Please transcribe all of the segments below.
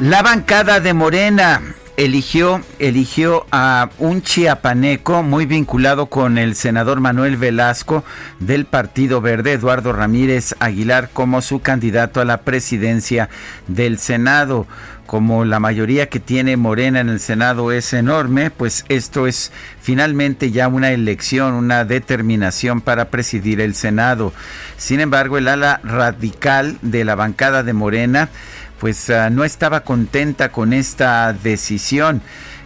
La bancada de Morena eligió, eligió a un chiapaneco muy vinculado con el senador Manuel Velasco del Partido Verde, Eduardo Ramírez Aguilar, como su candidato a la presidencia del Senado. Como la mayoría que tiene Morena en el Senado es enorme, pues esto es finalmente ya una elección, una determinación para presidir el Senado. Sin embargo, el ala radical de la bancada de Morena pues uh, no estaba contenta con esta decisión.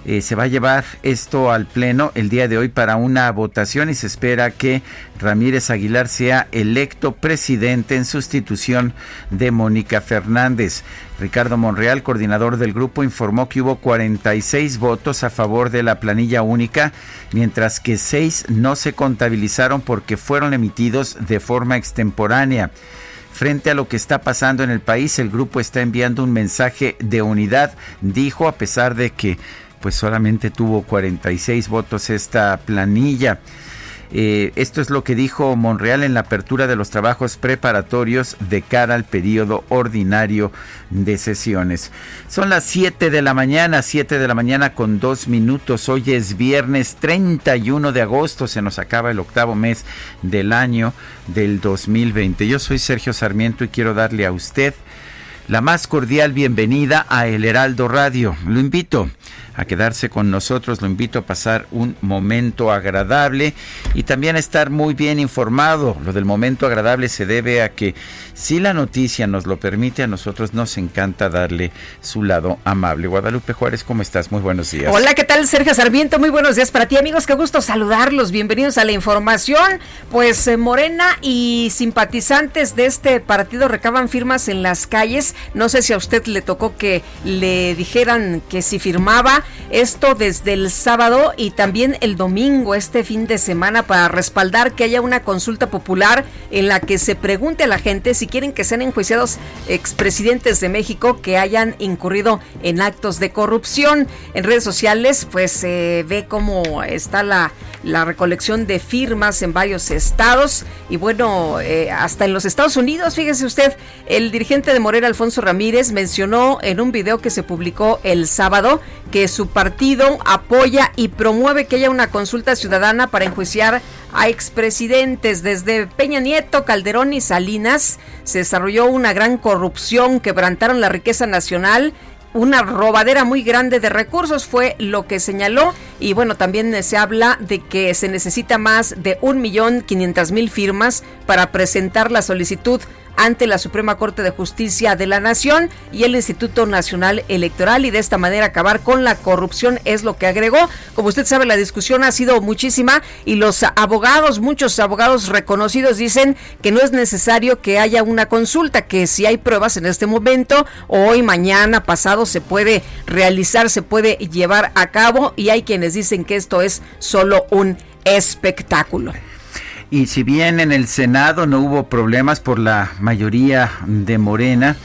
Eh, se va a llevar esto al Pleno el día de hoy para una votación y se espera que Ramírez Aguilar sea electo presidente en sustitución de Mónica Fernández. Ricardo Monreal, coordinador del grupo, informó que hubo 46 votos a favor de la planilla única, mientras que 6 no se contabilizaron porque fueron emitidos de forma extemporánea. Frente a lo que está pasando en el país, el grupo está enviando un mensaje de unidad, dijo, a pesar de que pues solamente tuvo 46 votos esta planilla. Eh, esto es lo que dijo Monreal en la apertura de los trabajos preparatorios de cara al periodo ordinario de sesiones. Son las 7 de la mañana, 7 de la mañana con dos minutos. Hoy es viernes 31 de agosto, se nos acaba el octavo mes del año del 2020. Yo soy Sergio Sarmiento y quiero darle a usted la más cordial bienvenida a El Heraldo Radio. Lo invito a quedarse con nosotros. Lo invito a pasar un momento agradable y también a estar muy bien informado. Lo del momento agradable se debe a que si la noticia nos lo permite, a nosotros nos encanta darle su lado amable. Guadalupe Juárez, ¿cómo estás? Muy buenos días. Hola, ¿qué tal? Sergio Sarmiento, muy buenos días para ti, amigos. Qué gusto saludarlos. Bienvenidos a la información. Pues eh, Morena y simpatizantes de este partido recaban firmas en las calles. No sé si a usted le tocó que le dijeran que si firmaba esto desde el sábado y también el domingo, este fin de semana, para respaldar que haya una consulta popular en la que se pregunte a la gente si quieren que sean enjuiciados expresidentes de México que hayan incurrido en actos de corrupción. En redes sociales, pues se ve cómo está la, la recolección de firmas en varios estados y bueno, eh, hasta en los Estados Unidos, fíjese usted, el dirigente de Morena, Alfonso Ramírez, mencionó en un video que se publicó el sábado que su partido apoya y promueve que haya una consulta ciudadana para enjuiciar a expresidentes. Desde Peña Nieto, Calderón y Salinas se desarrolló una gran corrupción, quebrantaron la riqueza nacional una robadera muy grande de recursos fue lo que señaló. Y bueno también se habla de que se necesita más de un millón quinientas mil firmas para presentar la solicitud ante la Suprema Corte de Justicia de la Nación y el Instituto Nacional Electoral y de esta manera acabar con la corrupción es lo que agregó. Como usted sabe, la discusión ha sido muchísima y los abogados, muchos abogados reconocidos dicen que no es necesario que haya una consulta, que si hay pruebas en este momento, hoy, mañana, pasado, se puede realizar, se puede llevar a cabo y hay quienes dicen que esto es solo un espectáculo. Y si bien en el Senado no hubo problemas por la mayoría de Morena,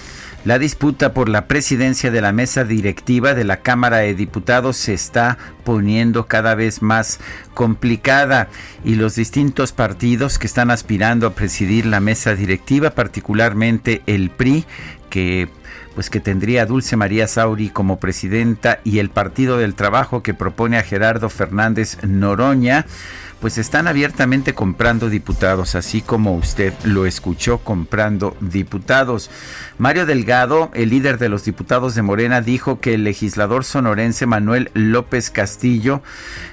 la disputa por la presidencia de la mesa directiva de la Cámara de Diputados se está poniendo cada vez más complicada. Y los distintos partidos que están aspirando a presidir la mesa directiva, particularmente el PRI, que pues que tendría Dulce María Sauri como presidenta y el Partido del Trabajo que propone a Gerardo Fernández Noroña, pues están abiertamente comprando diputados, así como usted lo escuchó comprando diputados. Mario Delgado, el líder de los diputados de Morena, dijo que el legislador sonorense Manuel López Castillo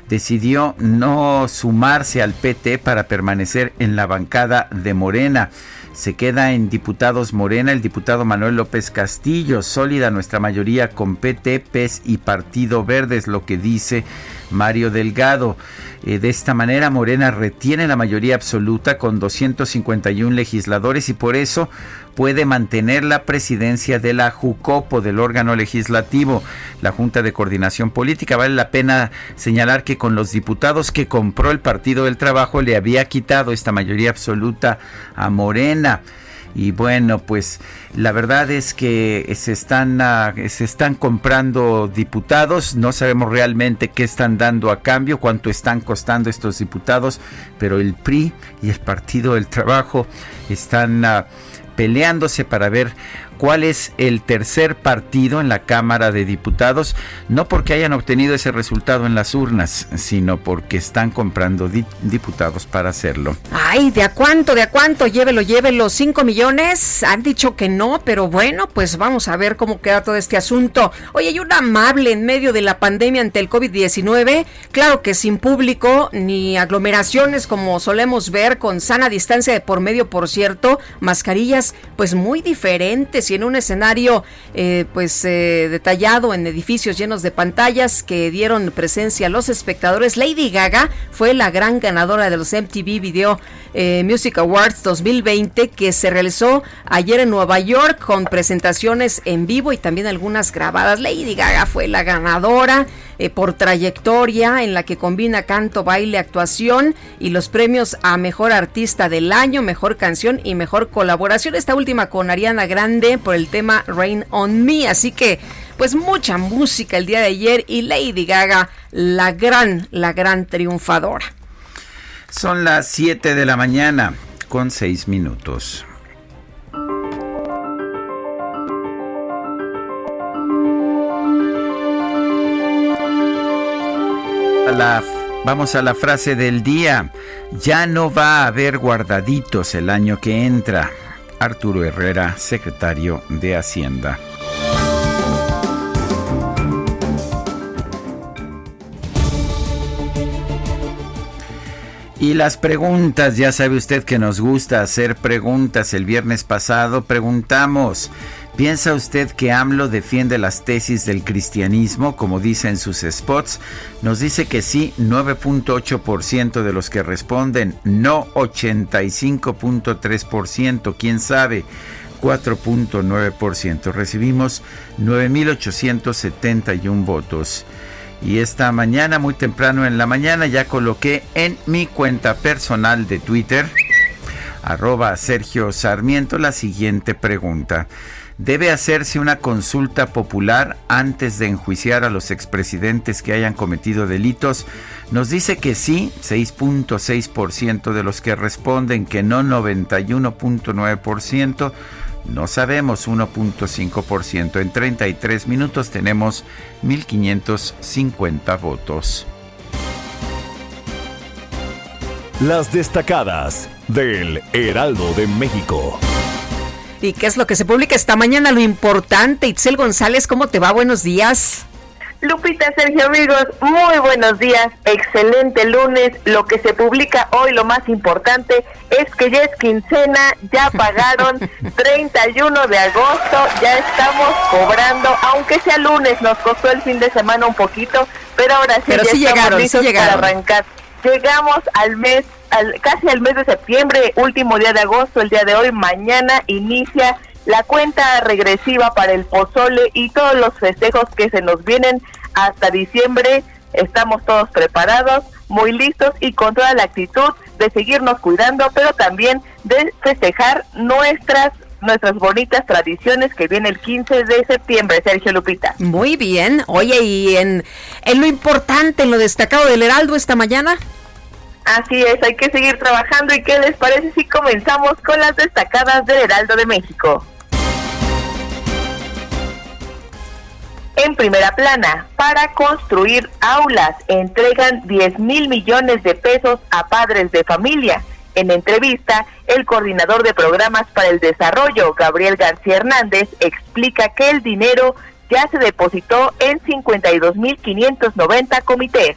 decidió no sumarse al PT para permanecer en la bancada de Morena se queda en diputados Morena el diputado Manuel López Castillo, sólida nuestra mayoría con PT, PES y Partido Verde, es lo que dice Mario Delgado. Eh, de esta manera, Morena retiene la mayoría absoluta con 251 legisladores y por eso puede mantener la presidencia de la JUCOPO, del órgano legislativo, la Junta de Coordinación Política. Vale la pena señalar que con los diputados que compró el Partido del Trabajo le había quitado esta mayoría absoluta a Morena. Y bueno, pues la verdad es que se están, ah, se están comprando diputados, no sabemos realmente qué están dando a cambio, cuánto están costando estos diputados, pero el PRI y el Partido del Trabajo están... Ah, peleándose para ver cuál es el tercer partido en la Cámara de Diputados, no porque hayan obtenido ese resultado en las urnas, sino porque están comprando diputados para hacerlo. Ay, ¿de a cuánto? ¿De a cuánto? Llévelo, llévelo. ¿Cinco millones? Han dicho que no, pero bueno, pues vamos a ver cómo queda todo este asunto. Oye, hay un amable en medio de la pandemia ante el COVID-19, claro que sin público ni aglomeraciones como solemos ver, con sana distancia de por medio, por cierto, mascarillas pues muy diferentes en un escenario eh, pues eh, detallado en edificios llenos de pantallas que dieron presencia a los espectadores. Lady Gaga fue la gran ganadora de los MTV Video eh, Music Awards 2020 que se realizó ayer en Nueva York con presentaciones en vivo y también algunas grabadas. Lady Gaga fue la ganadora. Eh, por trayectoria en la que combina canto, baile, actuación y los premios a Mejor Artista del Año, Mejor Canción y Mejor Colaboración. Esta última con Ariana Grande por el tema Rain on Me. Así que pues mucha música el día de ayer y Lady Gaga, la gran, la gran triunfadora. Son las 7 de la mañana con 6 minutos. Vamos a la frase del día. Ya no va a haber guardaditos el año que entra. Arturo Herrera, secretario de Hacienda. Y las preguntas, ya sabe usted que nos gusta hacer preguntas. El viernes pasado preguntamos, ¿Piensa usted que AMLO defiende las tesis del cristianismo, como dice en sus spots? Nos dice que sí, 9.8% de los que responden, no 85.3%, quién sabe. 4.9%. Recibimos 9.871 votos. Y esta mañana, muy temprano en la mañana, ya coloqué en mi cuenta personal de Twitter, arroba Sergio Sarmiento, la siguiente pregunta. ¿Debe hacerse una consulta popular antes de enjuiciar a los expresidentes que hayan cometido delitos? Nos dice que sí, 6.6% de los que responden, que no 91.9%, no sabemos 1.5%. En 33 minutos tenemos 1.550 votos. Las destacadas del Heraldo de México. ¿Y qué es lo que se publica esta mañana? Lo importante. Itzel González, ¿cómo te va? Buenos días. Lupita, Sergio, amigos, muy buenos días. Excelente lunes. Lo que se publica hoy, lo más importante, es que ya es quincena, ya pagaron 31 de agosto, ya estamos cobrando, aunque sea lunes, nos costó el fin de semana un poquito, pero ahora sí, pero ya sí estamos listos para arrancar. Llegamos al mes casi al mes de septiembre, último día de agosto, el día de hoy, mañana inicia la cuenta regresiva para el pozole y todos los festejos que se nos vienen hasta diciembre. Estamos todos preparados, muy listos y con toda la actitud de seguirnos cuidando, pero también de festejar nuestras nuestras bonitas tradiciones que viene el 15 de septiembre, Sergio Lupita. Muy bien. Oye, y en, en lo importante, en lo destacado del Heraldo esta mañana. Así es, hay que seguir trabajando y qué les parece si comenzamos con las destacadas del Heraldo de México. En primera plana, para construir aulas, entregan 10 mil millones de pesos a padres de familia. En entrevista, el coordinador de programas para el desarrollo, Gabriel García Hernández, explica que el dinero ya se depositó en 52.590 comités.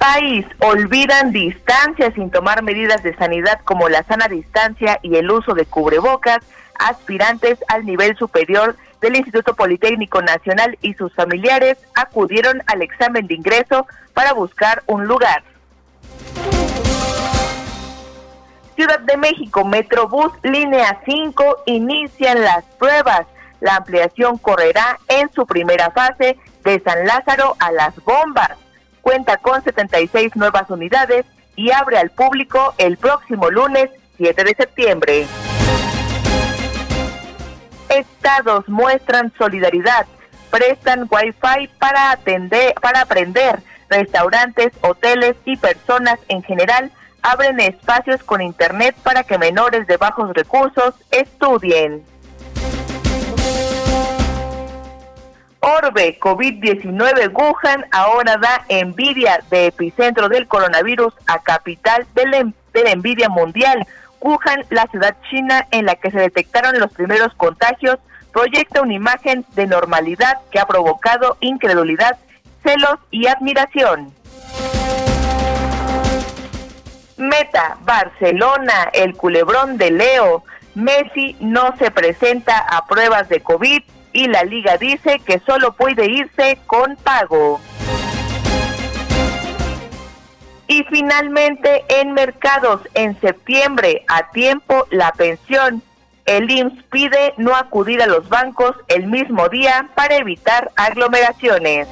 País, olvidan distancia sin tomar medidas de sanidad como la sana distancia y el uso de cubrebocas. Aspirantes al nivel superior del Instituto Politécnico Nacional y sus familiares acudieron al examen de ingreso para buscar un lugar. Ciudad de México, Metrobús Línea 5 inician las pruebas. La ampliación correrá en su primera fase de San Lázaro a Las Bombas. Cuenta con 76 nuevas unidades y abre al público el próximo lunes 7 de septiembre. Estados muestran solidaridad, prestan Wi-Fi para atender, para aprender. Restaurantes, hoteles y personas en general abren espacios con Internet para que menores de bajos recursos estudien. Orbe COVID-19 Wuhan ahora da envidia de epicentro del coronavirus a capital de la, de la envidia mundial. Wuhan, la ciudad china en la que se detectaron los primeros contagios, proyecta una imagen de normalidad que ha provocado incredulidad, celos y admiración. Meta, Barcelona, el culebrón de Leo. Messi no se presenta a pruebas de COVID y la liga dice que solo puede irse con pago. Y finalmente en mercados en septiembre a tiempo la pensión. El IMSS pide no acudir a los bancos el mismo día para evitar aglomeraciones.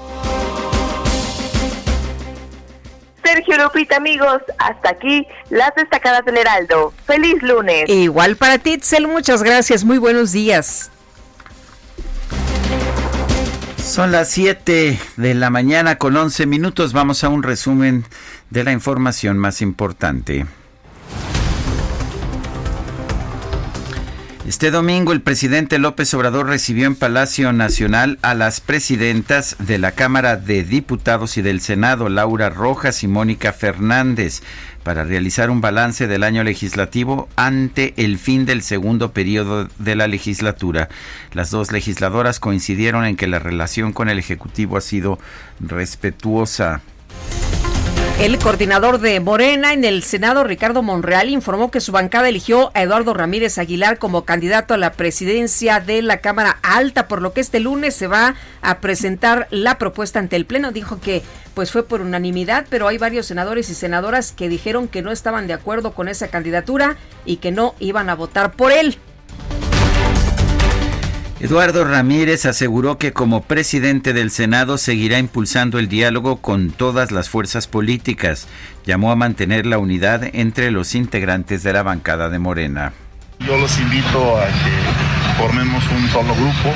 Sergio Lupita, amigos, hasta aquí las destacadas del Heraldo. Feliz lunes. Igual para ti, Tzel, muchas gracias. Muy buenos días. Son las 7 de la mañana con 11 minutos. Vamos a un resumen de la información más importante. Este domingo el presidente López Obrador recibió en Palacio Nacional a las presidentas de la Cámara de Diputados y del Senado, Laura Rojas y Mónica Fernández, para realizar un balance del año legislativo ante el fin del segundo periodo de la legislatura. Las dos legisladoras coincidieron en que la relación con el Ejecutivo ha sido respetuosa. El coordinador de Morena en el Senado, Ricardo Monreal, informó que su bancada eligió a Eduardo Ramírez Aguilar como candidato a la presidencia de la Cámara Alta, por lo que este lunes se va a presentar la propuesta ante el Pleno. Dijo que pues fue por unanimidad, pero hay varios senadores y senadoras que dijeron que no estaban de acuerdo con esa candidatura y que no iban a votar por él. Eduardo Ramírez aseguró que como presidente del Senado seguirá impulsando el diálogo con todas las fuerzas políticas. Llamó a mantener la unidad entre los integrantes de la bancada de Morena. Yo los invito a que formemos un solo grupo,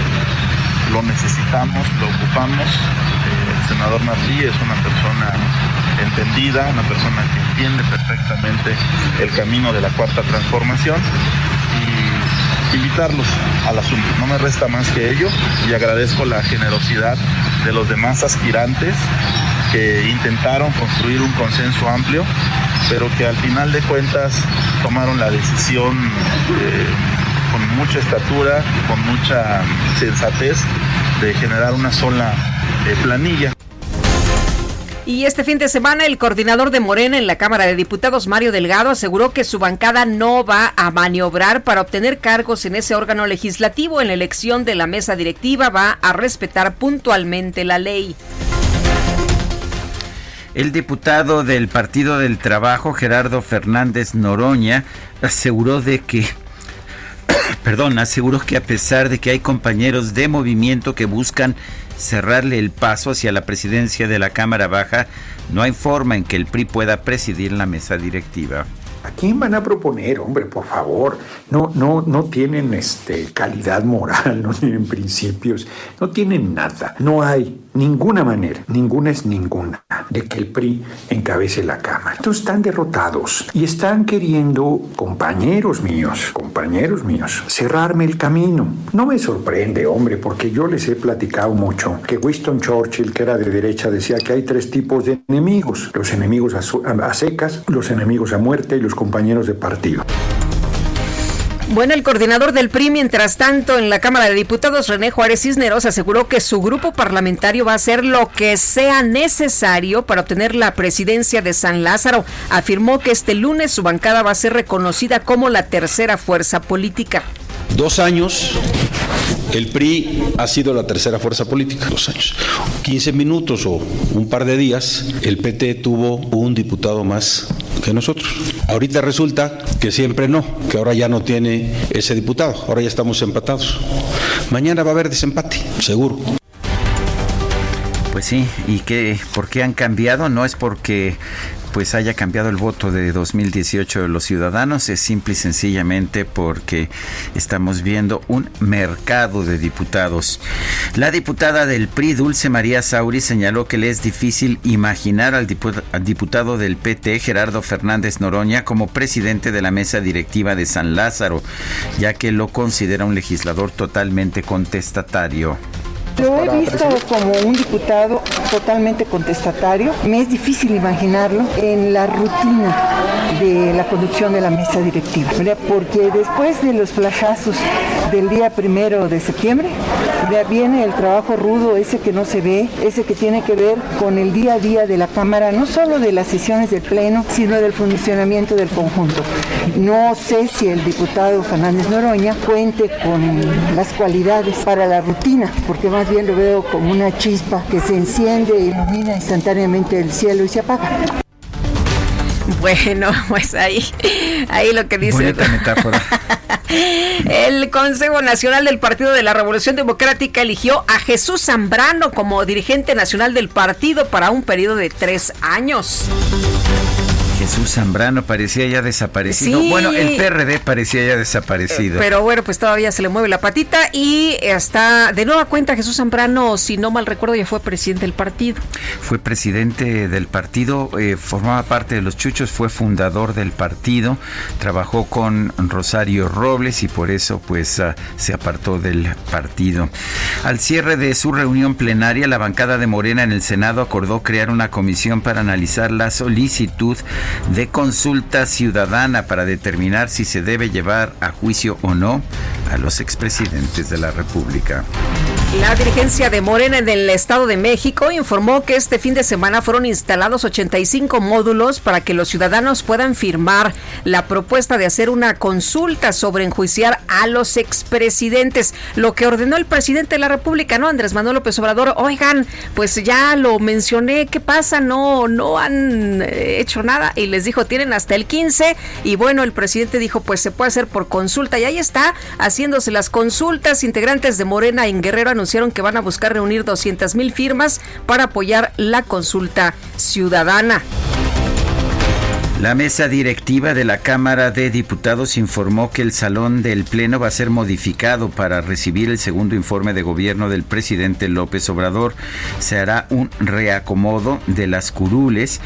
lo necesitamos, lo ocupamos. El senador Martí es una persona entendida, una persona que entiende perfectamente el camino de la cuarta transformación invitarlos al asunto. No me resta más que ello y agradezco la generosidad de los demás aspirantes que intentaron construir un consenso amplio, pero que al final de cuentas tomaron la decisión eh, con mucha estatura, con mucha sensatez de generar una sola eh, planilla. Y este fin de semana el coordinador de Morena en la Cámara de Diputados, Mario Delgado, aseguró que su bancada no va a maniobrar para obtener cargos en ese órgano legislativo. En la elección de la mesa directiva va a respetar puntualmente la ley. El diputado del Partido del Trabajo, Gerardo Fernández Noroña, aseguró de que perdón, aseguró que a pesar de que hay compañeros de movimiento que buscan cerrarle el paso hacia la presidencia de la Cámara Baja, no hay forma en que el PRI pueda presidir la mesa directiva. ¿A quién van a proponer, hombre, por favor? No, no, no tienen este, calidad moral, no tienen principios, no tienen nada. No hay ninguna manera, ninguna es ninguna, de que el PRI encabece la Cámara. Entonces están derrotados y están queriendo, compañeros míos, compañeros míos, cerrarme el camino. No me sorprende, hombre, porque yo les he platicado mucho que Winston Churchill, que era de derecha, decía que hay tres tipos de enemigos. Los enemigos a, secas, los enemigos a muerte y los compañeros de partido. Bueno, el coordinador del PRI, mientras tanto, en la Cámara de Diputados, René Juárez Cisneros, aseguró que su grupo parlamentario va a hacer lo que sea necesario para obtener la presidencia de San Lázaro. Afirmó que este lunes su bancada va a ser reconocida como la tercera fuerza política. Dos años, el PRI ha sido la tercera fuerza política. Dos años. 15 minutos o un par de días, el PT tuvo un diputado más que nosotros. Ahorita resulta que siempre no, que ahora ya no tiene ese diputado, ahora ya estamos empatados. Mañana va a haber desempate, seguro. Pues sí, ¿y qué, por qué han cambiado? No es porque pues haya cambiado el voto de 2018 de los ciudadanos es simple y sencillamente porque estamos viendo un mercado de diputados. La diputada del PRI, Dulce María Sauri, señaló que le es difícil imaginar al diputado del PT, Gerardo Fernández Noroña, como presidente de la mesa directiva de San Lázaro, ya que lo considera un legislador totalmente contestatario. Lo he visto como un diputado totalmente contestatario. Me es difícil imaginarlo en la rutina de la conducción de la mesa directiva, porque después de los flashazos del día primero de septiembre, viene el trabajo rudo, ese que no se ve, ese que tiene que ver con el día a día de la Cámara, no solo de las sesiones del Pleno, sino del funcionamiento del conjunto. No sé si el diputado Fernández Noroña cuente con las cualidades para la rutina, porque más bien lo veo como una chispa que se enciende e ilumina instantáneamente el cielo y se apaga. Bueno, pues ahí, ahí lo que dice. metáfora. El Consejo Nacional del Partido de la Revolución Democrática eligió a Jesús Zambrano como dirigente nacional del partido para un periodo de tres años. Jesús Zambrano parecía ya desaparecido. Bueno, el PRD parecía ya desaparecido. Pero bueno, pues todavía se le mueve la patita y está de nueva cuenta Jesús Zambrano, si no mal recuerdo, ya fue presidente del partido. Fue presidente del partido, eh, formaba parte de los Chuchos, fue fundador del partido, trabajó con Rosario Robles y por eso pues ah, se apartó del partido. Al cierre de su reunión plenaria, la bancada de Morena en el Senado acordó crear una comisión para analizar la solicitud de consulta ciudadana para determinar si se debe llevar a juicio o no a los expresidentes de la República. La dirigencia de Morena en el Estado de México informó que este fin de semana fueron instalados 85 módulos para que los ciudadanos puedan firmar la propuesta de hacer una consulta sobre enjuiciar a los expresidentes, lo que ordenó el presidente de la República, ¿no? Andrés Manuel López Obrador. Oigan, pues ya lo mencioné, ¿qué pasa? No, no han eh, hecho nada y les dijo, tienen hasta el 15 y bueno, el presidente dijo, pues se puede hacer por consulta y ahí está haciéndose las consultas. Integrantes de Morena en Guerrero anunciaron que van a buscar reunir 200 mil firmas para apoyar la consulta ciudadana. La mesa directiva de la Cámara de Diputados informó que el salón del Pleno va a ser modificado para recibir el segundo informe de gobierno del presidente López Obrador. Se hará un reacomodo de las curules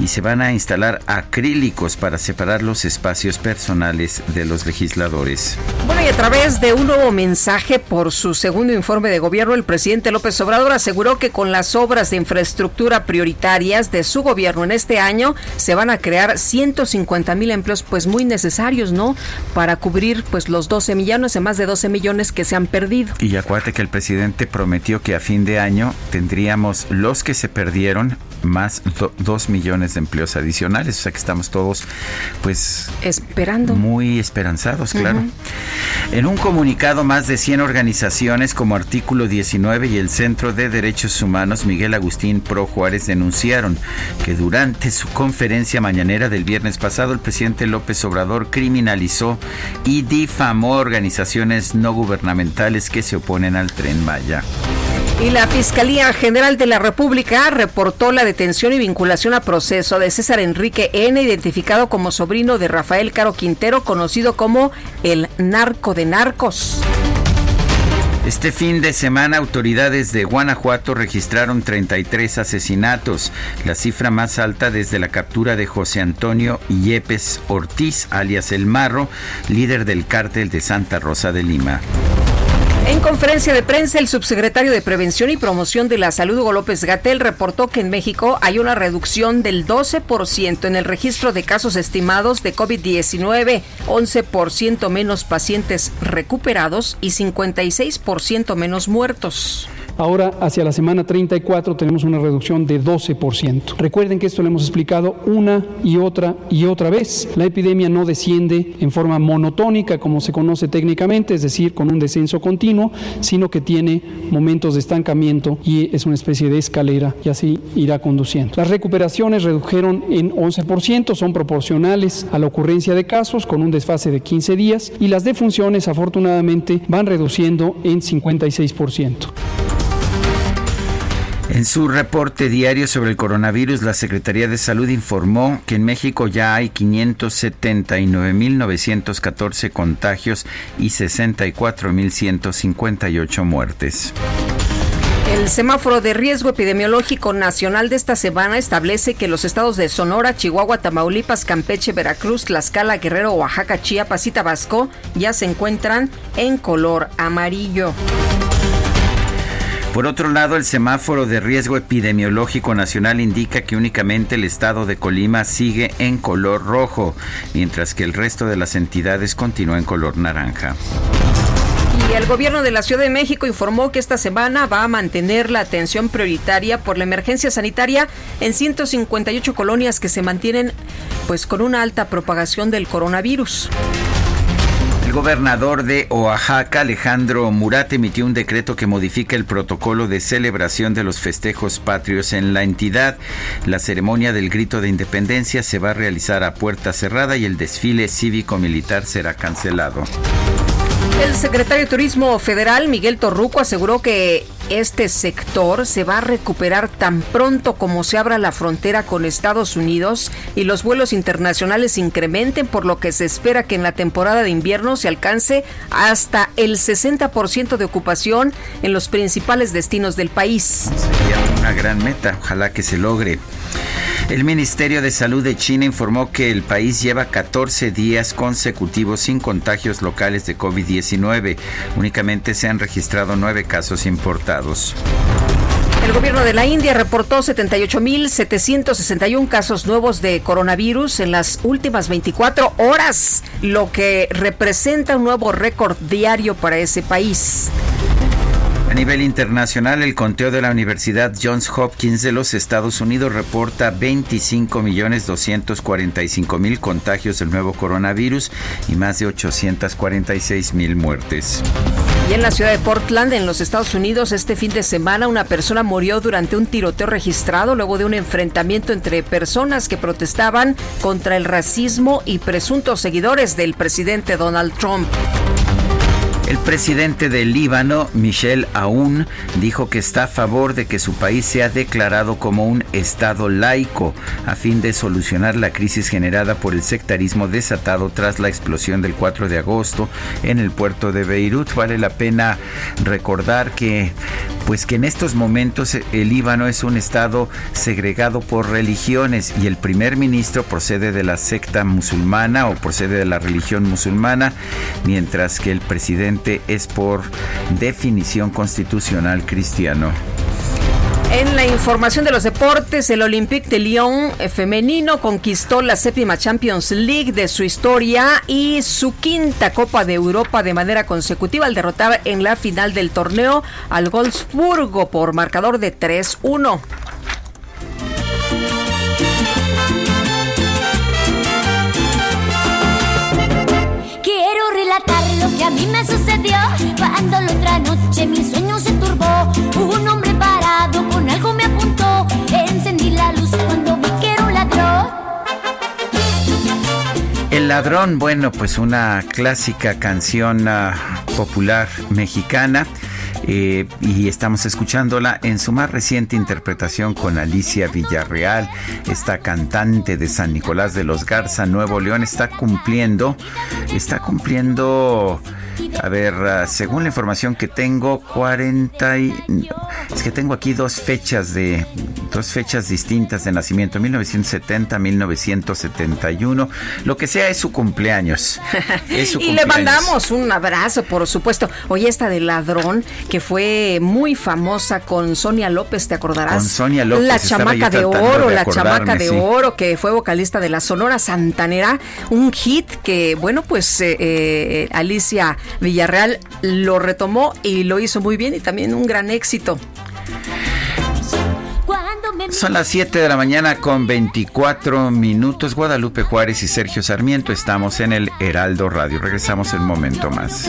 y se van a instalar acrílicos para separar los espacios personales de los legisladores. Bueno, y a través de un nuevo mensaje por su segundo informe de gobierno, el presidente López Obrador aseguró que con las obras de infraestructura prioritarias de su gobierno en este año se van a crear 150 mil empleos pues muy necesarios, ¿no? Para cubrir pues los 12 millones, de más de 12 millones que se han perdido. Y acuérdate que el presidente prometió que a fin de año tendríamos los que se perdieron más 2 millones de empleos adicionales. O sea que estamos todos, pues. Esperando. Muy esperanzados, claro. En un comunicado, más de 100 organizaciones como Artículo 19 y el Centro de Derechos Humanos Miguel Agustín Pro Juárez denunciaron que durante su conferencia mañanera del viernes pasado, el presidente López Obrador criminalizó y difamó organizaciones no gubernamentales que se oponen al tren Maya. Y la Fiscalía General de la República reportó la detención y vinculación a proceso de César Enrique N., identificado como sobrino de Rafael Caro Quintero, conocido como el narco de narcos. Este fin de semana autoridades de Guanajuato registraron 33 asesinatos, la cifra más alta desde la captura de José Antonio Yepes Ortiz, alias El Marro, líder del cártel de Santa Rosa de Lima. En conferencia de prensa, el subsecretario de Prevención y Promoción de la Salud, Hugo López Gatel, reportó que en México hay una reducción del 12% en el registro de casos estimados de COVID-19, 11% menos pacientes recuperados y 56% menos muertos. Ahora, hacia la semana 34, tenemos una reducción de 12%. Recuerden que esto lo hemos explicado una y otra y otra vez. La epidemia no desciende en forma monotónica, como se conoce técnicamente, es decir, con un descenso continuo, sino que tiene momentos de estancamiento y es una especie de escalera y así irá conduciendo. Las recuperaciones redujeron en 11%, son proporcionales a la ocurrencia de casos con un desfase de 15 días y las defunciones afortunadamente van reduciendo en 56%. En su reporte diario sobre el coronavirus, la Secretaría de Salud informó que en México ya hay 579.914 contagios y 64.158 muertes. El semáforo de riesgo epidemiológico nacional de esta semana establece que los estados de Sonora, Chihuahua, Tamaulipas, Campeche, Veracruz, Tlaxcala, Guerrero, Oaxaca, Chiapas y Tabasco ya se encuentran en color amarillo. Por otro lado, el semáforo de riesgo epidemiológico nacional indica que únicamente el estado de Colima sigue en color rojo, mientras que el resto de las entidades continúa en color naranja. Y el gobierno de la Ciudad de México informó que esta semana va a mantener la atención prioritaria por la emergencia sanitaria en 158 colonias que se mantienen pues con una alta propagación del coronavirus. El gobernador de Oaxaca, Alejandro Murat, emitió un decreto que modifica el protocolo de celebración de los festejos patrios en la entidad. La ceremonia del grito de independencia se va a realizar a puerta cerrada y el desfile cívico-militar será cancelado. El secretario de Turismo Federal, Miguel Torruco, aseguró que este sector se va a recuperar tan pronto como se abra la frontera con Estados Unidos y los vuelos internacionales incrementen, por lo que se espera que en la temporada de invierno se alcance hasta el 60% de ocupación en los principales destinos del país. Sería una gran meta, ojalá que se logre. El Ministerio de Salud de China informó que el país lleva 14 días consecutivos sin contagios locales de COVID-19. Únicamente se han registrado nueve casos importados. El gobierno de la India reportó 78.761 casos nuevos de coronavirus en las últimas 24 horas, lo que representa un nuevo récord diario para ese país. A nivel internacional, el conteo de la Universidad Johns Hopkins de los Estados Unidos reporta 25.245.000 contagios del nuevo coronavirus y más de 846.000 muertes. Y en la ciudad de Portland, en los Estados Unidos, este fin de semana una persona murió durante un tiroteo registrado luego de un enfrentamiento entre personas que protestaban contra el racismo y presuntos seguidores del presidente Donald Trump. El presidente del Líbano, Michel Aoun, dijo que está a favor de que su país sea declarado como un Estado laico a fin de solucionar la crisis generada por el sectarismo desatado tras la explosión del 4 de agosto en el puerto de Beirut. Vale la pena recordar que pues que en estos momentos el Líbano es un estado segregado por religiones y el primer ministro procede de la secta musulmana o procede de la religión musulmana, mientras que el presidente es por definición constitucional cristiano. En la información de los deportes, el Olympique de Lyon eh, femenino conquistó la séptima Champions League de su historia y su quinta Copa de Europa de manera consecutiva al derrotar en la final del torneo al Wolfsburgo por marcador de 3-1. Quiero relatar que a mí me sucedió cuando la otra noche mi sueño se turbó. Un hombre parado con algo me apuntó. Encendí la luz cuando vi que era un ladrón. El ladrón, bueno, pues una clásica canción uh, popular mexicana. Eh, y estamos escuchándola en su más reciente interpretación con Alicia Villarreal, esta cantante de San Nicolás de los Garza, Nuevo León, está cumpliendo, está cumpliendo a ver, ah, según la información que tengo, 40 y... Es que tengo aquí dos fechas de... Dos fechas distintas de nacimiento, 1970, 1971. Lo que sea es su cumpleaños. y le mandamos un abrazo, por supuesto. Oye, esta de Ladrón, que fue muy famosa con Sonia López, ¿te acordarás? Con Sonia López. La chamaca de oro, la chamaca de oro, que fue vocalista de la Sonora Santanera. Un hit que, bueno, pues eh, eh, Alicia Villarreal lo retomó y lo hizo muy bien y también un gran éxito. Son las 7 de la mañana con 24 minutos. Guadalupe Juárez y Sergio Sarmiento estamos en el Heraldo Radio. Regresamos en un momento más.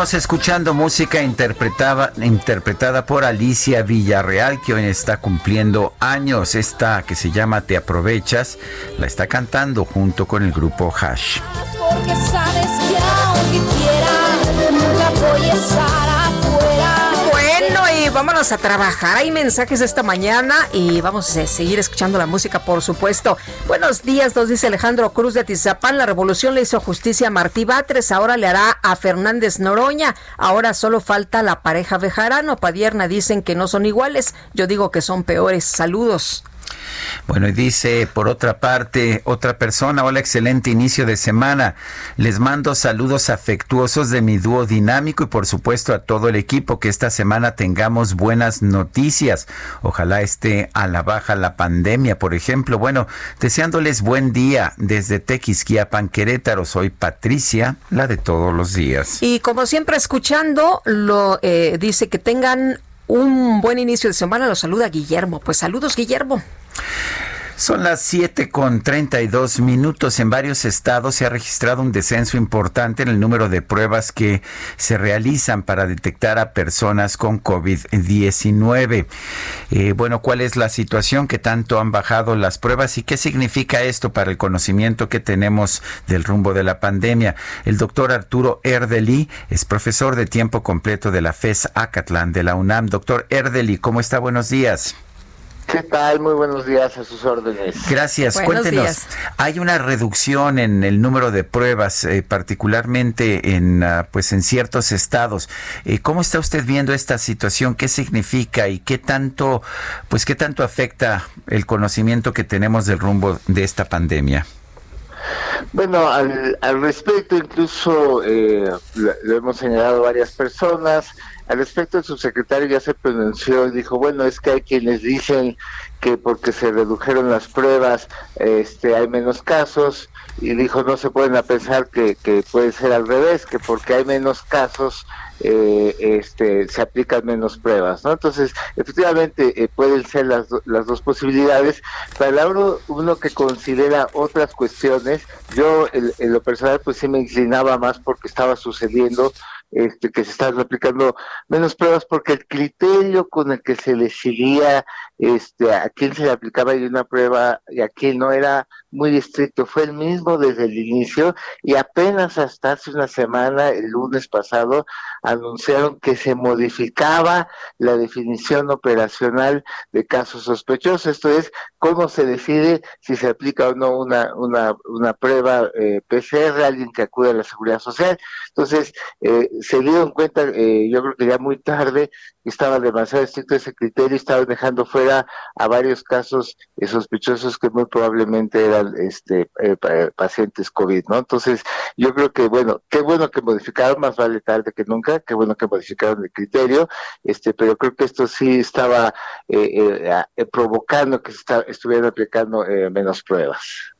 Seguimos escuchando música interpretada, interpretada por Alicia Villarreal, que hoy está cumpliendo años. Esta que se llama Te aprovechas, la está cantando junto con el grupo Hash. Vámonos a trabajar. Hay mensajes esta mañana y vamos a seguir escuchando la música, por supuesto. Buenos días, nos dice Alejandro Cruz de Tizapán. La revolución le hizo justicia a Martí Batres, ahora le hará a Fernández Noroña. Ahora solo falta la pareja Bejarano. Padierna dicen que no son iguales. Yo digo que son peores. Saludos. Bueno, y dice por otra parte, otra persona, hola, excelente inicio de semana. Les mando saludos afectuosos de mi dúo dinámico y por supuesto a todo el equipo que esta semana tengamos buenas noticias. Ojalá esté a la baja la pandemia, por ejemplo. Bueno, deseándoles buen día desde Tequisquiapan, Querétaro. Soy Patricia, la de todos los días. Y como siempre escuchando, lo eh, dice que tengan un buen inicio de semana. Los saluda Guillermo. Pues saludos, Guillermo. Son las 7 con 32 minutos. En varios estados se ha registrado un descenso importante en el número de pruebas que se realizan para detectar a personas con COVID-19. Eh, bueno, ¿cuál es la situación? que tanto han bajado las pruebas y qué significa esto para el conocimiento que tenemos del rumbo de la pandemia? El doctor Arturo Erdeli es profesor de tiempo completo de la FES Acatlán de la UNAM. Doctor Erdeli, ¿cómo está? Buenos días. ¿Qué tal? Muy buenos días a sus órdenes. Gracias. Cuéntenos. Hay una reducción en el número de pruebas, eh, particularmente en ah, pues en ciertos estados. Eh, ¿Cómo está usted viendo esta situación? ¿Qué significa y qué tanto pues qué tanto afecta el conocimiento que tenemos del rumbo de esta pandemia? Bueno, al, respecto, incluso eh, lo, hemos señalado varias personas. Al respecto, el subsecretario ya se pronunció y dijo, bueno, es que hay quienes dicen que porque se redujeron las pruebas este, hay menos casos y dijo, no se pueden pensar que, que puede ser al revés, que porque hay menos casos eh, este, se aplican menos pruebas, ¿no? Entonces, efectivamente, eh, pueden ser las, las dos posibilidades. Para uno, uno que considera otras cuestiones, yo en, lo personal pues sí me inclinaba más porque estaba sucediendo este, que se están aplicando menos pruebas porque el criterio con el que se decidía este, a quién se le aplicaba una prueba y a quién no era muy estricto, fue el mismo desde el inicio y apenas hasta hace una semana, el lunes pasado, anunciaron que se modificaba la definición operacional de casos sospechosos, esto es, cómo se decide si se aplica o no una, una, una prueba eh, PCR alguien que acude a la seguridad social. Entonces, eh, se dieron cuenta, eh, yo creo que ya muy tarde, estaba demasiado estricto ese criterio y estaban dejando fuera a varios casos eh, sospechosos que muy probablemente eran este eh, pacientes COVID, ¿no? Entonces, yo creo que, bueno, qué bueno que modificaron, más vale tarde que nunca, qué bueno que modificaron el criterio, este, pero creo que esto sí estaba eh, provocando que se estuvieran aplicando menos pruebas.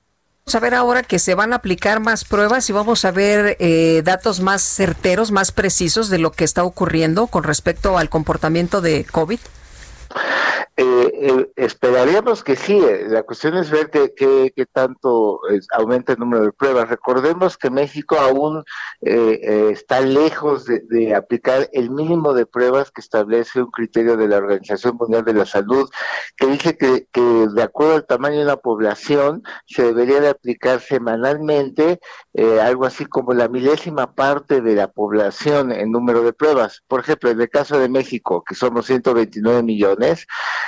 Vamos a ver ahora que se van a aplicar más pruebas y vamos a ver eh, datos más certeros, más precisos de lo que está ocurriendo con respecto al comportamiento de COVID. Eh, eh, esperaríamos que sí. Eh, la cuestión es ver qué tanto aumenta el número de pruebas. Recordemos que México aún está lejos de, aplicar el mínimo de pruebas que establece un criterio de la Organización Mundial de la Salud, que dice que, de acuerdo al tamaño de la población se debería de aplicar semanalmente algo así como la milésima parte de la población en número de pruebas. Por ejemplo, en el caso de México, que somos 129 millones,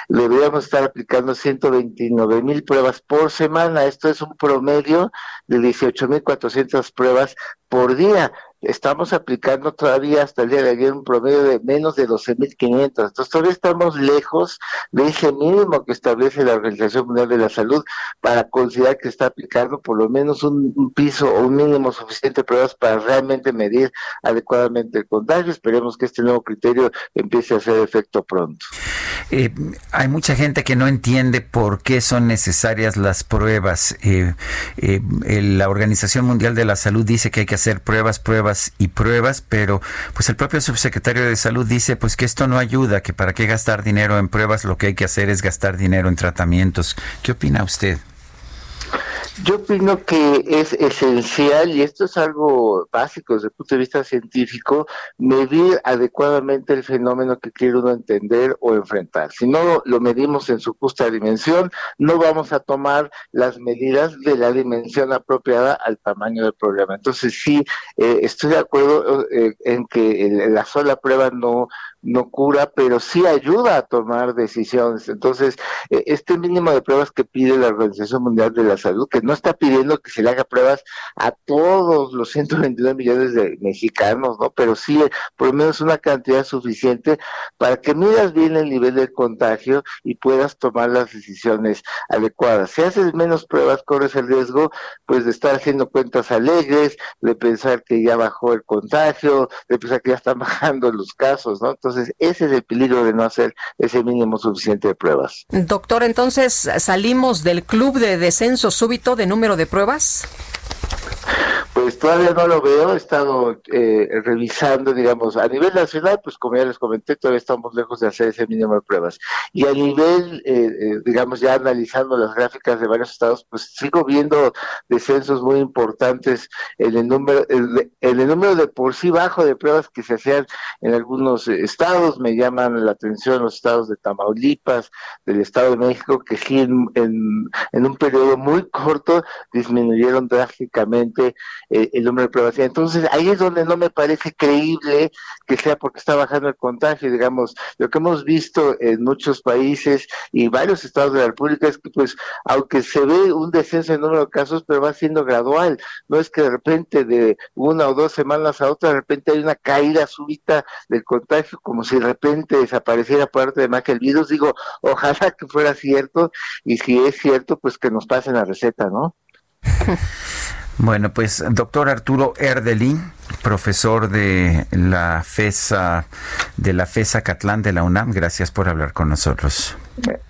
deberíamos estar aplicando 129 mil pruebas por semana. Esto es un promedio de 18 mil 400 pruebas por día estamos aplicando todavía hasta el día de ayer un promedio de menos de 12.500. Entonces todavía estamos lejos de ese mínimo que establece la Organización Mundial de la Salud para considerar que está aplicando por lo menos un, piso o un mínimo suficiente de pruebas para realmente medir adecuadamente el contagio. Esperemos que este nuevo criterio empiece a hacer efecto pronto. Eh, hay mucha gente que no entiende por qué son necesarias las pruebas. Eh, eh, la Organización Mundial de la Salud dice que hay que hacer pruebas, pruebas y pruebas, pero pues el propio subsecretario de salud dice pues que esto no ayuda, que para qué gastar dinero en pruebas, lo que hay que hacer es gastar dinero en tratamientos. ¿Qué opina usted? Yo opino que es esencial, y esto es algo básico desde el punto de vista científico, medir adecuadamente el fenómeno que quiere uno entender o enfrentar. Si no lo medimos en su justa dimensión, no vamos a tomar las medidas de la dimensión apropiada al tamaño del problema. Entonces sí, eh, estoy de acuerdo eh, en que la sola prueba no no cura, pero sí ayuda a tomar decisiones. Entonces, e, este mínimo de pruebas que pide la Organización Mundial de la Salud, que no está pidiendo que se le haga pruebas a todos los 122 millones de mexicanos, ¿no? Pero sí, por lo menos una cantidad suficiente para que midas bien el nivel del contagio y puedas tomar las decisiones adecuadas. Si haces menos pruebas, corres el riesgo, pues, de estar haciendo cuentas alegres, de pensar que ya bajó el contagio, de pensar que ya están bajando los casos, ¿no? Entonces, ese es el peligro de no hacer ese mínimo suficiente de pruebas. Doctor, entonces, ¿salimos del club de descenso súbito de número de pruebas? Pues todavía no lo veo, he estado eh, revisando, digamos, a nivel nacional, pues como ya les comenté, todavía estamos lejos de hacer ese mínimo de pruebas. Y a nivel, eh, eh, digamos, ya analizando las gráficas de varios estados, pues sigo viendo descensos muy importantes en el número, en el número de por sí bajo de pruebas que se hacían en algunos estados. Me llaman la atención los estados de Tamaulipas, del Estado de México, que sí en, en un periodo muy corto disminuyeron drásticamente eh, el número de pruebas. Entonces, ahí es donde no me parece creíble que sea porque está bajando el contagio, digamos, lo que hemos visto en muchos países y varios estados de la República es que, pues, aunque se ve un descenso en número de casos, pero va siendo gradual, no es que de repente de una o dos semanas a otra, de repente hay una caída súbita del contagio, como si de repente desapareciera parte de más que el virus, digo, ojalá que fuera cierto, y si es cierto, pues que nos pasen la receta, ¿no? Bueno, pues doctor Arturo Erdelín, profesor de la FESA, de la FESA Catlán de la UNAM, gracias por hablar con nosotros.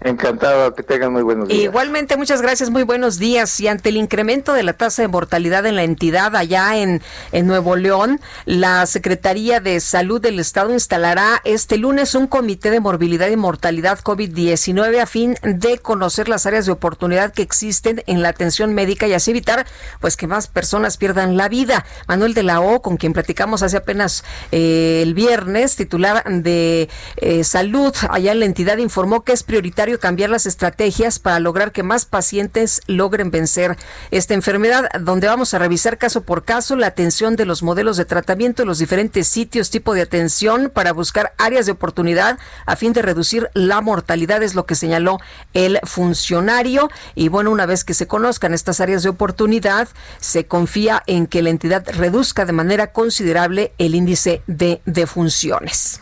Encantado, que tengan muy buenos días. Igualmente, muchas gracias, muy buenos días. Y ante el incremento de la tasa de mortalidad en la entidad allá en, en Nuevo León, la Secretaría de Salud del Estado instalará este lunes un comité de morbilidad y mortalidad COVID-19 a fin de conocer las áreas de oportunidad que existen en la atención médica y así evitar pues que más personas pierdan la vida. Manuel de la O, con con quien platicamos hace apenas eh, el viernes, titular de eh, salud allá en la entidad, informó que es prioritario cambiar las estrategias para lograr que más pacientes logren vencer esta enfermedad, donde vamos a revisar caso por caso la atención de los modelos de tratamiento, los diferentes sitios, tipo de atención para buscar áreas de oportunidad a fin de reducir la mortalidad, es lo que señaló el funcionario. Y bueno, una vez que se conozcan estas áreas de oportunidad, se confía en que la entidad reduzca de manera considerable el índice de defunciones.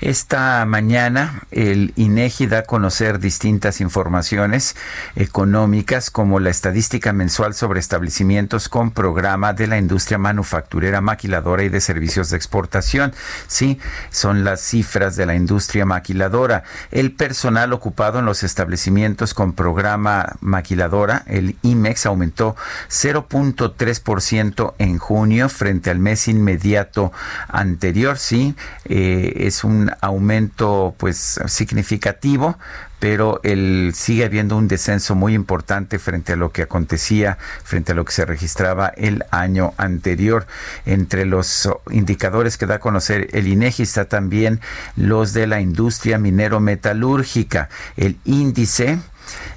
Esta mañana el INEGI da a conocer distintas informaciones económicas como la estadística mensual sobre establecimientos con programa de la industria manufacturera, maquiladora y de servicios de exportación. Sí, son las cifras de la industria maquiladora. El personal ocupado en los establecimientos con programa maquiladora, el IMEX, aumentó 0.3% en junio frente al mes inmediato anterior. Sí, eh, es un aumento pues significativo, pero el, sigue habiendo un descenso muy importante frente a lo que acontecía, frente a lo que se registraba el año anterior. Entre los indicadores que da a conocer el INEGI está también los de la industria minero metalúrgica. El índice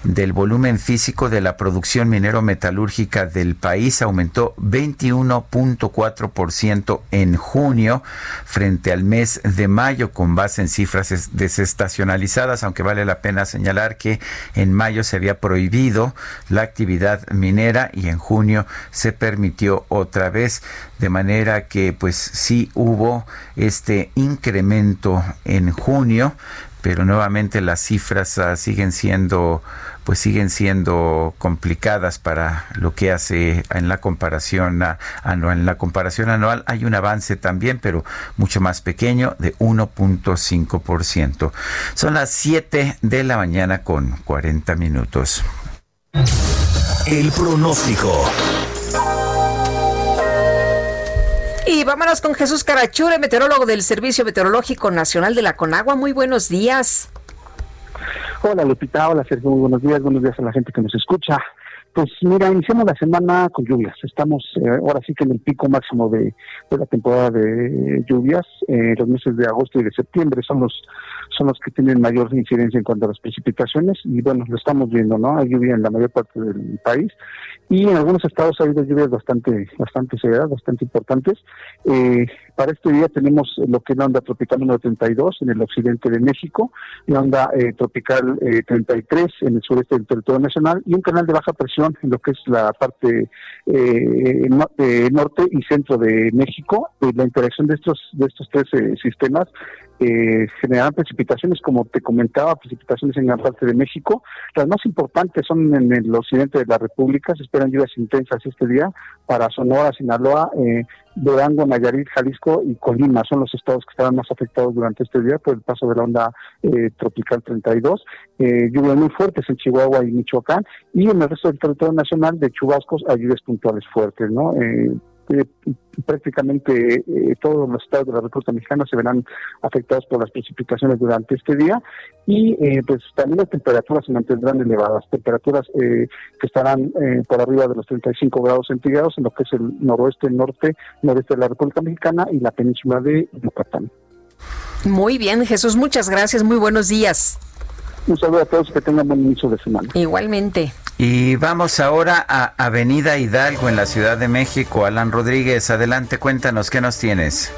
del volumen físico de la producción minero metalúrgica del país. Aumentó 21.4% en junio frente al mes de mayo con base en cifras desestacionalizadas, aunque vale la pena señalar que en mayo se había prohibido la actividad minera y en junio se permitió otra vez, de manera que pues sí hubo este incremento en junio, pero nuevamente las cifras ah, siguen siendo pues siguen siendo complicadas para lo que hace en la comparación anual. En la comparación anual hay un avance también, pero mucho más pequeño, de 1.5%. Son las 7 de la mañana con 40 minutos. El pronóstico. Vámonos con Jesús Carachure, meteorólogo del Servicio Meteorológico Nacional de la Conagua. Muy buenos días. Hola Lupita, hola Sergio, muy buenos días, buenos días a la gente que nos escucha. Pues mira, iniciamos la semana con lluvias. Estamos eh, ahora sí que en el pico máximo de, la temporada de lluvias. Eh, los meses de agosto y de septiembre son los son los que tienen mayor incidencia en cuanto a las precipitaciones y bueno, lo estamos viendo, ¿no? Hay lluvia en la mayor parte del país y en algunos estados ha habido lluvias bastante bastante severas, bastante importantes. Eh, para este día tenemos lo que es la onda tropical número 32 en el occidente de México, la onda eh, tropical 33 eh, en el sureste del territorio nacional y un canal de baja presión en lo que es la parte norte y centro de México. la interacción de estos de estos tres sistemas eh, generarán precipitaciones, como te comentaba, precipitaciones en gran parte de México. Las más importantes son en el occidente de la República, se esperan lluvias intensas este día para Sonora, Sinaloa, eh, Durango, Nayarit, Jalisco y Colima. Son los estados que estarán más afectados durante este día por el paso de la onda eh, tropical 32. Eh, lluvias muy fuertes en Chihuahua y Michoacán y en el resto del territorio nacional de chubascos a lluvias puntuales fuertes, ¿no? Eh, eh, prácticamente eh, todos los estados de la República Mexicana se verán afectados por las precipitaciones durante este día y eh, pues también las temperaturas se mantendrán elevadas, temperaturas que estarán por arriba de los 35 grados centígrados en lo que es el noroeste, norte, noreste de la República Mexicana y la península de Yucatán. Muy bien, Jesús, muchas gracias, muy buenos días. Un saludo a todos, que tengan buen inicio de semana. Igualmente. Y vamos ahora a Avenida Hidalgo en la Ciudad de México. Alan Rodríguez, adelante, cuéntanos, ¿qué nos tienes?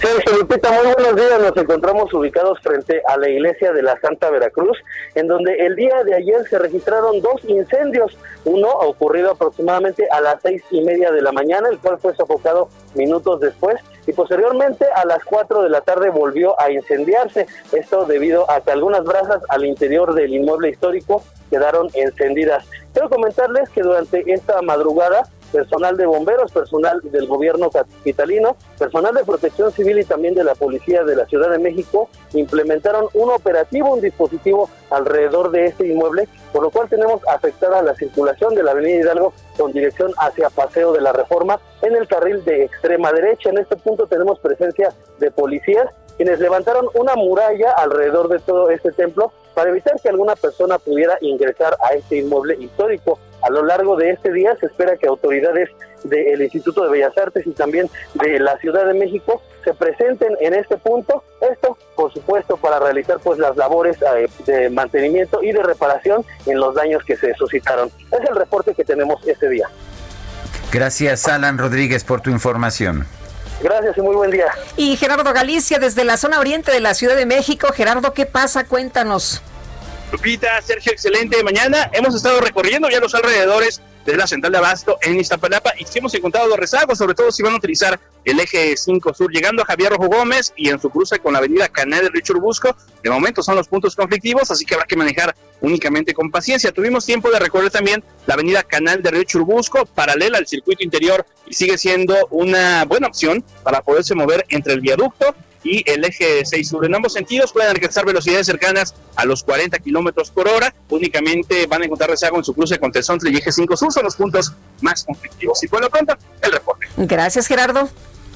Sí, Lupita, muy buenos días. Nos encontramos ubicados frente a la iglesia de la Santa Veracruz, en donde el día de ayer se registraron dos incendios. Uno ocurrido aproximadamente a las seis y media de la mañana, el cual fue sofocado minutos después, y posteriormente a las cuatro de la tarde volvió a incendiarse. Esto debido a que algunas brasas al interior del inmueble histórico quedaron encendidas. Quiero comentarles que durante esta madrugada personal de bomberos, personal del gobierno capitalino, personal de protección civil y también de la policía de la Ciudad de México implementaron un operativo, un dispositivo alrededor de este inmueble, por lo cual tenemos afectada la circulación de la avenida Hidalgo con dirección hacia Paseo de la Reforma en el carril de extrema derecha. En este punto tenemos presencia de policías quienes levantaron una muralla alrededor de todo este templo para evitar que alguna persona pudiera ingresar a este inmueble histórico. A lo largo de este día se espera que autoridades del Instituto de Bellas Artes y también de la Ciudad de México se presenten en este punto. Esto, por supuesto, para realizar pues las labores eh, de mantenimiento y de reparación en los daños que se suscitaron. Es el reporte que tenemos este día. Gracias, Alan Rodríguez, por tu información. Gracias y muy buen día. Y Gerardo Galicia, desde la zona oriente de la Ciudad de México. Gerardo, ¿qué pasa? Cuéntanos. Lupita, Sergio, excelente mañana. Hemos estado recorriendo ya los alrededores de la central de Abasto en Iztapalapa y sí hemos encontrado los rezagos, sobre todo si van a utilizar el eje 5 sur, llegando a Javier Rojo Gómez y en su cruce con la avenida Canal de Richard Busco. De momento son los puntos conflictivos, así que habrá que manejar únicamente con paciencia. Tuvimos tiempo de recorrer también la avenida Canal de Río Churbusco, paralela al circuito interior, y sigue siendo una buena opción para poderse mover entre el viaducto y el eje 6 sur. En ambos sentidos pueden alcanzar velocidades cercanas a los 40 kilómetros por hora. Únicamente van a encontrar rezago en su cruce con Tesontle y eje 5 sur. Son los puntos más conflictivos. Y por lo pronto, el reporte. Gracias, Gerardo.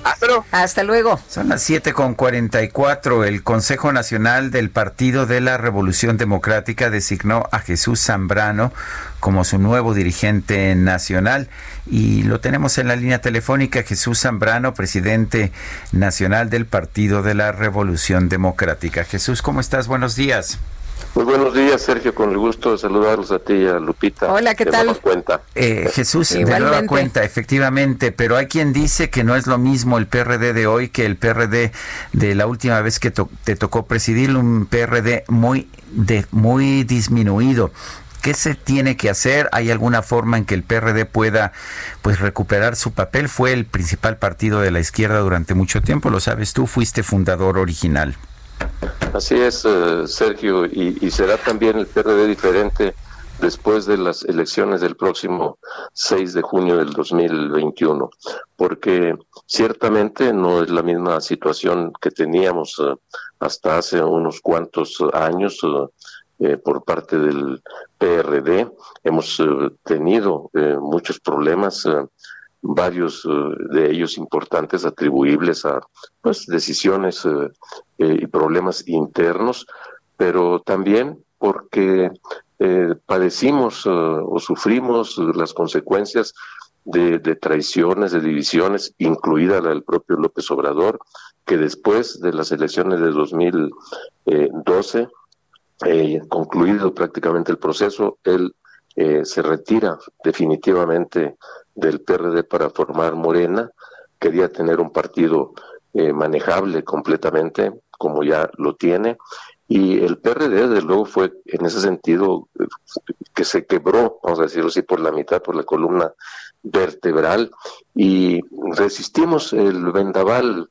Hasta luego. Hasta luego. Son las 7 con 44. El Consejo Nacional del Partido de la Revolución Democrática designó a Jesús Zambrano como su nuevo dirigente nacional y lo tenemos en la línea telefónica. Jesús Zambrano, presidente nacional del Partido de la Revolución Democrática. Jesús, ¿cómo estás? Buenos días. Muy buenos días, Sergio, con el gusto de saludarlos a ti y a Lupita. Hola, ¿qué tal? cuenta. Eh, Jesús, de nueva cuenta, efectivamente, pero hay quien dice que no es lo mismo el PRD de hoy que el PRD de la última vez que te tocó presidir, un PRD muy, de, muy disminuido. ¿Qué se tiene que hacer? ¿Hay alguna forma en que el PRD pueda pues recuperar su papel? Fue el principal partido de la izquierda durante mucho tiempo, lo sabes tú, fuiste fundador original. Así es, eh, Sergio, y, será también el PRD diferente después de las elecciones del próximo 6 de junio del 2021, porque ciertamente no es la misma situación que teníamos eh, hasta hace unos cuantos años eh, por parte del PRD. Hemos tenido muchos problemas varios eh, de ellos importantes atribuibles a pues, decisiones eh, eh, y problemas internos, pero también porque padecimos o sufrimos las consecuencias de, traiciones, de divisiones, incluida la del propio López Obrador, que después de las elecciones de 2012, concluido prácticamente el proceso, él se retira definitivamente del PRD para formar Morena, quería tener un partido eh, manejable completamente, como ya lo tiene, y el PRD, desde luego, fue en ese sentido que se quebró, vamos a decirlo así, por la mitad, por la columna vertebral, y resistimos el vendaval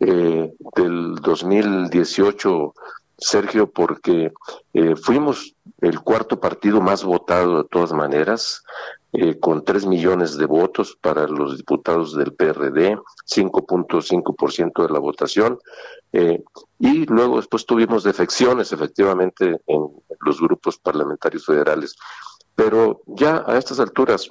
eh, del 2018 Sergio, porque eh, fuimos el cuarto partido más votado de todas maneras, eh, con 3 millones de votos para los diputados del PRD, 5.5% de la votación, eh, y luego después tuvimos defecciones efectivamente en los grupos parlamentarios federales. Pero ya a estas alturas,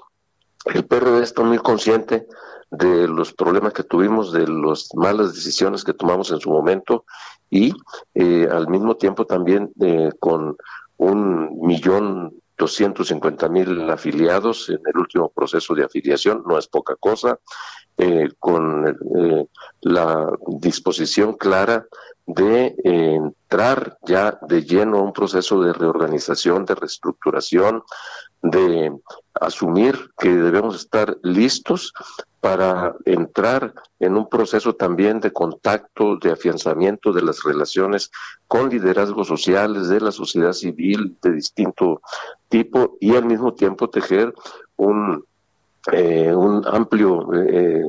el PRD está muy consciente de los problemas que tuvimos, de las malas decisiones que tomamos en su momento y eh, al mismo tiempo también con un millón 250 mil afiliados en el último proceso de afiliación, no es poca cosa, eh, con eh, la disposición clara de entrar ya de lleno a un proceso de reorganización, de reestructuración, de asumir que debemos estar listos para entrar en un proceso también de contacto, de afianzamiento de las relaciones con liderazgos sociales de la sociedad civil de distinto tipo y al mismo tiempo tejer un, eh, un amplio eh,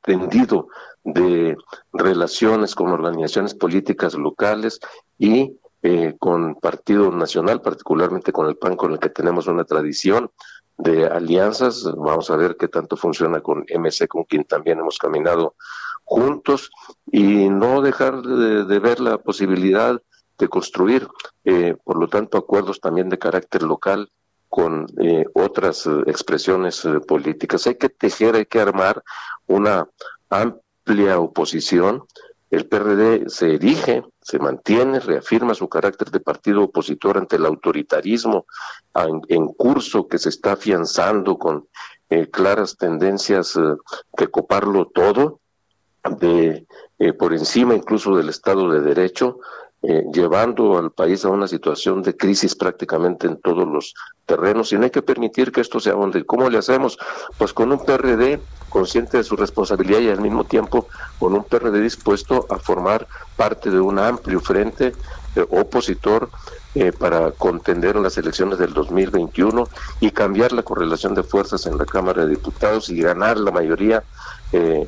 tendido de relaciones con organizaciones políticas locales y eh, con Partido Nacional, particularmente con el PAN, con el que tenemos una tradición de alianzas. Vamos a ver qué tanto funciona con MC, con quien también hemos caminado juntos, y no dejar de, ver la posibilidad de construir, eh, por lo tanto, acuerdos también de carácter local con eh, otras expresiones políticas. Hay que tejer, hay que armar una amplia oposición el PRD se erige se mantiene, reafirma su carácter de partido opositor ante el autoritarismo en, curso que se está afianzando con eh, claras tendencias eh, de coparlo todo, de eh, por encima incluso del Estado de Derecho, eh, llevando al país a una situación de crisis prácticamente en todos los terrenos y no hay que permitir que esto se abonde. ¿Cómo le hacemos? Pues con un PRD consciente de su responsabilidad y al mismo tiempo con un PRD dispuesto a formar parte de un amplio frente eh, opositor eh, para contender en las elecciones del 2021 y cambiar la correlación de fuerzas en la Cámara de Diputados y ganar la mayoría eh,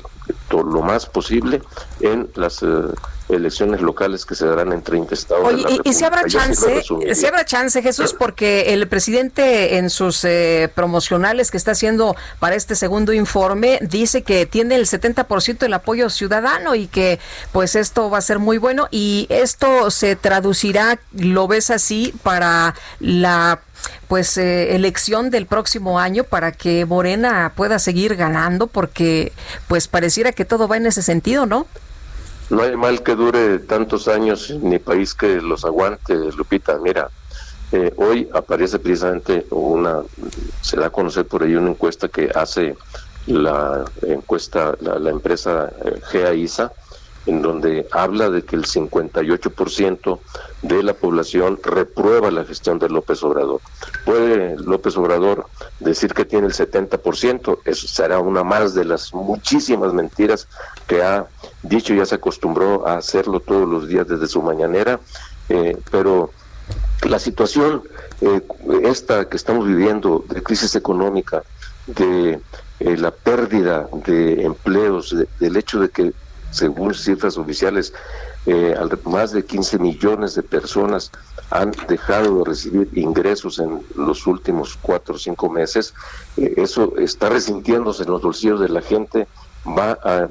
lo más posible en las eh, elecciones locales que se darán en 30 estados. Oye, y, si habrá chance, si habrá chance, Jesús, porque el presidente en sus eh, promocionales que está haciendo para este segundo informe dice que tiene el 70% del apoyo ciudadano y que pues esto va a ser muy bueno. Y esto se traducirá, lo ves así, para la pues eh, elección del próximo año para que Morena pueda seguir ganando porque pues pareciera que todo va en ese sentido, ¿no? No hay mal que dure tantos años ni país que los aguante, Lupita. Mira, eh, hoy aparece precisamente una, se da a conocer por ahí una encuesta que hace la encuesta, la, empresa eh, GAISA, en donde habla de que el 58% de la población reprueba la gestión de López Obrador. Puede López Obrador decir que tiene el 70%, eso será una más de las muchísimas mentiras que ha dicho, ya se acostumbró a hacerlo todos los días desde su mañanera, eh, pero la situación eh, esta que estamos viviendo de crisis económica, de eh, la pérdida de empleos, del hecho de que según cifras oficiales, eh, más de 15 millones de personas han dejado de recibir ingresos en los últimos cuatro o cinco meses. Eh, eso está resintiéndose en los bolsillos de la gente. Va a,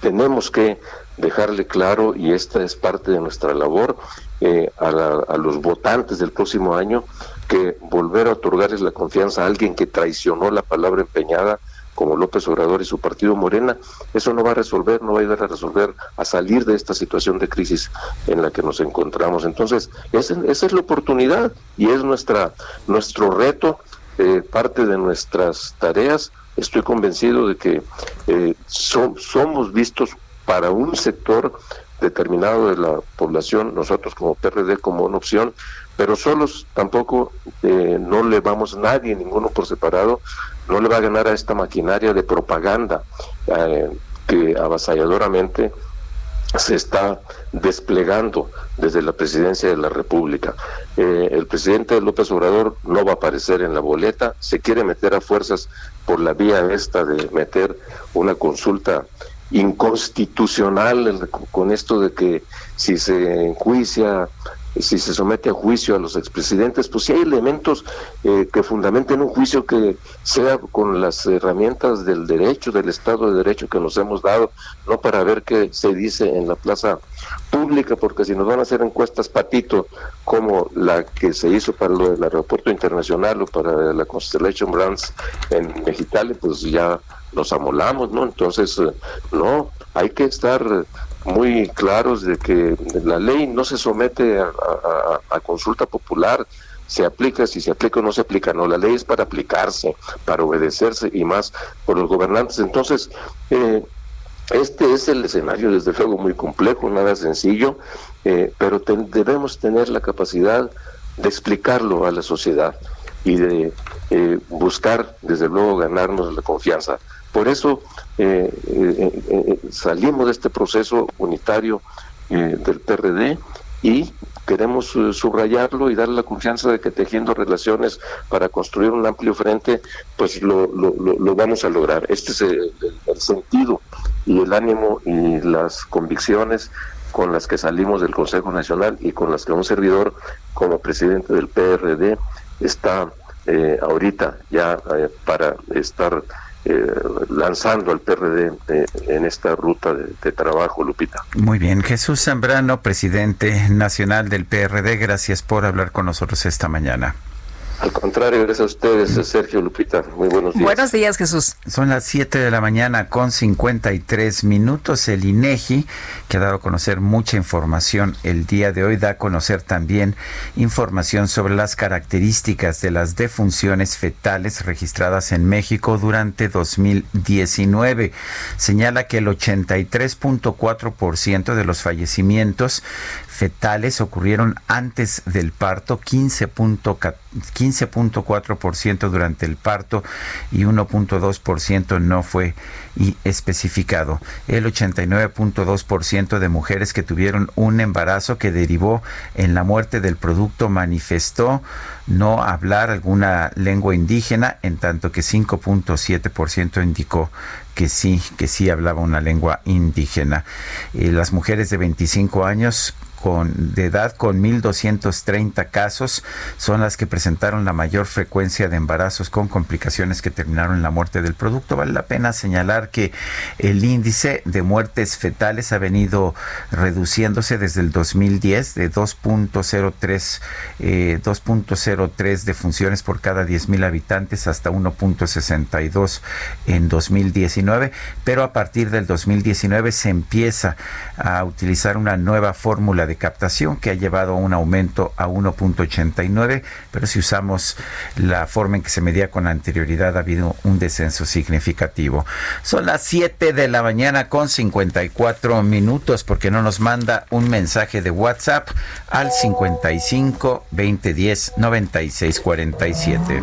tenemos que dejarle claro, y esta es parte de nuestra labor, eh, a, a, los votantes del próximo año, que volver a otorgarles la confianza a alguien que traicionó la palabra empeñada como López Obrador y su partido Morena, eso no va a resolver, no va a ayudar a resolver, a salir de esta situación de crisis en la que nos encontramos. Entonces, esa, es la oportunidad y es nuestra, nuestro reto, eh, parte de nuestras tareas. Estoy convencido de que eh, somos vistos para un sector determinado de la población, nosotros como PRD como una opción, pero solos tampoco eh, no le vamos nadie, ninguno por separado, no le va a ganar a esta maquinaria de propaganda eh, que avasalladoramente se está desplegando desde la presidencia de la República. Eh, el presidente López Obrador no va a aparecer en la boleta, se quiere meter a fuerzas por la vía esta de meter una consulta inconstitucional con esto de que si se enjuicia si se somete a juicio a los expresidentes, pues si hay elementos eh, que fundamenten un juicio que sea con las herramientas del derecho, del Estado de Derecho que nos hemos dado, no para ver qué se dice en la plaza pública, porque si nos van a hacer encuestas patito, como la que se hizo para lo del aeropuerto internacional o para la Constellation Brands en Mexicali, pues ya nos amolamos, ¿no? Entonces, eh, no, hay que estar muy claros de que la ley no se somete a, consulta popular, se aplica, si se aplica o no se aplica, no, la ley es para aplicarse, para obedecerse y más por los gobernantes. Entonces, eh, este es el escenario, desde luego, muy complejo, nada sencillo, eh, pero debemos tener la capacidad de explicarlo a la sociedad y de eh, buscar, desde luego, ganarnos la confianza. Por eso eh, eh, eh, salimos de este proceso unitario del PRD y queremos subrayarlo y darle la confianza de que tejiendo relaciones para construir un amplio frente, pues lo, lo, vamos a lograr. Este es el, sentido y el ánimo y las convicciones con las que salimos del Consejo Nacional y con las que un servidor como presidente del PRD está ahorita ya para estar eh, lanzando al PRD en esta ruta de, trabajo, Lupita. Muy bien, Jesús Zambrano, presidente nacional del PRD, gracias por hablar con nosotros esta mañana. Al contrario, gracias a ustedes, Sergio Lupita. Muy buenos días. Buenos días, Jesús. Son las 7 de la mañana con 53 minutos. El INEGI, que ha dado a conocer mucha información el día de hoy, da a conocer también información sobre las características de las defunciones fetales registradas en México durante 2019. Señala que el 83.4% de los fallecimientos fetales ocurrieron antes del parto, 15.4% durante el parto y 1.2% no fue especificado. El 89.2% de mujeres que tuvieron un embarazo que derivó en la muerte del producto manifestó no hablar alguna lengua indígena, en tanto que 5.7% indicó que sí, que sí hablaba una lengua indígena. Eh, las mujeres de 25 años de edad con 1.230 casos son las que presentaron la mayor frecuencia de embarazos con complicaciones que terminaron en la muerte del producto. Vale la pena señalar que el índice de muertes fetales ha venido reduciéndose desde el 2010 de 2.03 eh, 2.03 defunciones por cada 10.000 habitantes hasta 1.62 en 2019, pero a partir del 2019 se empieza a utilizar una nueva fórmula de captación que ha llevado a un aumento a 1.89, pero si usamos la forma en que se medía con anterioridad ha habido un descenso significativo. Son las 7 de la mañana con 54 minutos porque no nos manda un mensaje de WhatsApp al 55 2010 96 47.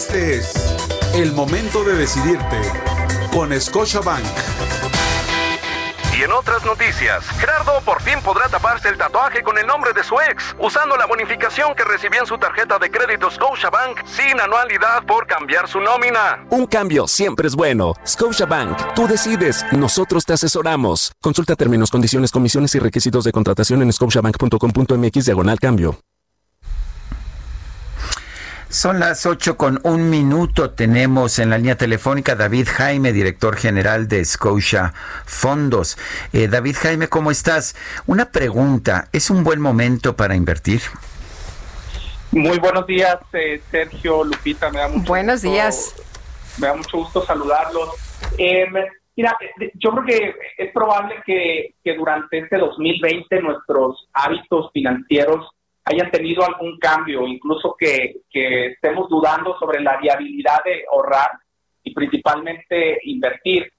Este es el momento de decidirte con Scotiabank. Y en otras noticias, Gerardo por fin podrá taparse el tatuaje con el nombre de su ex, usando la bonificación que recibió en su tarjeta de crédito Scotiabank sin anualidad por cambiar su nómina. Un cambio siempre es bueno. Scotiabank, tú decides, nosotros te asesoramos. Consulta términos, condiciones, comisiones y requisitos de contratación en scotiabank.com.mx diagonal cambio. Son las ocho con un minuto. Tenemos en la línea telefónica David Jaime, director general de Scotia Fondos. Eh, David Jaime, ¿cómo estás? Una pregunta, ¿es un buen momento para invertir? Muy buenos días, eh, Sergio, Lupita, me da mucho Buenos gusto, días. Me da mucho gusto saludarlos. Eh, mira, yo creo que es probable que, que durante este 2020 nuestros hábitos financieros hayan tenido algún cambio, incluso que, que estemos dudando sobre la viabilidad de ahorrar y principalmente invertir.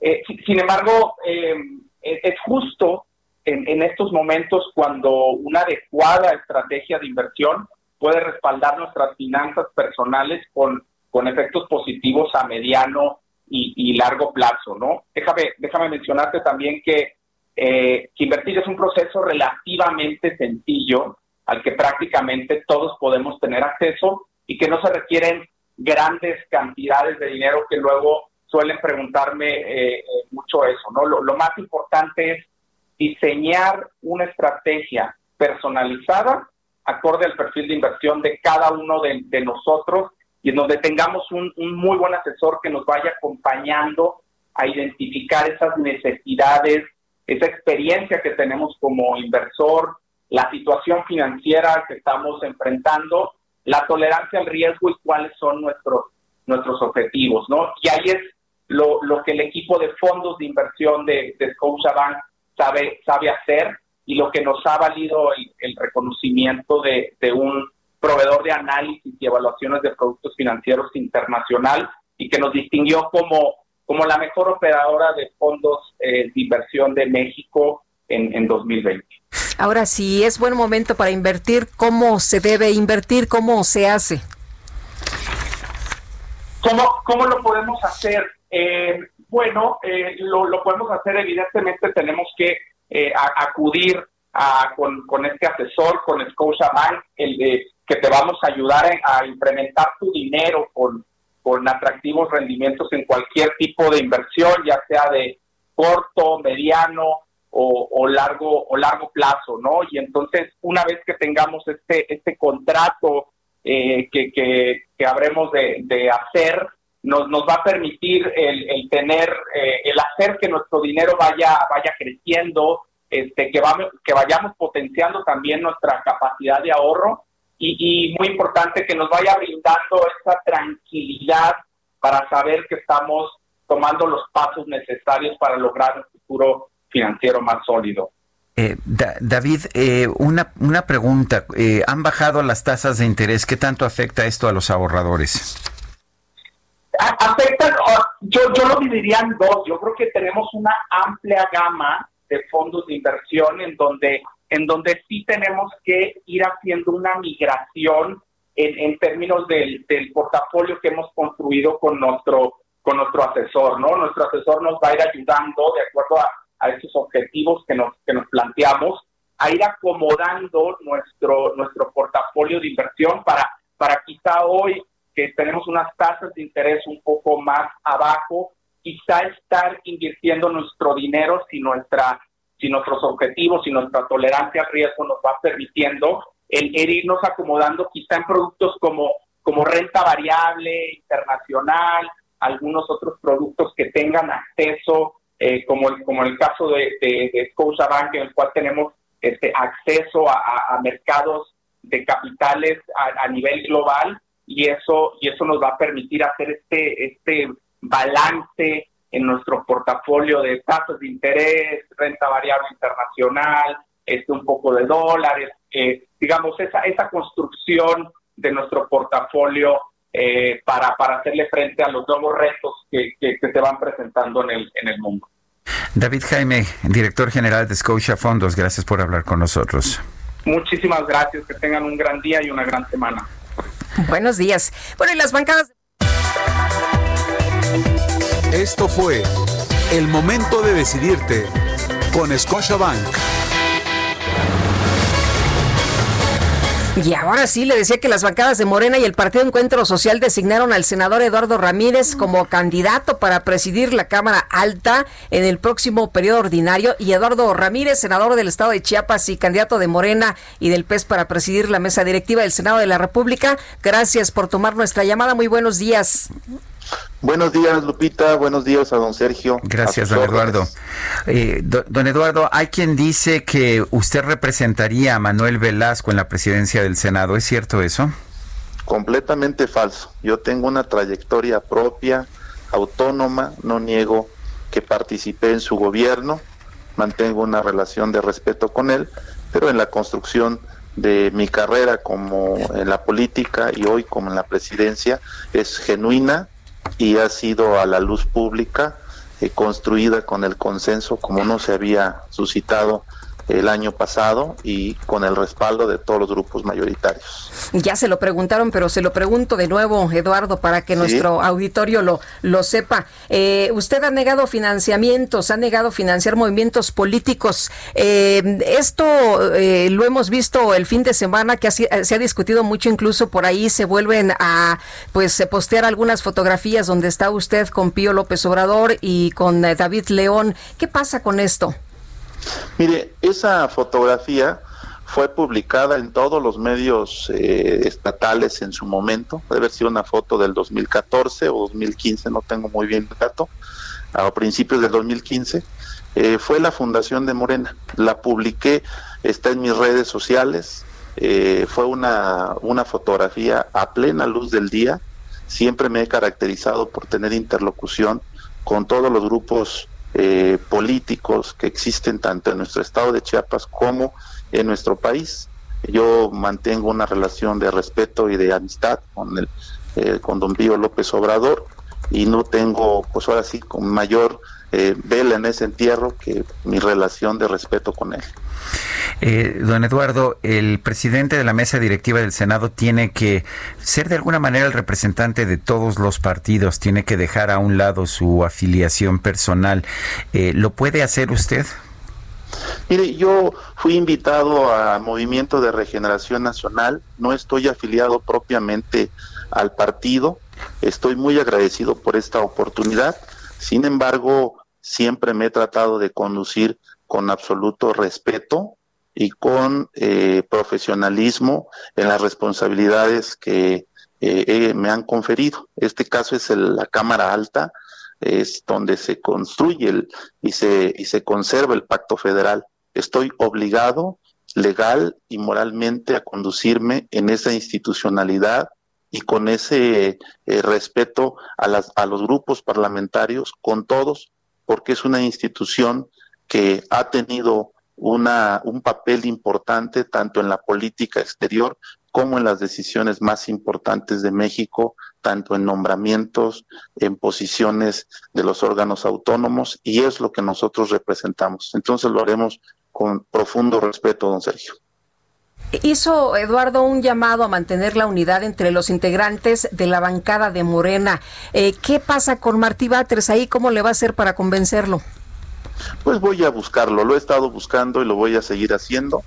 Eh, si- sin embargo, eh, es es justo en, en estos momentos cuando una adecuada estrategia de inversión puede respaldar nuestras finanzas personales con, con efectos positivos a mediano y, y largo plazo, ¿no? Déjame, déjame mencionarte también que, eh, que invertir es un proceso relativamente sencillo al que prácticamente todos podemos tener acceso y que no se requieren grandes cantidades de dinero que luego suelen preguntarme eh, eh, mucho eso, ¿no? Lo, más importante es diseñar una estrategia personalizada acorde al perfil de inversión de cada uno de, nosotros y en donde tengamos un muy buen asesor que nos vaya acompañando a identificar esas necesidades, esa experiencia que tenemos como inversor, la situación financiera que estamos enfrentando, la tolerancia al riesgo y cuáles son nuestros, nuestros objetivos, ¿no? Y ahí es lo, que el equipo de fondos de inversión de, de Scotiabank sabe, sabe hacer y lo que nos ha valido el, el reconocimiento de, de un proveedor de análisis y evaluaciones de productos financieros internacional y que nos distinguió como, como la mejor operadora de fondos eh, de inversión de México en, en 2020. Ahora, si es buen momento para invertir, ¿cómo se debe invertir? ¿Cómo se hace? ¿Cómo, cómo lo podemos hacer? Eh, bueno, eh, lo, podemos hacer, evidentemente tenemos que eh, a- acudir a, con, con este asesor, con Scotiabank, el de que te vamos a ayudar a, implementar tu dinero con, con atractivos rendimientos en cualquier tipo de inversión, ya sea de corto, mediano o, largo o largo plazo, ¿no? Y entonces una vez que tengamos este este contrato eh, que, que, habremos de, hacer, nos, nos va a permitir el, tener, eh, el hacer que nuestro dinero vaya vaya creciendo, este, que, vamos, que vayamos potenciando también nuestra capacidad de ahorro y, muy importante que nos vaya brindando esa tranquilidad para saber que estamos tomando los pasos necesarios para lograr un futuro financiero más sólido. Eh, David, eh, una, una pregunta. Eh, ¿Han bajado las tasas de interés? ¿Qué tanto afecta esto a los ahorradores? Afecta, yo, yo lo dividiría en dos. Yo creo que tenemos una amplia gama de fondos de inversión en donde, en donde sí tenemos que ir haciendo una migración en, en términos del, del, portafolio que hemos construido con nuestro, con nuestro asesor, ¿no? Nuestro asesor nos va a ir ayudando de acuerdo a, a estos objetivos que nos, que nos planteamos, a ir acomodando nuestro, nuestro portafolio de inversión para, para quizá hoy que tenemos unas tasas de interés un poco más abajo, quizá estar invirtiendo nuestro dinero si nuestra si nuestros objetivos, si nuestra tolerancia al riesgo nos va permitiendo, el, irnos acomodando quizá en productos como, como renta variable, internacional, algunos otros productos que tengan acceso, eh, como, el, como el caso de, de, Scotiabank, en el cual tenemos este acceso a, mercados de capitales a, a, nivel global y eso y eso nos va a permitir hacer este este balance en nuestro portafolio de tasas de interés, renta variable internacional, este, un poco de dólares, eh, digamos, esa, esa construcción de nuestro portafolio eh, para, para hacerle frente a los nuevos retos que, que, se van presentando en el, en el mundo. David Jaime, director general de Scotia Fondos, gracias por hablar con nosotros. Muchísimas gracias, que tengan un gran día y una gran semana. Buenos días. Bueno, y las bancadas... Esto fue el momento de decidirte con Scotiabank. Y ahora sí, le decía que las bancadas de Morena y el Partido Encuentro Social designaron al senador Eduardo Ramírez como candidato para presidir la Cámara Alta en el próximo periodo ordinario. Y Eduardo Ramírez, senador del Estado de Chiapas y candidato de Morena y del PES para presidir la mesa directiva del Senado de la República. Gracias por tomar nuestra llamada. Muy buenos días. Buenos días, Lupita. Buenos días a don Sergio. Gracias, don Eduardo. Eh, don Eduardo, hay quien dice que usted representaría a Manuel Velasco en la presidencia del Senado. ¿Es cierto eso? Completamente falso. Yo tengo una trayectoria propia, autónoma. No niego que participé en su gobierno. Mantengo una relación de respeto con él, pero en la construcción de mi carrera como en la política y hoy como en la presidencia es genuina y ha sido a la luz pública eh, construida con el consenso como no se había suscitado el año pasado y con el respaldo de todos los grupos mayoritarios. Ya se lo preguntaron, pero se lo pregunto de nuevo, Eduardo, para que nuestro auditorio lo, lo sepa. Eh, usted ha negado financiamientos, ha negado financiar movimientos políticos. Eh, esto eh, lo hemos visto el fin de semana, que se ha discutido mucho, incluso por ahí se vuelven a pues postear algunas fotografías donde está usted con Pío López Obrador y con David León. ¿Qué pasa con esto? Mire, esa fotografía fue publicada en todos los medios eh, estatales en su momento, debe haber sido una foto del 2014 o 2015, no tengo muy bien el dato, a principios del 2015, eh, fue la fundación de Morena, la publiqué, está en mis redes sociales, eh, fue una, una fotografía a plena luz del día, siempre me he caracterizado por tener interlocución con todos los grupos eh, políticos que existen tanto en nuestro estado de Chiapas como en nuestro país. Yo mantengo una relación de respeto y de amistad con el eh, con don Pío López Obrador y no tengo, pues ahora sí, con mayor eh, vela en ese entierro que mi relación de respeto con él. Eh, don Eduardo, el presidente de la mesa directiva del Senado tiene que ser de alguna manera el representante de todos los partidos, tiene que dejar a un lado su afiliación personal. Eh, ¿Lo puede hacer usted? Mire, yo fui invitado a Movimiento de Regeneración Nacional, no estoy afiliado propiamente al partido, estoy muy agradecido por esta oportunidad, sin embargo, siempre me he tratado de conducir con absoluto respeto y con eh, profesionalismo en las responsabilidades que eh, me han conferido. Este caso es la Cámara Alta, es donde se construye el, y, se, y se conserva el pacto federal. Estoy obligado legal y moralmente a conducirme en esa institucionalidad y con ese eh, respeto a, las, a los grupos parlamentarios, con todos, porque es una institución que ha tenido una, un papel importante tanto en la política exterior como en las decisiones más importantes de México, tanto en nombramientos, en posiciones de los órganos autónomos, y es lo que nosotros representamos. Entonces lo haremos con profundo respeto, don Sergio. Hizo Eduardo un llamado a mantener la unidad entre los integrantes de la bancada de Morena. Eh, ¿Qué pasa con Martí Batres ahí? ¿Cómo le va a hacer para convencerlo? Pues voy a buscarlo, lo he estado buscando y lo voy a seguir haciendo.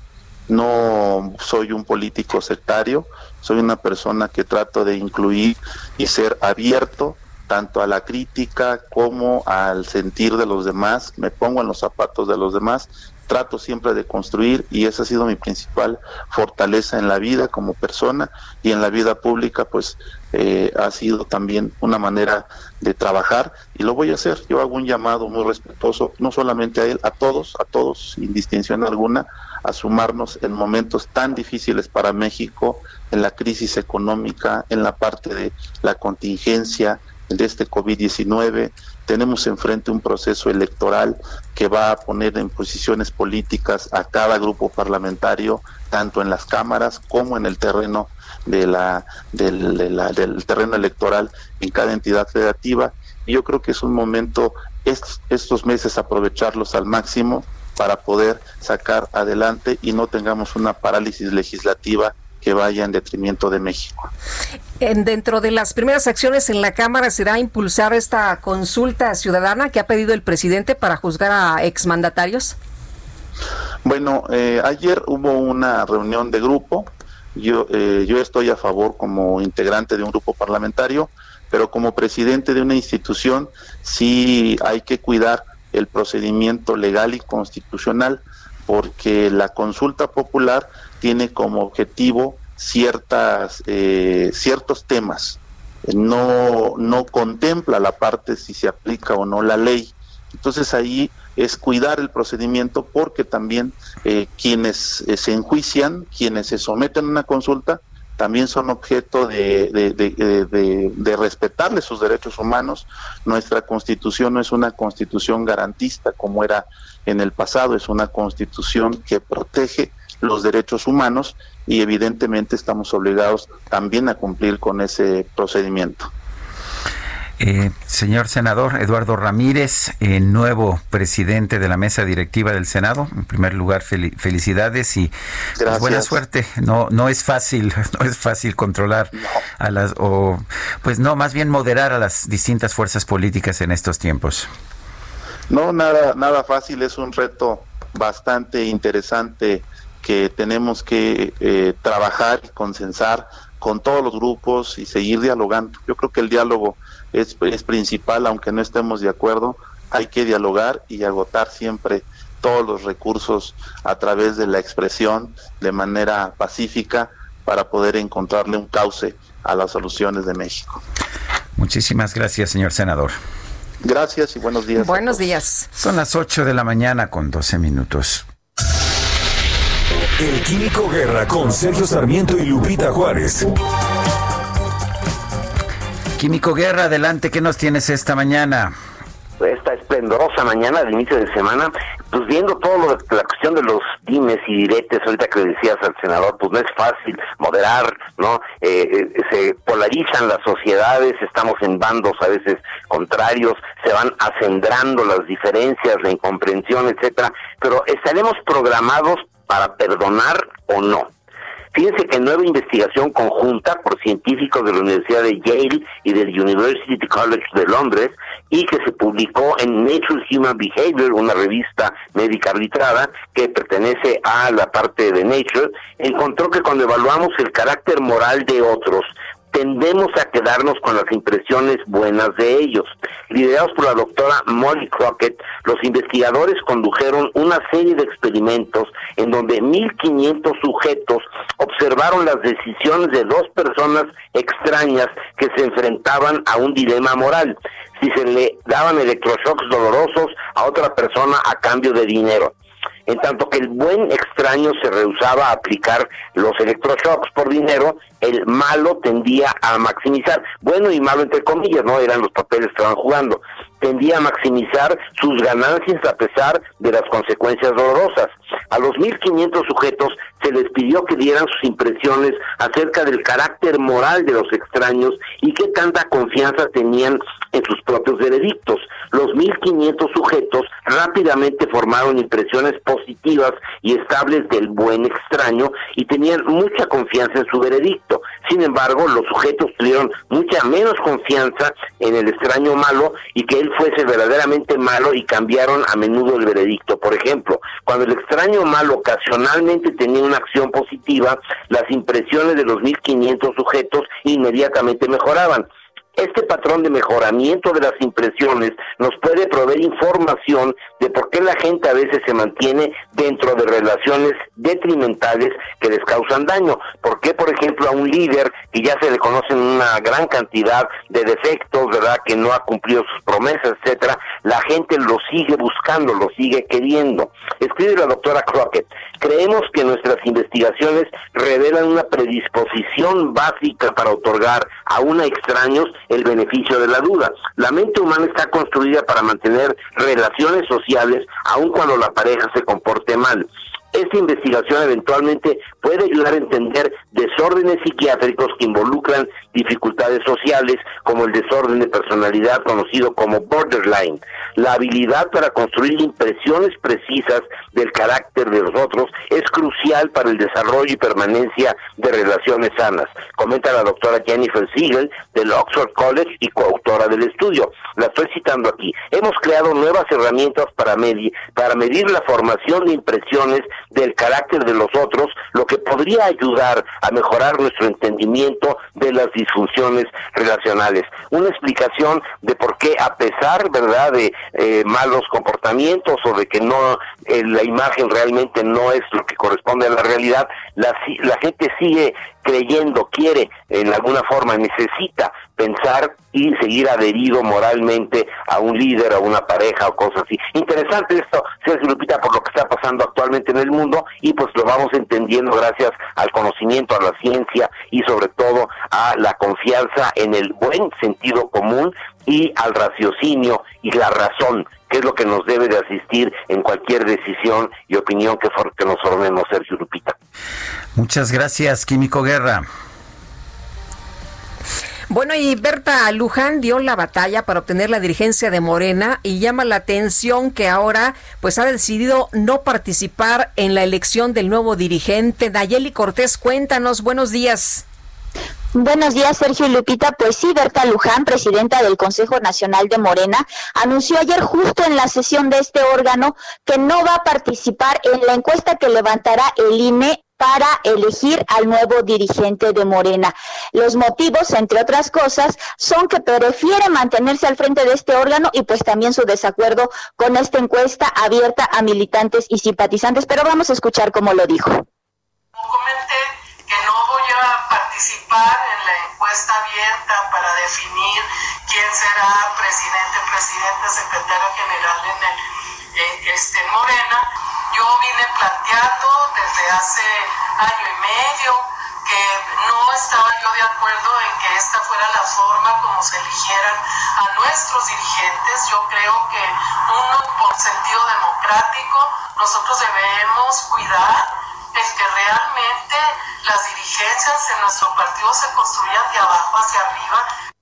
No soy un político sectario, soy una persona que trato de incluir y ser abierto tanto a la crítica como al sentir de los demás, me pongo en los zapatos de los demás, trato siempre de construir y esa ha sido mi principal fortaleza en la vida como persona y en la vida pública pues eh, ha sido también una manera de trabajar y lo voy a hacer. Yo hago un llamado muy respetuoso, no solamente a él, a todos, a todos, sin distinción alguna, a sumarnos en momentos tan difíciles para México, en la crisis económica, en la parte de la contingencia de este COVID-19. Tenemos enfrente un proceso electoral que va a poner en posiciones políticas a cada grupo parlamentario, tanto en las cámaras como en el terreno de la, del, del terreno electoral en cada entidad federativa. Y yo creo que es un momento estos meses aprovecharlos al máximo para poder sacar adelante y no tengamos una parálisis legislativa que vaya en detrimento de México. En, dentro de las primeras acciones en la Cámara será impulsar esta consulta ciudadana que ha pedido el presidente para juzgar a exmandatarios. Bueno, eh, ayer hubo una reunión de grupo. Yo, eh, yo estoy a favor como integrante de un grupo parlamentario, pero como presidente de una institución sí hay que cuidar el procedimiento legal y constitucional, porque la consulta popular tiene como objetivo ciertas, eh, ciertos temas, no, no contempla la parte si se aplica o no la ley. Entonces ahí es cuidar el procedimiento porque también eh, quienes eh, se enjuician, quienes se someten a una consulta, también son objeto de, de, respetarle sus derechos humanos. Nuestra constitución no es una constitución garantista como era en el pasado, es una constitución que protege los derechos humanos y evidentemente estamos obligados también a cumplir con ese procedimiento. Eh, señor senador Eduardo Ramírez, eh, nuevo presidente de la mesa directiva del Senado. En primer lugar, felicidades y pues, buena suerte. No, no es fácil, no es fácil controlar a las, o pues no, más bien moderar a las distintas fuerzas políticas en estos tiempos. No, nada, nada fácil. Es un reto bastante interesante que tenemos que eh, trabajar y consensar con todos los grupos y seguir dialogando. Yo creo que el diálogo es, es principal, aunque no estemos de acuerdo, hay que dialogar y agotar siempre todos los recursos a través de la expresión de manera pacífica para poder encontrarle un cauce a las soluciones de México. Muchísimas gracias, señor senador. Gracias y buenos días. Buenos días. Son las 8 de la mañana con 12 minutos. El Químico Guerra con Sergio Sarmiento y Lupita Juárez. Químico Guerra, adelante, ¿qué nos tienes esta mañana? Esta esplendorosa mañana de inicio de semana, pues viendo todo lo, la cuestión de los dimes y diretes, ahorita que le decías al senador, pues no es fácil moderar, ¿no? Eh, eh, se polarizan las sociedades, estamos en bandos a veces contrarios, se van acendrando las diferencias, la incomprensión, etcétera, pero estaremos programados para perdonar o no. Fíjense que nueva investigación conjunta por científicos de la Universidad de Yale y del University College de Londres y que se publicó en Nature Human Behavior, una revista médica arbitrada que pertenece a la parte de Nature, encontró que cuando evaluamos el carácter moral de otros, tendemos a quedarnos con las impresiones buenas de ellos. Liderados por la doctora Molly Crockett, los investigadores condujeron una serie de experimentos en donde 1.500 sujetos observaron las decisiones de dos personas extrañas que se enfrentaban a un dilema moral. Si se le daban electroshocks dolorosos a otra persona a cambio de dinero en tanto que el buen extraño se rehusaba a aplicar los electroshocks por dinero, el malo tendía a maximizar, bueno y malo entre comillas, no eran los papeles que estaban jugando, tendía a maximizar sus ganancias a pesar de las consecuencias dolorosas. A los 1.500 sujetos se les pidió que dieran sus impresiones acerca del carácter moral de los extraños y qué tanta confianza tenían en sus propios veredictos. Los 1.500 sujetos rápidamente formaron impresiones positivas y estables del buen extraño y tenían mucha confianza en su veredicto. Sin embargo, los sujetos tuvieron mucha menos confianza en el extraño malo y que él fuese verdaderamente malo y cambiaron a menudo el veredicto. Por ejemplo, cuando el extraño malo ocasionalmente tenía una acción positiva, las impresiones de los 1.500 sujetos inmediatamente mejoraban. Este patrón de mejoramiento de las impresiones nos puede proveer información de por qué la gente a veces se mantiene dentro de relaciones detrimentales que les causan daño. ¿Por qué, por ejemplo, a un líder que ya se le conocen una gran cantidad de defectos, verdad, que no ha cumplido sus promesas, etcétera, la gente lo sigue buscando, lo sigue queriendo? Escribe la doctora Crockett, creemos que nuestras investigaciones revelan una predisposición básica para otorgar a una extraños el beneficio de la duda. La mente humana está construida para mantener relaciones sociales aun cuando la pareja se comporte mal. Esta investigación eventualmente puede ayudar a entender desórdenes psiquiátricos que involucran dificultades sociales, como el desorden de personalidad conocido como borderline. La habilidad para construir impresiones precisas del carácter de los otros es crucial para el desarrollo y permanencia de relaciones sanas, comenta la doctora Jennifer Siegel del Oxford College y coautora del estudio. La estoy citando aquí. Hemos creado nuevas herramientas para medir, para medir la formación de impresiones del carácter de los otros, lo que podría ayudar a mejorar nuestro entendimiento de las disfunciones relacionales. Una explicación de por qué a pesar, ¿verdad?, de eh, malos comportamientos o de que no eh, la imagen realmente no es lo que corresponde a la realidad, la, la gente sigue creyendo, quiere en alguna forma, necesita pensar y seguir adherido moralmente a un líder, a una pareja o cosas así. Interesante esto, Sergio Lupita, por lo que está pasando actualmente en el mundo y pues lo vamos entendiendo gracias al conocimiento, a la ciencia y sobre todo a la confianza en el buen sentido común y al raciocinio y la razón, que es lo que nos debe de asistir en cualquier decisión y opinión que, que nos formemos, Sergio Lupita. Muchas gracias, Químico Guerra. Bueno, y Berta Luján dio la batalla para obtener la dirigencia de Morena y llama la atención que ahora pues ha decidido no participar en la elección del nuevo dirigente. Nayeli Cortés, cuéntanos, buenos días. Buenos días, Sergio y Lupita. Pues sí, Berta Luján, presidenta del Consejo Nacional de Morena, anunció ayer justo en la sesión de este órgano que no va a participar en la encuesta que levantará el INE para elegir al nuevo dirigente de Morena. Los motivos, entre otras cosas, son que prefiere mantenerse al frente de este órgano y pues también su desacuerdo con esta encuesta abierta a militantes y simpatizantes. Pero vamos a escuchar cómo lo dijo. Comenté participar en la encuesta abierta para definir quién será presidente, presidente, secretario general en el este, Morena yo vine planteando desde hace año y medio que no estaba yo de acuerdo en que esta fuera la forma como se eligieran a nuestros dirigentes. Yo creo que uno por sentido democrático nosotros debemos cuidar el que realmente las dirigencias en nuestro partido se construyan de abajo hacia arriba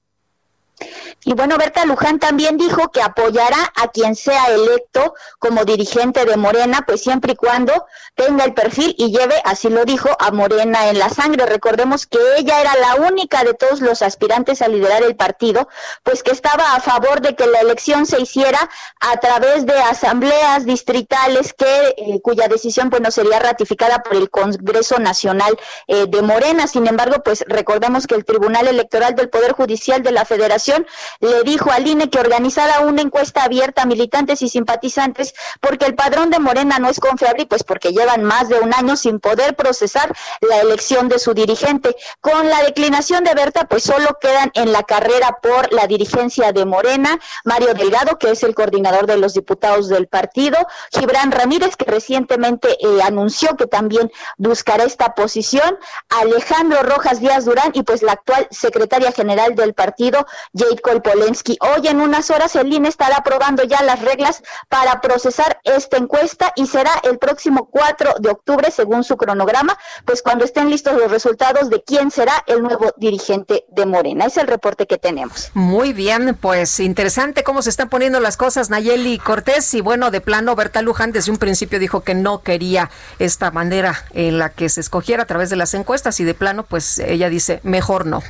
Y bueno, Berta Luján también dijo que apoyará a quien sea electo como dirigente de Morena, pues siempre y cuando tenga el perfil y lleve, así lo dijo, a Morena en la sangre. Recordemos que ella era la única de todos los aspirantes a liderar el partido, pues que estaba a favor de que la elección se hiciera a través de asambleas distritales que eh, cuya decisión no sería ratificada por el Congreso Nacional eh, de Morena. Sin embargo, pues recordemos que el Tribunal Electoral del Poder Judicial de la Federación le dijo al INE que organizara una encuesta abierta a militantes y simpatizantes porque el padrón de Morena no es confiable y pues porque llevan más de un año sin poder procesar la elección de su dirigente. Con la declinación de Berta, pues solo quedan en la carrera por la dirigencia de Morena, Mario Delgado, que es el coordinador de los diputados del partido, Gibran Ramírez, que recientemente eh, anunció que también buscará esta posición, Alejandro Rojas Díaz Durán y pues la actual secretaria general del partido, Jade Polensky. Hoy en unas horas el INE estará aprobando ya las reglas para procesar esta encuesta y será el próximo 4 de octubre, según su cronograma, pues cuando estén listos los resultados de quién será el nuevo dirigente de Morena. Es el reporte que tenemos. Muy bien, pues interesante cómo se están poniendo las cosas, Nayeli Cortés. Y bueno, de plano, Berta Luján desde un principio dijo que no quería esta manera en la que se escogiera a través de las encuestas y de plano, pues ella dice, mejor no.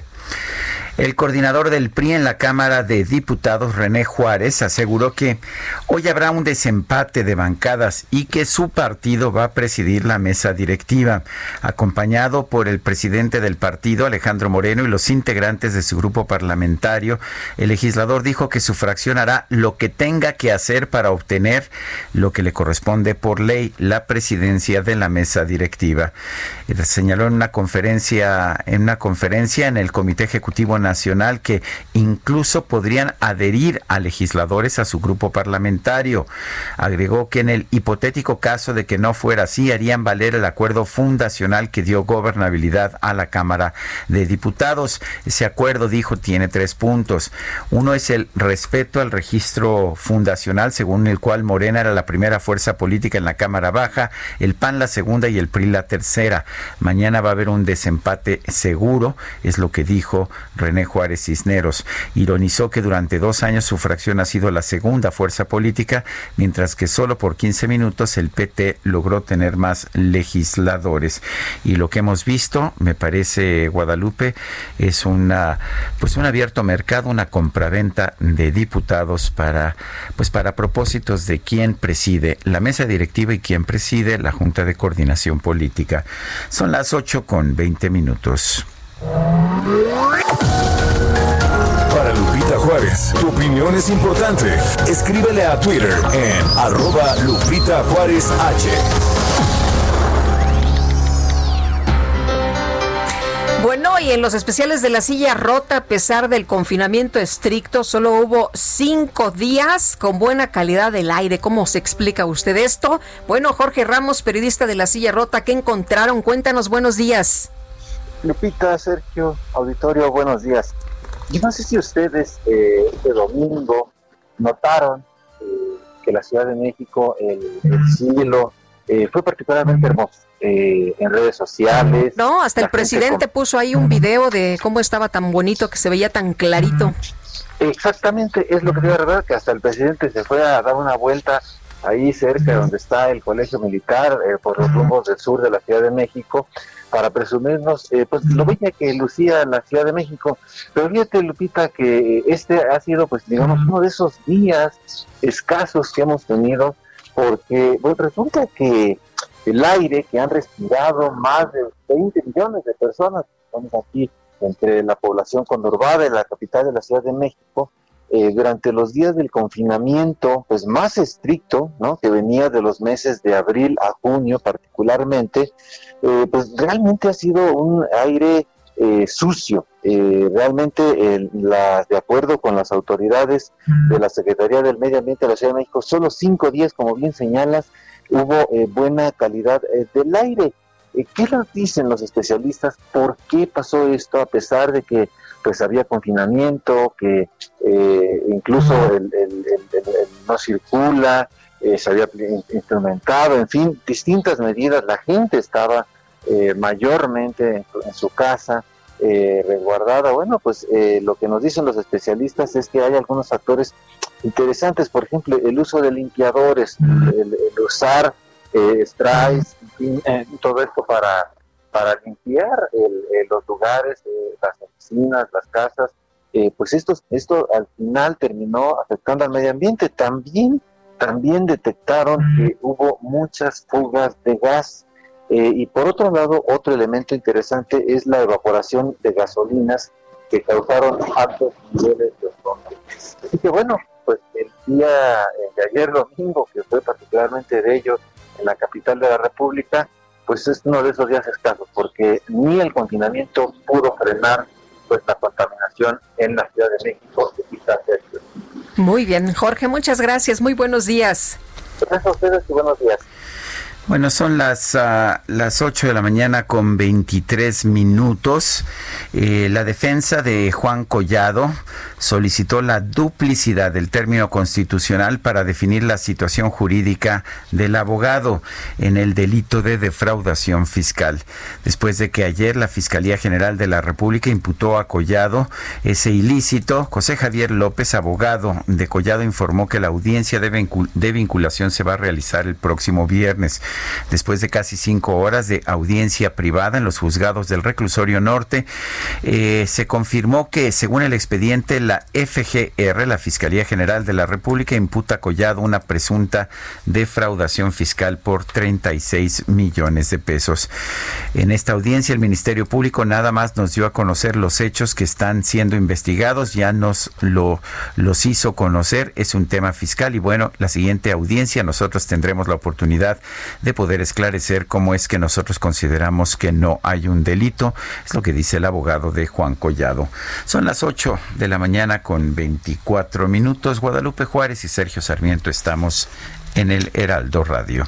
El coordinador del PRI en la Cámara de Diputados, René Juárez, aseguró que hoy habrá un desempate de bancadas y que su partido va a presidir la mesa directiva, acompañado por el presidente del partido, Alejandro Moreno, y los integrantes de su grupo parlamentario. El legislador dijo que su fracción hará lo que tenga que hacer para obtener lo que le corresponde por ley, la presidencia de la mesa directiva. Señaló en una conferencia, en una conferencia en el Comité Ejecutivo Nacional que incluso podrían adherir a legisladores a su grupo parlamentario. Agregó que en el hipotético caso de que no fuera así, harían valer el acuerdo fundacional que dio gobernabilidad a la Cámara de Diputados. Ese acuerdo, dijo, tiene tres puntos. Uno es el respeto al registro fundacional, según el cual Morena era la primera fuerza política en la Cámara Baja, el PAN la segunda y el PRI la tercera. Mañana va a haber un desempate seguro, es lo que dijo René Juárez Cisneros. Ironizó que durante dos años su fracción ha sido la segunda fuerza política, mientras que solo por 15 minutos el PT logró tener más legisladores. Y lo que hemos visto, me parece, Guadalupe, es una, pues un abierto mercado, una compraventa de diputados para, pues para propósitos de quién preside la mesa directiva y quién preside la Junta de Coordinación Política. Son las 8 con 20 minutos. Juárez, tu opinión es importante. Escríbele a Twitter en arroba Lupita Juárez H. Bueno, y en los especiales de la silla rota, a pesar del confinamiento estricto, solo hubo cinco días con buena calidad del aire. ¿Cómo se explica usted esto? Bueno, Jorge Ramos, periodista de la silla rota, ¿qué encontraron? Cuéntanos, buenos días. Lupita, Sergio, auditorio, buenos días. Yo no sé si ustedes eh, este domingo notaron eh, que la Ciudad de México, el, el cielo, eh, fue particularmente hermoso. Eh, en redes sociales. No, hasta el presidente puso ahí un video de cómo estaba tan bonito, que se veía tan clarito. Exactamente, es lo que te iba a revelar, que hasta el presidente se fue a dar una vuelta ahí cerca donde está el colegio militar, eh, por los rumbos del sur de la Ciudad de México, para presumirnos eh, pues lo bella que lucía la Ciudad de México. Pero fíjate, Lupita, que este ha sido, pues digamos, uno de esos días escasos que hemos tenido, porque pues, resulta que el aire que han respirado más de 20 millones de personas, estamos aquí entre la población conurbada y la capital de la Ciudad de México, eh, durante los días del confinamiento, pues más estricto, ¿no? Que venía de los meses de abril a junio particularmente, eh, pues realmente ha sido un aire eh, sucio. realmente, la, de acuerdo con las autoridades de la Secretaría del Medio Ambiente de la Ciudad de México, solo cinco días, como bien señalas, hubo buena calidad del aire. ¿Qué nos dicen los especialistas? ¿Por qué pasó esto a pesar de que pues había confinamiento, que eh, incluso el, no circula, eh, se había instrumentado, en fin, distintas medidas, la gente estaba eh, mayormente en, su casa, eh, resguardada. Bueno, pues eh, lo que nos dicen los especialistas es que hay algunos factores interesantes, por ejemplo, el uso de limpiadores, el, usar eh, sprays, todo esto para, para limpiar los lugares, las oficinas, las casas. pues esto, esto al final terminó afectando al medio ambiente. También, también detectaron que hubo muchas fugas de gas eh, y por otro lado, otro elemento interesante es la evaporación de gasolinas que causaron altos niveles de ozono. Así que bueno, pues el día eh, de ayer domingo, que fue particularmente de ellos en la capital de la República, pues es uno de esos días escasos, porque ni el confinamiento pudo frenar pues la contaminación en la Ciudad de México. Muy bien, Jorge, muchas gracias, muy buenos días. Gracias a ustedes y buenos días. Bueno, son las, uh, las 8 de la mañana con 23 minutos. Eh, la defensa de Juan Collado solicitó la duplicidad del término constitucional para definir la situación jurídica del abogado en el delito de defraudación fiscal. Después de que ayer la Fiscalía General de la República imputó a Collado ese ilícito, José Javier López, abogado de Collado, informó que la audiencia de vinculación se va a realizar el próximo viernes. Después de casi cinco horas de audiencia privada en los juzgados del reclusorio norte, eh, se confirmó que, según el expediente, la FGR, la Fiscalía General de la República, imputa a Collado una presunta defraudación fiscal por 36 millones de pesos. En esta audiencia, el Ministerio Público nada más nos dio a conocer los hechos que están siendo investigados, ya nos lo, los hizo conocer, es un tema fiscal y bueno, la siguiente audiencia nosotros tendremos la oportunidad de poder esclarecer cómo es que nosotros consideramos que no hay un delito. Es lo que dice el abogado de Juan Collado. Son las 8 de la mañana con 24 minutos. Guadalupe Juárez y Sergio Sarmiento estamos en el Heraldo Radio.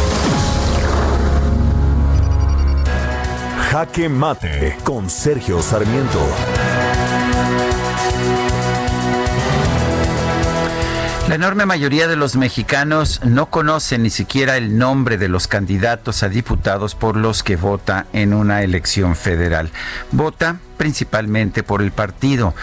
Jaque Mate con Sergio Sarmiento. La enorme mayoría de los mexicanos no conocen ni siquiera el nombre de los candidatos a diputados por los que vota en una elección federal. Vota principalmente por el partido.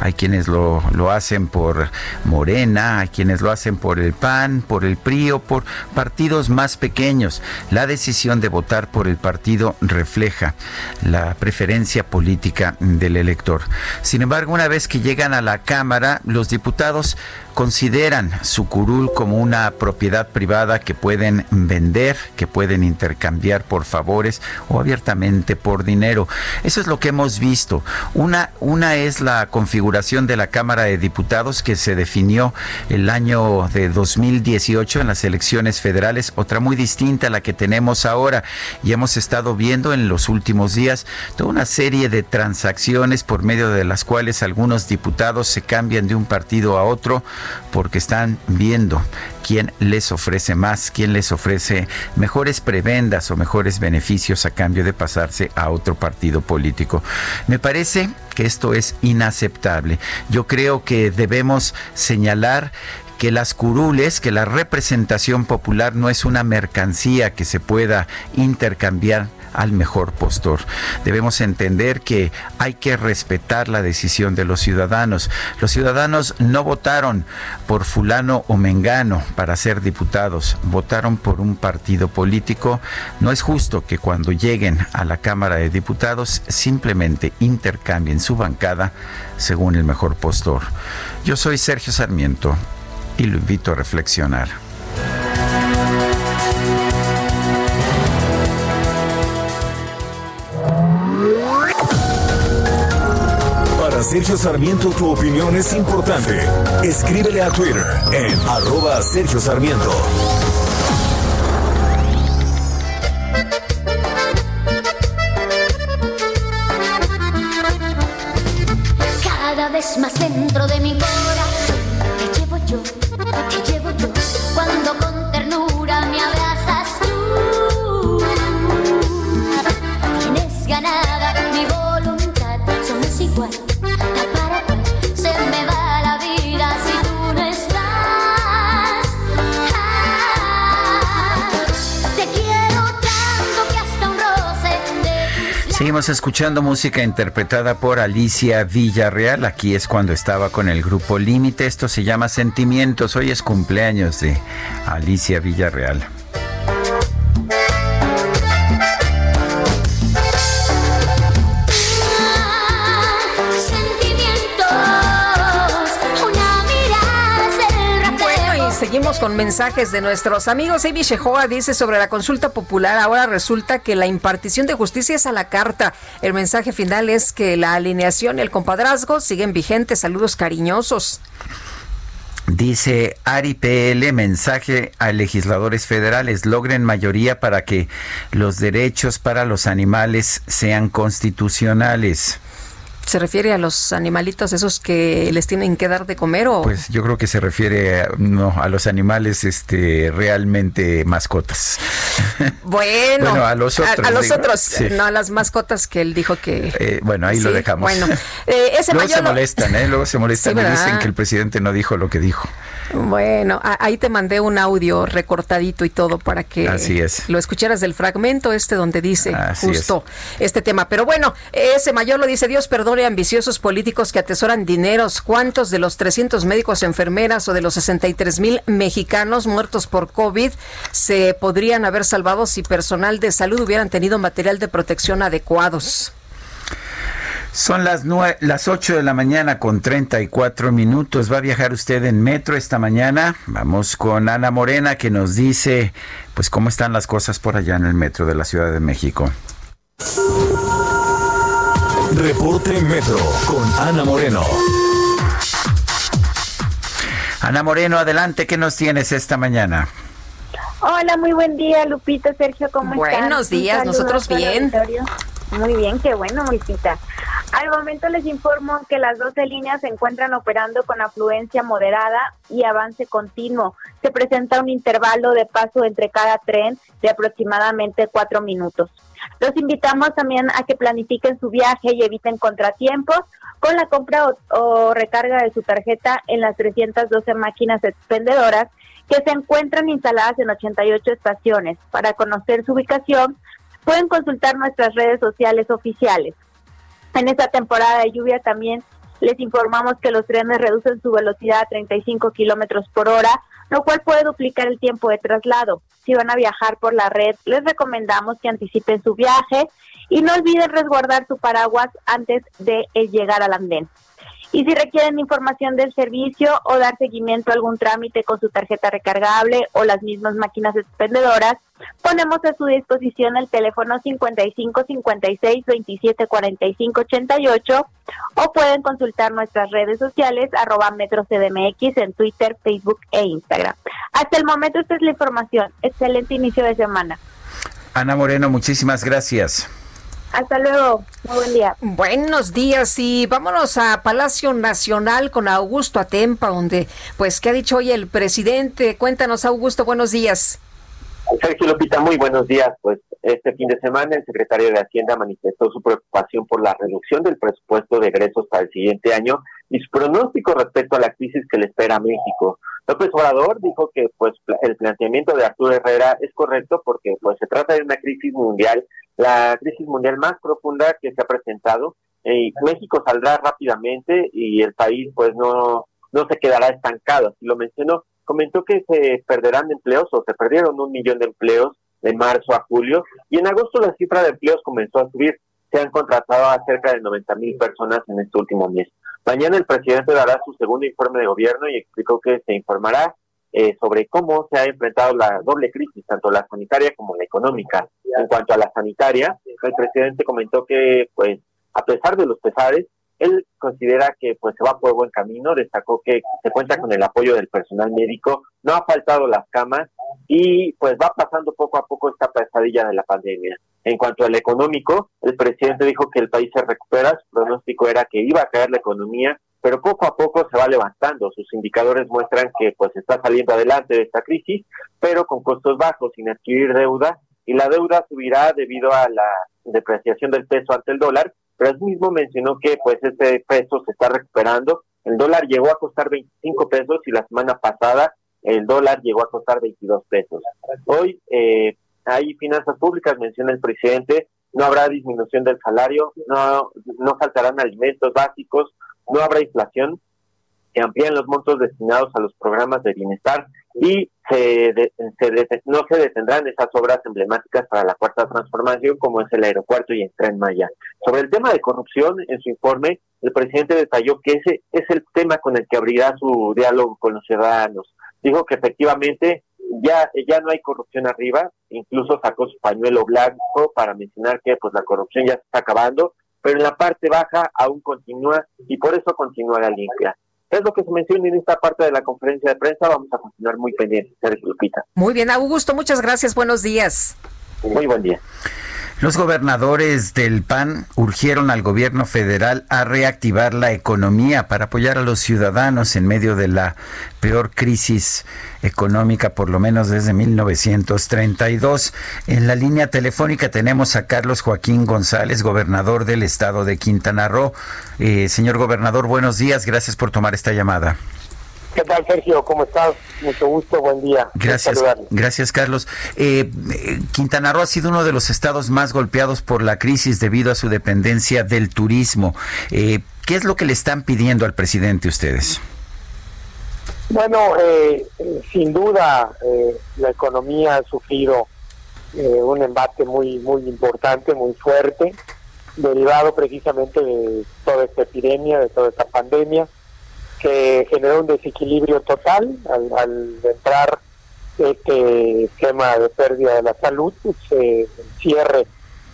Hay quienes lo, lo hacen por Morena, hay quienes lo hacen por el PAN, por el PRI o por partidos más pequeños. La decisión de votar por el partido refleja la preferencia política del elector. Sin embargo, una vez que llegan a la Cámara, los diputados consideran su curul como una propiedad privada que pueden vender, que pueden intercambiar por favores o abiertamente por dinero. Eso es lo que hemos visto una, una es la configuración de la Cámara de Diputados que se definió el año de 2018 en las elecciones federales, otra muy distinta a la que tenemos ahora. Y hemos estado viendo en los últimos días toda una serie de transacciones por medio de las cuales algunos diputados se cambian de un partido a otro porque están viendo quién les ofrece más, quién les ofrece mejores prebendas o mejores beneficios a cambio de pasarse a otro partido político. Parece que esto es inaceptable. Yo creo que debemos señalar que las curules, que la representación popular no es una mercancía que se pueda intercambiar al mejor postor. Debemos entender que hay que respetar la decisión de los ciudadanos. Los ciudadanos no votaron por fulano o mengano para ser diputados, votaron por un partido político. No es justo que cuando lleguen a la Cámara de Diputados simplemente intercambien su bancada según el mejor postor. Yo soy Sergio Sarmiento y lo invito a reflexionar. Sergio Sarmiento tu opinión es importante. Escríbele a Twitter en arroba Sergio Sarmiento. Cada vez más dentro de Seguimos escuchando música interpretada por Alicia Villarreal. Aquí es cuando estaba con el grupo Límite. Esto se llama Sentimientos. Hoy es cumpleaños de Alicia Villarreal. Con mensajes de nuestros amigos. Amy Shehoa dice sobre la consulta popular, ahora resulta que la impartición de justicia es a la carta. El mensaje final es que la alineación y el compadrazgo siguen vigentes. Saludos cariñosos. Dice Ari PL, mensaje a legisladores federales, logren mayoría para que los derechos para los animales sean constitucionales. ¿Se refiere a los animalitos esos que les tienen que dar de comer o...? Pues yo creo que se refiere a, no, a los animales este, realmente mascotas. Bueno, Bueno, a los otros, A, los otros, sí. no a las mascotas que él dijo que... Eh, bueno, ahí lo dejamos. Bueno, eh, ese Luego se lo- molestan, ¿eh? Luego se molestan Sí, y dicen que el presidente no dijo lo que dijo. Bueno, ahí te mandé un audio recortadito y todo para que Así es. lo escucharas del fragmento este donde dice Así justo este tema. Pero bueno, ese mayor lo dice, Dios perdone ambiciosos políticos que atesoran dineros. ¿Cuántos de los 300 médicos, enfermeras o de los 63 mil mexicanos muertos por COVID se podrían haber salvado si personal de salud hubieran tenido material de protección adecuados? Son las, las 8 de la mañana con 34 minutos. ¿Va a viajar usted en metro esta mañana? Vamos con Ana Morena que nos dice pues cómo están las cosas por allá en el metro de la Ciudad de México. Reporte Metro con Ana Moreno. Ana Moreno, adelante, ¿qué nos tienes esta mañana? Hola, muy buen día, Lupita, Sergio, ¿cómo están? Buenos días, nosotros bien. Muy bien, qué bueno, Lupita. Al momento les informo que las 12 líneas se encuentran operando con afluencia moderada y avance continuo. Se presenta un intervalo de paso entre cada tren de aproximadamente cuatro minutos. Los invitamos también a que planifiquen su viaje y eviten contratiempos con la compra o, recarga de su tarjeta en las 312 máquinas expendedoras que se encuentran instaladas en 88 estaciones. Para conocer su ubicación, pueden consultar nuestras redes sociales oficiales. En esta temporada de lluvia también les informamos que los trenes reducen su velocidad a 35 kilómetros por hora, lo cual puede duplicar el tiempo de traslado. Si van a viajar por la red, les recomendamos que anticipen su viaje y no olviden resguardar su paraguas antes de llegar al andén. Y si requieren información del servicio o dar seguimiento a algún trámite con su tarjeta recargable o las mismas máquinas expendedoras, ponemos a su disposición el teléfono 55 56 27 45 88 o pueden consultar nuestras redes sociales arroba Metro CDMX en Twitter, Facebook e Instagram. Hasta el momento esta es la información. Excelente inicio de semana. Ana Moreno, muchísimas gracias. Hasta luego. Muy buen día. Buenos días y vámonos a Palacio Nacional con Augusto Atempa, donde, pues, ¿qué ha dicho hoy el presidente? Cuéntanos, Augusto, buenos días. Sergio Lupita, muy buenos días. Pues este fin de semana el secretario de Hacienda manifestó su preocupación por la reducción del presupuesto de egresos para el siguiente año y su pronóstico respecto a la crisis que le espera a México. López Obrador dijo que pues el planteamiento de Arturo Herrera es correcto porque pues se trata de una crisis mundial, la crisis mundial más profunda que se ha presentado. Y México saldrá rápidamente y el país pues no no se quedará estancado, así lo mencionó. Comentó que se perderán empleos o se perdieron un millón de empleos de marzo a julio y en agosto la cifra de empleos comenzó a subir. Se han contratado a cerca de 90 mil personas en este último mes. Mañana el presidente dará su segundo informe de gobierno y explicó que se informará eh, sobre cómo se ha enfrentado la doble crisis, tanto la sanitaria como la económica. En cuanto a la sanitaria, el presidente comentó que, pues, a pesar de los pesares, Él considera que pues se va por buen camino, destacó que se cuenta con el apoyo del personal médico, no ha faltado las camas y pues va pasando poco a poco esta pesadilla de la pandemia. En cuanto al económico, el presidente dijo que el país se recupera, su pronóstico era que iba a caer la economía, pero poco a poco se va levantando. Sus indicadores muestran que pues está saliendo adelante de esta crisis, pero con costos bajos, sin adquirir deuda, y la deuda subirá debido a la depreciación del peso ante el dólar, pero él mismo mencionó que pues este peso se está recuperando. El dólar llegó a costar 25 pesos y la semana pasada el dólar llegó a costar 22 pesos. Hoy eh, hay finanzas públicas, menciona el presidente, no habrá disminución del salario, no, no faltarán alimentos básicos, no habrá inflación, se amplían los montos destinados a los programas de bienestar y se, no se detendrán esas obras emblemáticas para la cuarta transformación como es el aeropuerto y el tren Maya. Sobre el tema de corrupción, en su informe, el presidente detalló que ese es el tema con el que abrirá su diálogo con los ciudadanos. Dijo que efectivamente ya, ya no hay corrupción arriba, incluso sacó su pañuelo blanco para mencionar que pues la corrupción ya se está acabando, pero en la parte baja aún continúa y por eso continúa la limpia. Es lo que se menciona en esta parte de la conferencia de prensa. Vamos a continuar muy pendientes, Lupita. Muy bien, Augusto, muchas gracias. Buenos días. Muy buen día. Los gobernadores del PAN urgieron al gobierno federal a reactivar la economía para apoyar a los ciudadanos en medio de la peor crisis económica, por lo menos desde 1932. En la línea telefónica tenemos a Carlos Joaquín González, gobernador del estado de Quintana Roo. Eh, señor gobernador, buenos días. Gracias por tomar esta llamada. ¿Qué tal, Sergio? ¿Cómo estás? Mucho gusto, buen día. Gracias, gracias Carlos. Eh, Quintana Roo ha sido uno de los estados más golpeados por la crisis debido a su dependencia del turismo. Eh, ¿Qué es lo que le están pidiendo al presidente ustedes? Bueno, eh, sin duda la economía ha sufrido un embate muy, muy importante, muy fuerte, derivado precisamente de toda esta epidemia, de toda esta pandemia que generó un desequilibrio total al, entrar este esquema de pérdida de la salud, pues, el cierre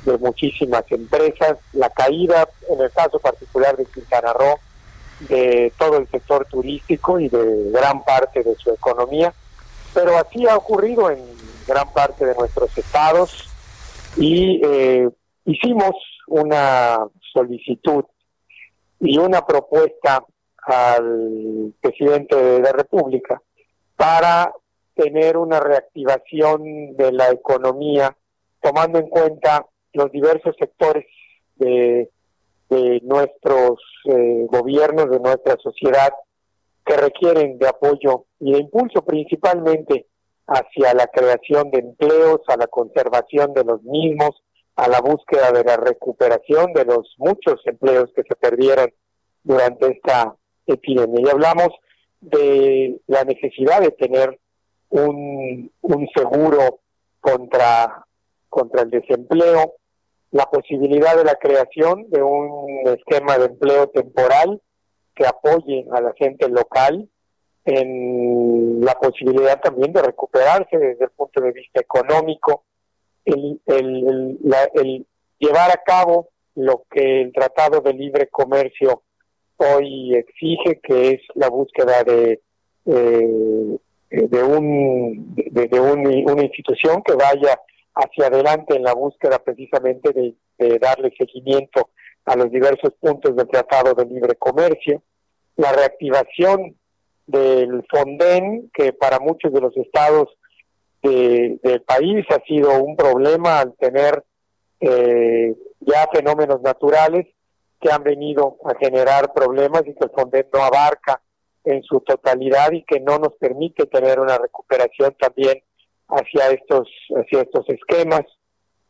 de muchísimas empresas, la caída, en el caso particular de Quintana Roo, de todo el sector turístico y de gran parte de su economía, pero así ha ocurrido en gran parte de nuestros estados y eh, hicimos una solicitud y una propuesta al presidente de la República para tener una reactivación de la economía, tomando en cuenta los diversos sectores de, nuestros eh, gobiernos, de nuestra sociedad, que requieren de apoyo y de impulso principalmente hacia la creación de empleos, a la conservación de los mismos, a la búsqueda de la recuperación de los muchos empleos que se perdieron durante esta epidemia. Y hablamos de la necesidad de tener un, seguro contra, contra el desempleo, la posibilidad de la creación de un esquema de empleo temporal que apoye a la gente local en la posibilidad también de recuperarse desde el punto de vista económico, el, el, el llevar a cabo lo que el Tratado de Libre Comercio hoy exige, que es la búsqueda de, eh, de, un, de, una institución que vaya hacia adelante en la búsqueda precisamente de, darle seguimiento a los diversos puntos del Tratado de Libre Comercio, la reactivación del FONDEN, que para muchos de los estados del país ha sido un problema al tener eh, ya fenómenos naturales que han venido a generar problemas y que el FONDEN no abarca en su totalidad y que no nos permite tener una recuperación también hacia estos hacia estos esquemas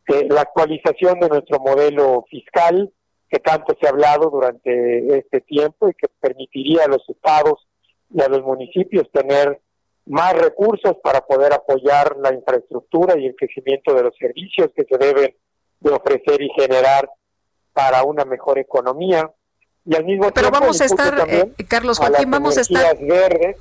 la actualización de nuestro modelo fiscal que tanto se ha hablado durante este tiempo y que permitiría a los estados y a los municipios tener más recursos para poder apoyar la infraestructura y el crecimiento de los servicios que se deben de ofrecer y generar para una mejor economía y al mismo Pero vamos a estar, eh, Carlos Joaquín, vamos a estar verdes,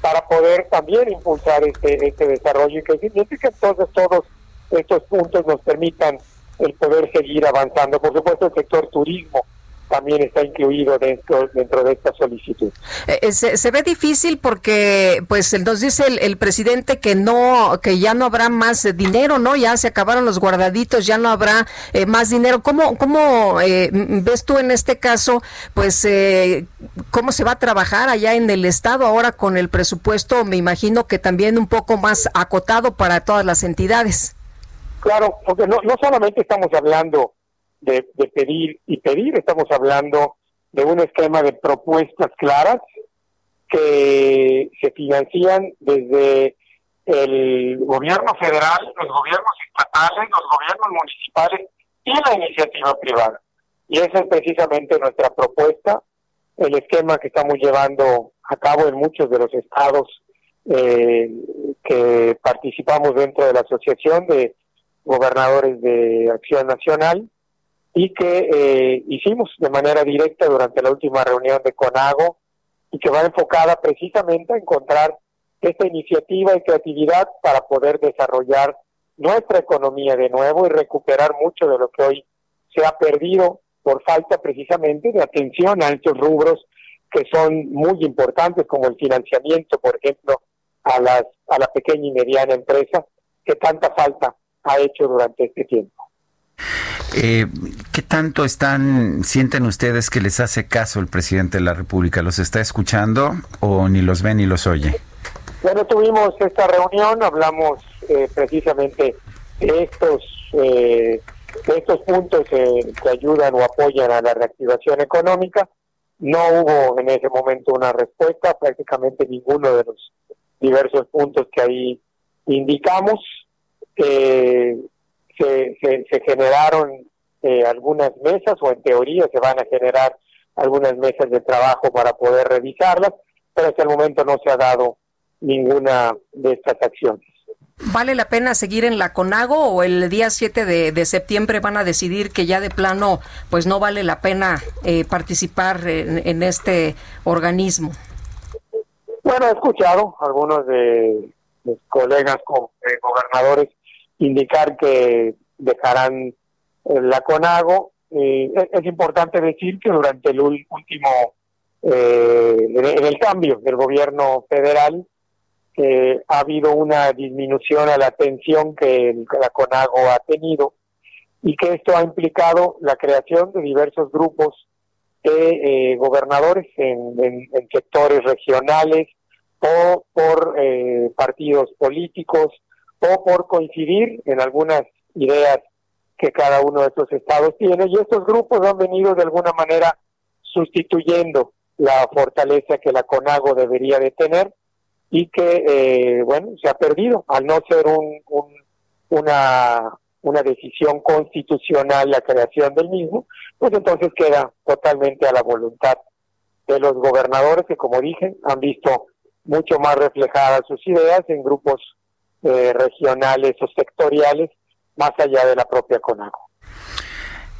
para poder también impulsar este este desarrollo y que significa entonces todos estos puntos nos permitan el poder seguir avanzando. Por supuesto, el sector turismo también está incluido dentro, dentro de esta solicitud. Eh, eh, se, ve difícil porque pues nos dice el, presidente que no que ya no habrá más dinero, ¿no? Ya se acabaron los guardaditos, ya no habrá eh, más dinero. ¿Cómo cómo ves tú en este caso pues cómo se va a trabajar allá en el estado ahora con el presupuesto, me imagino que también un poco más acotado para todas las entidades? Claro, porque no, no solamente estamos hablando de, pedir y pedir, estamos hablando de un esquema de propuestas claras que se financian desde el gobierno federal, los gobiernos estatales, los gobiernos municipales y la iniciativa privada. Y esa es precisamente nuestra propuesta, el esquema que estamos llevando a cabo en muchos de los estados eh, que participamos dentro de la Asociación de Gobernadores de Acción Nacional y que eh, hicimos de manera directa durante la última reunión de CONAGO y que va enfocada precisamente a encontrar esta iniciativa y creatividad para poder desarrollar nuestra economía de nuevo y recuperar mucho de lo que hoy se ha perdido por falta precisamente de atención a estos rubros que son muy importantes como el financiamiento, por ejemplo, a las a la pequeña y mediana empresa que tanta falta ha hecho durante este tiempo. Eh, ¿Qué tanto están, sienten ustedes que les hace caso el presidente de la República? ¿Los está escuchando o ni los ve ni los oye? Bueno, tuvimos esta reunión, hablamos eh, precisamente de estos, eh, de estos puntos que ayudan o apoyan a la reactivación económica. No hubo en ese momento una respuesta, prácticamente ninguno de los diversos puntos que ahí indicamos. Eh, se, se, generaron eh, algunas mesas o en teoría se van a generar algunas mesas de trabajo para poder revisarlas, pero hasta el momento no se ha dado ninguna de estas acciones. ¿Vale la pena seguir en la CONAGO o el día 7 de, septiembre van a decidir que ya de plano pues no vale la pena eh, participar en, este organismo? Bueno, he escuchado algunos de mis colegas eh, gobernadores indicar que dejarán eh, la CONAGO. Eh, es, importante decir que durante el último, eh, en el cambio del gobierno federal, ha habido una disminución a la atención que la CONAGO ha tenido y que esto ha implicado la creación de diversos grupos de gobernadores en, en, sectores regionales o por partidos políticos o por coincidir en algunas ideas que cada uno de estos estados tiene y estos grupos han venido de alguna manera sustituyendo la fortaleza que la CONAGO debería de tener y que, eh, bueno, se ha perdido al no ser un, una, una decisión constitucional la creación del mismo, pues entonces queda totalmente a la voluntad de los gobernadores que, como dije, han visto mucho más reflejadas sus ideas en grupos eh, regionales o sectoriales más allá de la propia CONAGO.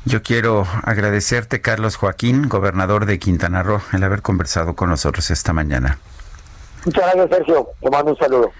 Yo quiero agradecerte, Carlos Joaquín, gobernador de Quintana Roo, el haber conversado con nosotros esta mañana. Muchas gracias, Sergio. Te mando un saludo.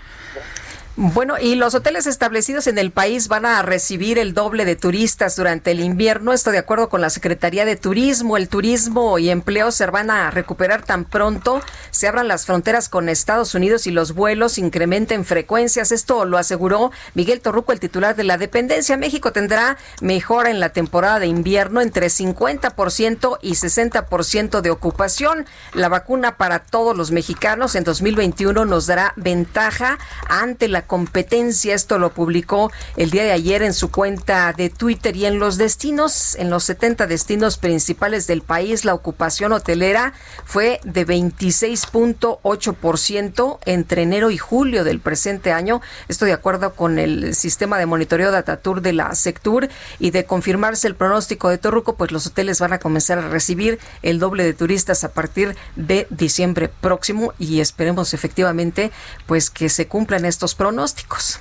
Bueno, y los hoteles establecidos en el país van a recibir el doble de turistas durante el invierno. Esto de acuerdo con la Secretaría de Turismo. El turismo y empleo se van a recuperar tan pronto se abran las fronteras con Estados Unidos y los vuelos incrementen frecuencias. Esto lo aseguró Miguel Torruco, el titular de la dependencia. México tendrá mejora en la temporada de invierno entre 50% y 60% de ocupación. La vacuna para todos los mexicanos en 2021 nos dará ventaja ante la competencia. Esto lo publicó el día de ayer en su cuenta de Twitter y en los destinos, en los 70 destinos principales del país, la ocupación hotelera fue de 26.8% entre enero y julio del presente año. Esto de acuerdo con el sistema de monitoreo Datatur de la Sectur y de confirmarse el pronóstico de Torruco, pues los hoteles van a comenzar a recibir el doble de turistas a partir de diciembre próximo y esperemos efectivamente pues que se cumplan estos pronósticos pronósticos.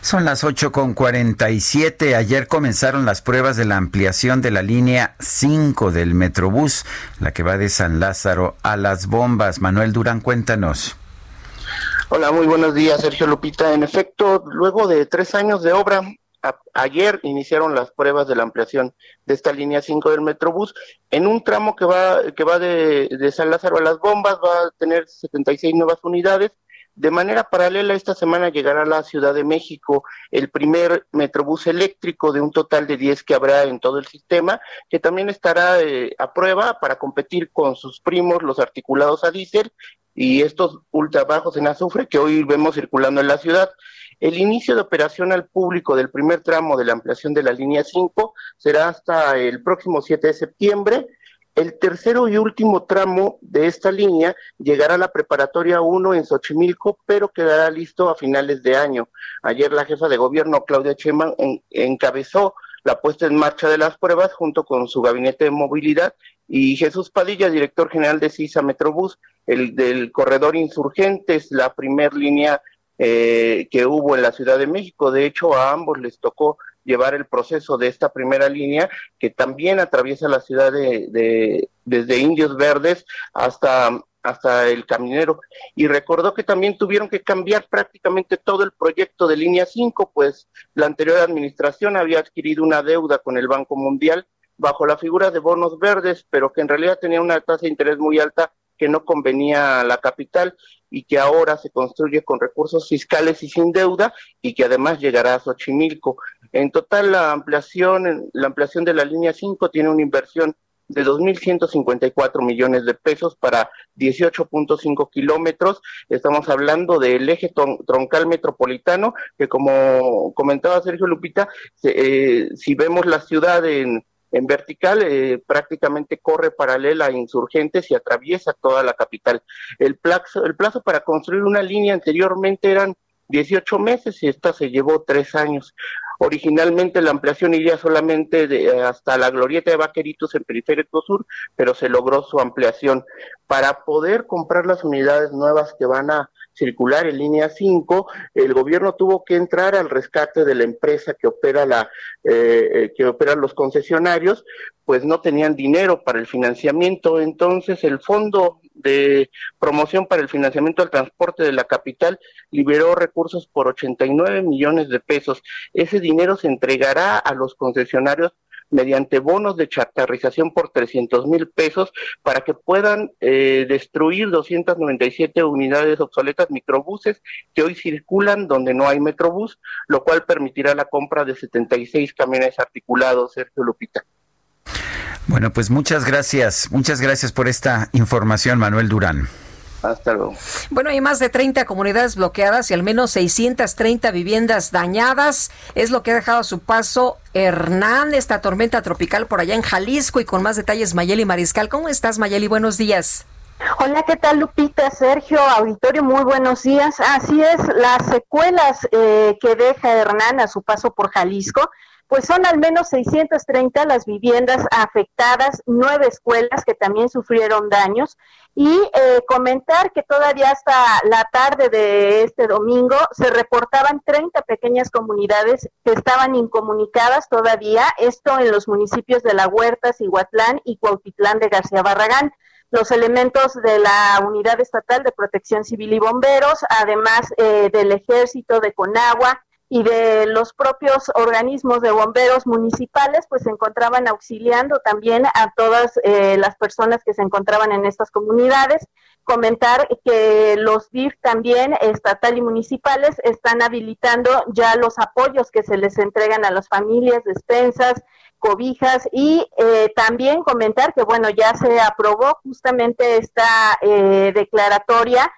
Son las 8 con 47. Ayer comenzaron las pruebas de la ampliación de la línea 5 del Metrobús, la que va de San Lázaro a Las Bombas. Manuel Durán, cuéntanos. Hola, muy buenos días, Sergio Lupita. En efecto, luego de tres años de obra, ayer iniciaron las pruebas de la ampliación de esta línea 5 del Metrobús. En un tramo que va, que va de, de San Lázaro a las bombas va a tener 76 nuevas unidades. De manera paralela, esta semana llegará a la Ciudad de México el primer Metrobús eléctrico de un total de 10 que habrá en todo el sistema, que también estará eh, a prueba para competir con sus primos, los articulados a diésel, y estos ultra bajos en azufre que hoy vemos circulando en la ciudad. El inicio de operación al público del primer tramo de la ampliación de la línea 5 será hasta el próximo 7 de septiembre. El tercero y último tramo de esta línea llegará a la preparatoria 1 en Xochimilco, pero quedará listo a finales de año. Ayer la jefa de gobierno, Claudia Chema, encabezó la puesta en marcha de las pruebas junto con su gabinete de movilidad y Jesús Padilla, director general de CISA Metrobús, el del corredor Insurgentes, la primer línea eh, que hubo en la Ciudad de México. De hecho, a ambos les tocó llevar el proceso de esta primera línea que también atraviesa la ciudad de, desde Indios Verdes hasta hasta el caminero. Y recordó que también tuvieron que cambiar prácticamente todo el proyecto de línea 5, pues la anterior administración había adquirido una deuda con el Banco Mundial bajo la figura de bonos verdes, pero que en realidad tenía una tasa de interés muy alta que no convenía a la capital y que ahora se construye con recursos fiscales y sin deuda y que además llegará a Xochimilco. En total la ampliación, la ampliación de la línea 5 tiene una inversión de 2.154 millones de pesos para 18.5 kilómetros. Estamos hablando del eje troncal metropolitano, que como comentaba Sergio Lupita, eh, si vemos la ciudad en, en vertical, eh, prácticamente corre paralela a insurgentes y atraviesa toda la capital. El plazo, el plazo para construir una línea anteriormente eran 18 meses y esta se llevó tres años. Originalmente la ampliación iría solamente de, hasta la glorieta de Vaqueritos en Periférico Sur, pero se logró su ampliación. Para poder comprar las unidades nuevas que van a circular en línea 5, el gobierno tuvo que entrar al rescate de la empresa que opera la eh, eh, que operan los concesionarios, pues no tenían dinero para el financiamiento, entonces el fondo de promoción para el financiamiento del transporte de la capital liberó recursos por 89 millones de pesos. Ese dinero se entregará a los concesionarios mediante bonos de chatarrización por 300 mil pesos para que puedan eh, destruir 297 unidades obsoletas microbuses que hoy circulan donde no hay metrobús, lo cual permitirá la compra de 76 camiones articulados, Sergio Lupita. Bueno, pues muchas gracias, muchas gracias por esta información, Manuel Durán. Hasta luego. Bueno, hay más de 30 comunidades bloqueadas y al menos 630 viviendas dañadas. Es lo que ha dejado a su paso Hernán, esta tormenta tropical por allá en Jalisco. Y con más detalles, Mayeli Mariscal. ¿Cómo estás, Mayeli? Buenos días. Hola, ¿qué tal Lupita, Sergio, auditorio? Muy buenos días. Así es, las secuelas eh, que deja Hernán a su paso por Jalisco pues son al menos 630 las viviendas afectadas, nueve escuelas que también sufrieron daños. Y eh, comentar que todavía hasta la tarde de este domingo se reportaban 30 pequeñas comunidades que estaban incomunicadas todavía, esto en los municipios de La Huerta, Cihuatlán y Cuautitlán de García Barragán. Los elementos de la Unidad Estatal de Protección Civil y Bomberos, además eh, del Ejército de Conagua, y de los propios organismos de bomberos municipales, pues se encontraban auxiliando también a todas eh, las personas que se encontraban en estas comunidades. Comentar que los DIF también, estatal y municipales, están habilitando ya los apoyos que se les entregan a las familias, despensas, cobijas y eh, también comentar que, bueno, ya se aprobó justamente esta eh, declaratoria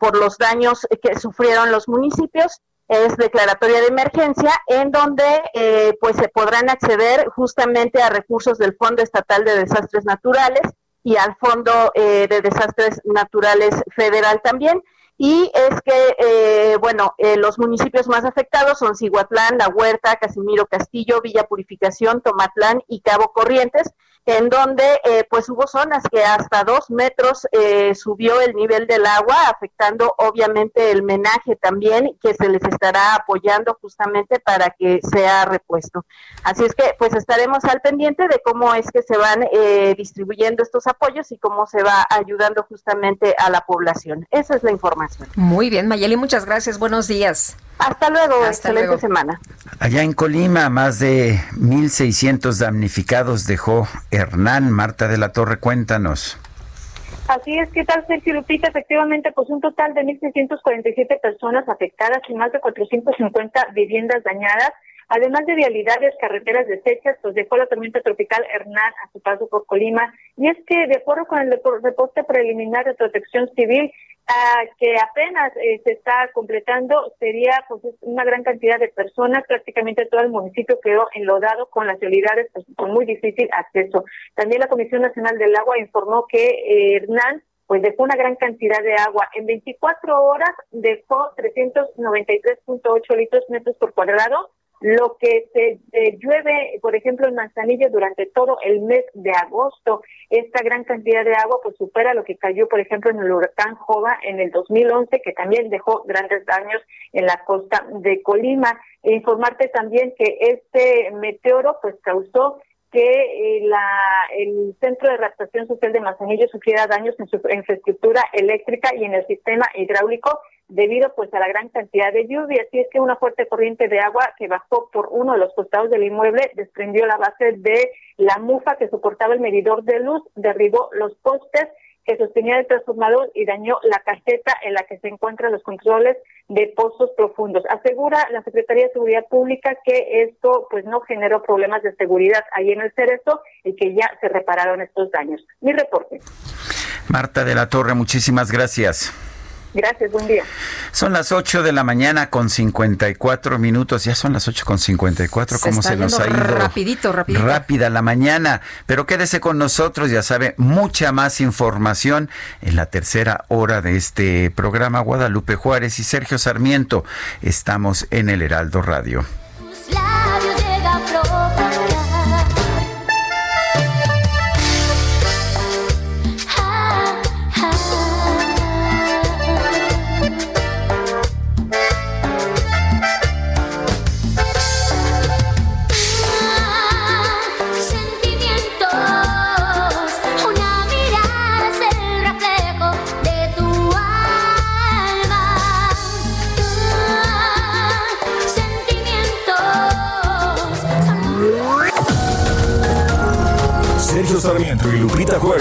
por los daños que sufrieron los municipios es declaratoria de emergencia, en donde eh, pues se podrán acceder justamente a recursos del Fondo Estatal de Desastres Naturales y al Fondo eh, de Desastres Naturales Federal también. Y es que, eh, bueno, los municipios más afectados son Cihuatlán, La Huerta, Casimiro Castillo, Villa Purificación, Tomatlán y Cabo Corrientes, en donde eh, pues hubo zonas que hasta dos metros eh, subió el nivel del agua, afectando obviamente el menaje también, que se les estará apoyando justamente para que sea repuesto. Así es que pues estaremos al pendiente de cómo es que se van eh, distribuyendo estos apoyos y cómo se va ayudando justamente a la población. Esa es la información. Muy bien, Mayeli, muchas gracias. Buenos días. Hasta luego, excelente semana. Allá en Colima, más de 1.600 damnificados dejó Hernán. Marta de la Torre, cuéntanos. Así es, ¿qué tal, Sergio Lupita? Efectivamente, pues un total de 1.647 personas afectadas y más de 450 viviendas dañadas. Además de vialidades, carreteras deshechas, pues dejó la tormenta tropical Hernán a su paso por Colima. Y es que, de acuerdo con el reporte preliminar de protección civil, que apenas eh, se está completando, sería pues una gran cantidad de personas, prácticamente todo el municipio quedó enlodado con las vialidades pues, con muy difícil acceso. También la Comisión Nacional del Agua informó que eh, Hernán pues dejó una gran cantidad de agua. En 24 horas dejó 393.8 litros metros por cuadrado, lo que se llueve, por ejemplo, en Manzanillo durante todo el mes de agosto. Esta gran cantidad de agua pues supera lo que cayó, por ejemplo, en el huracán Jova en el 2011, que también dejó grandes daños en la costa de Colima. E informarte también que este meteoro pues causó que eh, la, el Centro de Adaptación Social de Manzanillo sufriera daños en su infraestructura eléctrica y en el sistema hidráulico debido pues a la gran cantidad de lluvia. Así es que una fuerte corriente de agua que bajó por uno de los costados del inmueble desprendió la base de la mufa que soportaba el medidor de luz, derribó los postes que sostenía el transformador y dañó la caseta en la que se encuentran los controles de pozos profundos. Asegura la Secretaría de Seguridad Pública que esto pues no generó problemas de seguridad ahí en el Cerezo y que ya se repararon estos daños. Mi reporte. Marta de la Torre, muchísimas gracias. Gracias, buen día. Son las 8 de la mañana con 54 minutos. Ya son las 8 con 54. ¿Cómo se, nos ha ido? Rapidito, rapidito. Rápida la mañana. Pero quédese con nosotros, ya sabe, mucha más información en la tercera hora de este programa. Guadalupe Juárez y Sergio Sarmiento. Estamos en el Heraldo Radio.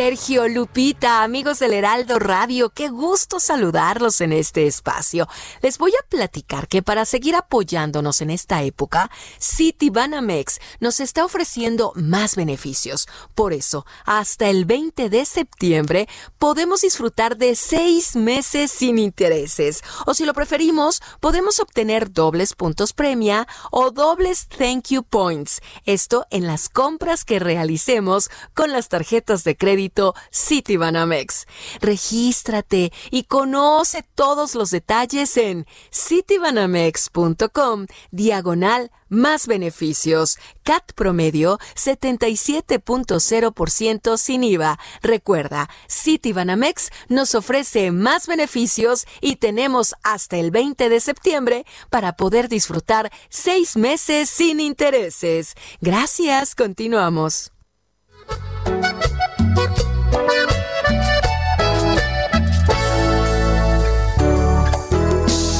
Sergio, Lupita, amigos del Heraldo Radio, qué gusto saludarlos en este espacio. Les voy a platicar que para seguir apoyándonos en esta época, Citibanamex nos está ofreciendo más beneficios. Por eso, hasta el 20 de septiembre podemos disfrutar de seis meses sin intereses. O si lo preferimos, podemos obtener dobles puntos premia o dobles thank you points. Esto en las compras que realicemos con las tarjetas de crédito Citibanamex. Regístrate y conoce todos los detalles en citibanamex.com diagonal más beneficios. CAT promedio 77.0% sin IVA. Recuerda, Citibanamex nos ofrece más beneficios y tenemos hasta el 20 de septiembre para poder disfrutar seis meses sin intereses. Gracias, continuamos.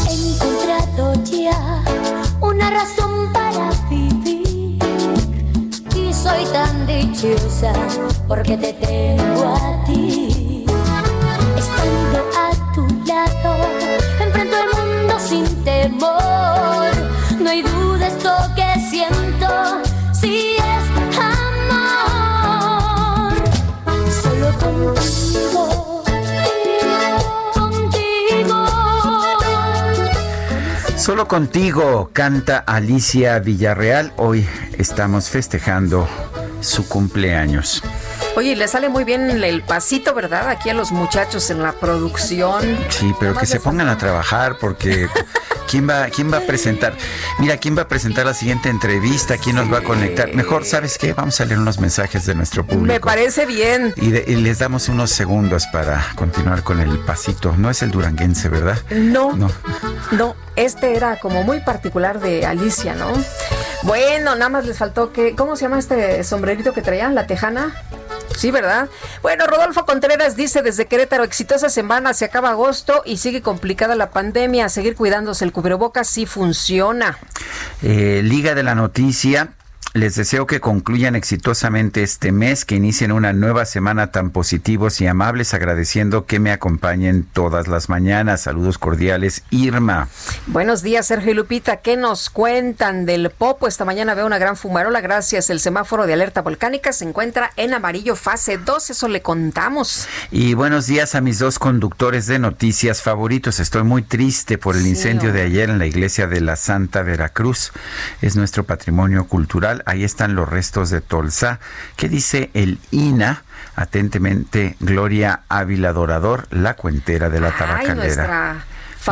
He encontrado ya una razón para vivir y soy tan dichosa porque te tengo a ti. Estando a tu lado, enfrento el mundo sin temor. Solo contigo canta Alicia Villarreal. Hoy estamos festejando su cumpleaños. Oye, le sale muy bien el pasito, ¿verdad? Aquí a los muchachos en la producción. Sí, pero que se pongan a trabajar porque ¿quién va, quién va a presentar? Mira, ¿quién va a presentar la siguiente entrevista? ¿Quién nos va a conectar? Mejor, ¿sabes qué? Vamos a leer unos mensajes de nuestro público. Me parece bien. Y, les damos unos segundos para continuar con el pasito. No es el duranguense, ¿verdad? No. No. No, este era como muy particular de Alicia, ¿no? Bueno, nada más les faltó que. ¿Cómo se llama este sombrerito que traía? ¿La tejana? Sí, ¿verdad? Bueno, Rodolfo Contreras dice desde Querétaro, exitosa semana, se acaba agosto y sigue complicada la pandemia. seguir cuidándose el cubrebocas sí funciona. Eh, Liga de la Noticia les deseo que concluyan exitosamente este mes, que inicien una nueva semana tan positivos y amables, agradeciendo que me acompañen todas las mañanas. Saludos cordiales, Irma. Buenos días, Sergio y Lupita. ¿Qué nos cuentan del Popo? Esta mañana veo una gran fumarola. Gracias. El semáforo de alerta volcánica se encuentra en amarillo fase 2. Eso le contamos. Y buenos días a mis dos conductores de noticias favoritos. Estoy muy triste por el incendio de ayer en la iglesia de la Santa Veracruz. Es nuestro patrimonio cultural Ahí están los restos de Tolsa. ¿Qué dice el INA? Atentamente, Gloria Ávila Dorador, la cuentera de la tabacalera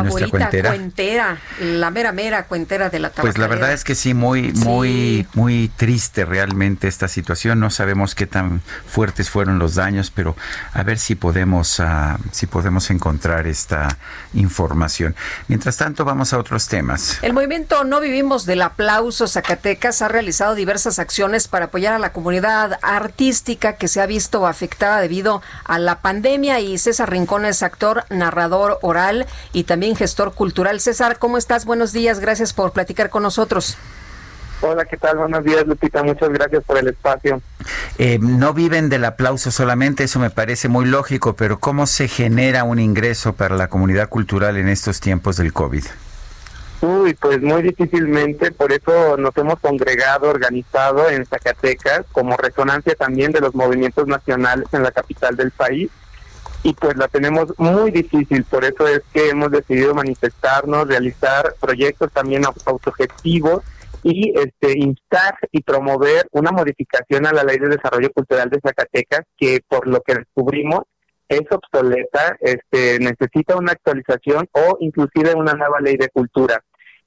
favorita cuentera. la mera mera cuentera de la tabacalera. Pues la verdad es que sí, muy, muy, muy triste realmente esta situación. No sabemos qué tan fuertes fueron los daños, pero a ver si podemos, uh, si podemos encontrar esta información. Mientras tanto, vamos a otros temas. El movimiento No Vivimos del Aplauso Zacatecas ha realizado diversas acciones para apoyar a la comunidad artística que se ha visto afectada debido a la pandemia y César Rincón es actor, narrador oral y también gestor cultural. César, ¿cómo estás? Buenos días, gracias por platicar con nosotros. Hola, ¿qué tal? Buenos días, Lupita. Muchas gracias por el espacio. Eh, no viven del aplauso solamente, eso me parece muy lógico, pero ¿cómo se genera un ingreso para la comunidad cultural en estos tiempos del COVID? Uy, pues muy difícilmente, por eso nos hemos congregado, organizado en Zacatecas como resonancia también de los movimientos nacionales en la capital del país y pues la tenemos muy difícil, por eso es que hemos decidido manifestarnos, realizar proyectos también autogestivos y este instar y promover una modificación a la Ley de Desarrollo Cultural de Zacatecas que por lo que descubrimos es obsoleta, este necesita una actualización o inclusive una nueva ley de cultura.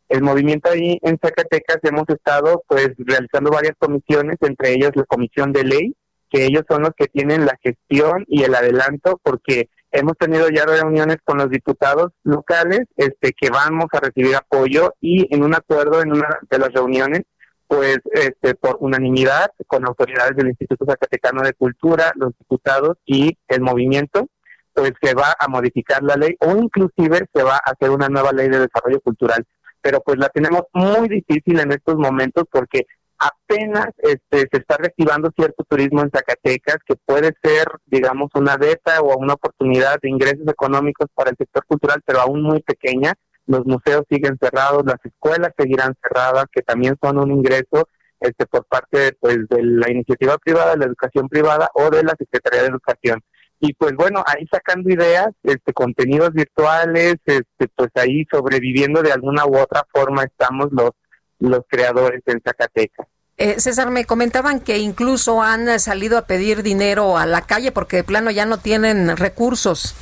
El movimiento ahí en Zacatecas hemos estado pues realizando varias comisiones, entre ellas la comisión de ley, que ellos son los que tienen la gestión y el adelanto porque hemos tenido ya reuniones con los diputados locales este que vamos a recibir apoyo y en un acuerdo en una de las reuniones pues este por unanimidad con autoridades del Instituto Zacatecano de Cultura, los diputados y el movimiento pues se va a modificar la ley o inclusive se va a hacer una nueva ley de desarrollo cultural. Pero pues la tenemos muy difícil en estos momentos porque apenas este, se está reactivando cierto turismo en Zacatecas que puede ser, digamos, una beta o una oportunidad de ingresos económicos para el sector cultural, pero aún muy pequeña. Los museos siguen cerrados, las escuelas seguirán cerradas, que también son un ingreso este, por parte pues, de la iniciativa privada, de la educación privada o de la Secretaría de Educación. Y pues bueno, ahí sacando ideas, este, contenidos virtuales, este, pues ahí sobreviviendo de alguna u otra forma estamos los los creadores en Zacatecas. Eh, César, me comentaban que incluso han salido a pedir dinero a la calle porque de plano ya no tienen recursos.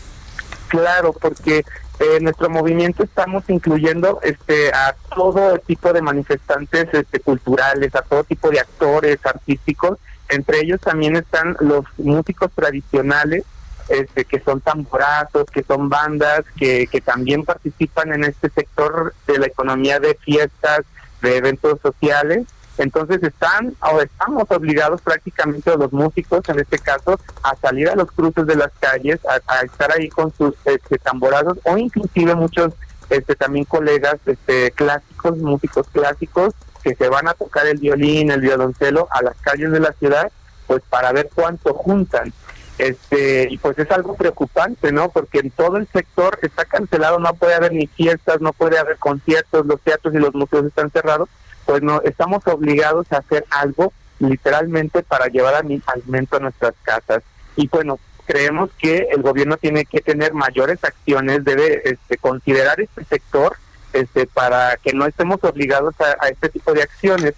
Claro, porque en nuestro movimiento estamos incluyendo este a todo tipo de manifestantes este, culturales, a todo tipo de actores artísticos. Entre ellos también están los músicos tradicionales, este, que son tamborazos, que son bandas, que, que también participan en este sector de la economía de fiestas, de eventos sociales. Entonces están o estamos obligados prácticamente los músicos, en este caso, a salir a los cruces de las calles, a, estar ahí con sus este, tamborazos o inclusive muchos este, también colegas este, clásicos, músicos clásicos, que se van a tocar el violín, el violoncelo a las calles de la ciudad, pues para ver cuánto juntan. Este, y pues es algo preocupante, ¿no? Porque en todo el sector está cancelado, no puede haber ni fiestas, no puede haber conciertos, los teatros y los museos están cerrados, pues no, estamos obligados a hacer algo literalmente para llevar alimento a nuestras casas. Y bueno, creemos que el gobierno tiene que tener mayores acciones, debe este, considerar este sector este, para que no estemos obligados a, a este tipo de acciones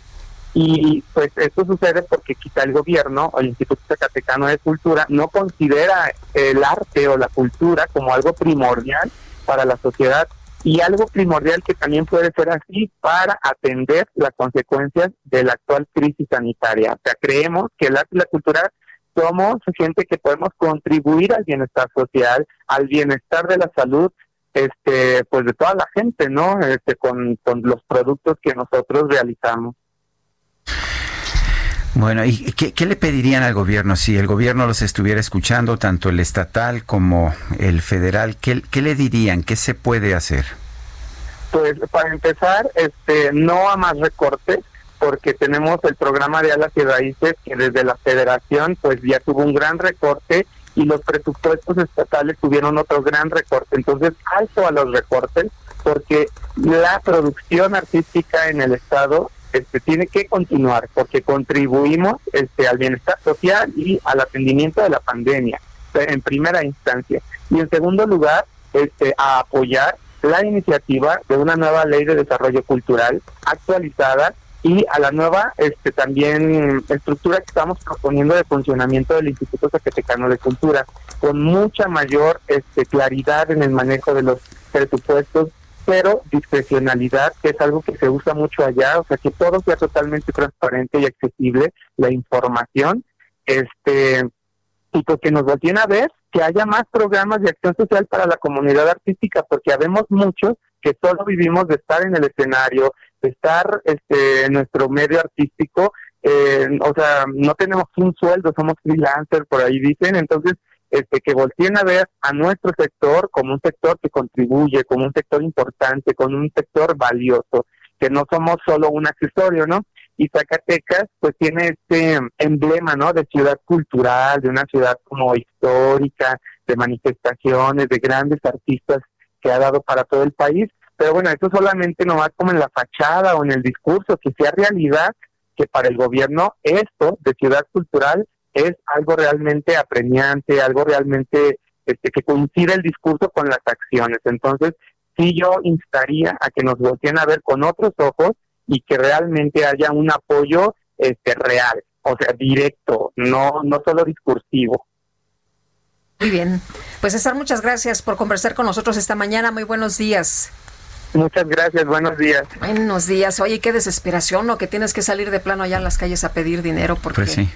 Y pues esto sucede porque quizá el gobierno o el Instituto Zacatecano de Cultura no considera el arte o la cultura como algo primordial para la sociedad y algo primordial que también puede ser así para atender las consecuencias de la actual crisis sanitaria. O sea, creemos que el arte y la cultura somos gente que podemos contribuir al bienestar social, al bienestar de la salud, este, pues de toda la gente, ¿no? Este, con, con los productos que nosotros realizamos. Bueno, ¿y qué, le pedirían al gobierno si el gobierno los estuviera escuchando, tanto el estatal como el federal? ¿Qué, le dirían? ¿Qué se puede hacer? Pues para empezar, este, no a más recortes, porque tenemos el programa de alas y raíces que desde la federación pues ya tuvo un gran recorte y los presupuestos estatales tuvieron otro gran recorte. Entonces, alto a los recortes porque la producción artística en el estado este, tiene que continuar porque contribuimos este, al bienestar social y al atendimiento de la pandemia en primera instancia. Y en segundo lugar, este, a apoyar la iniciativa de una nueva ley de desarrollo cultural actualizada y a la nueva este también estructura que estamos proponiendo de funcionamiento del Instituto Zacatecano de Cultura con mucha mayor este claridad en el manejo de los presupuestos pero discrecionalidad que es algo que se usa mucho allá o sea que todo sea totalmente transparente y accesible la información este y pues que nos volteen a ver que haya más programas de acción social para la comunidad artística porque habemos muchos que solo vivimos de estar en el escenario, estar este, en nuestro medio artístico, eh, o sea, no tenemos un sueldo, somos freelancers, por ahí dicen, entonces, este, que volteen a ver a nuestro sector como un sector que contribuye, como un sector importante, como un sector valioso, que no somos solo un accesorio, ¿no? Y Zacatecas, pues tiene este emblema, ¿no? De ciudad cultural, de una ciudad como histórica, de manifestaciones, de grandes artistas que ha dado para todo el país, pero bueno, eso solamente no va como en la fachada o en el discurso, que sea realidad que para el gobierno esto de ciudad cultural es algo realmente apremiante, algo realmente este, que coincide el discurso con las acciones. Entonces, sí yo instaría a que nos volteen a ver con otros ojos y que realmente haya un apoyo este, real, o sea, directo, no, no solo discursivo. Muy bien. Pues César, muchas gracias por conversar con nosotros esta mañana. Muy buenos días. Muchas gracias, buenos días. Buenos días. Oye, qué desesperación, ¿no? Que tienes que salir de plano allá en las calles a pedir dinero porque pues, sí.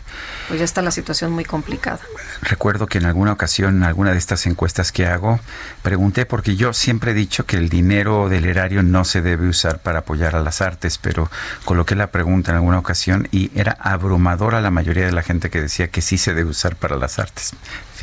pues ya está la situación muy complicada. Recuerdo que en alguna ocasión, en alguna de estas encuestas que hago, pregunté porque yo siempre he dicho que el dinero del erario no se debe usar para apoyar a las artes, pero coloqué la pregunta en alguna ocasión y era abrumadora la mayoría de la gente que decía que sí se debe usar para las artes.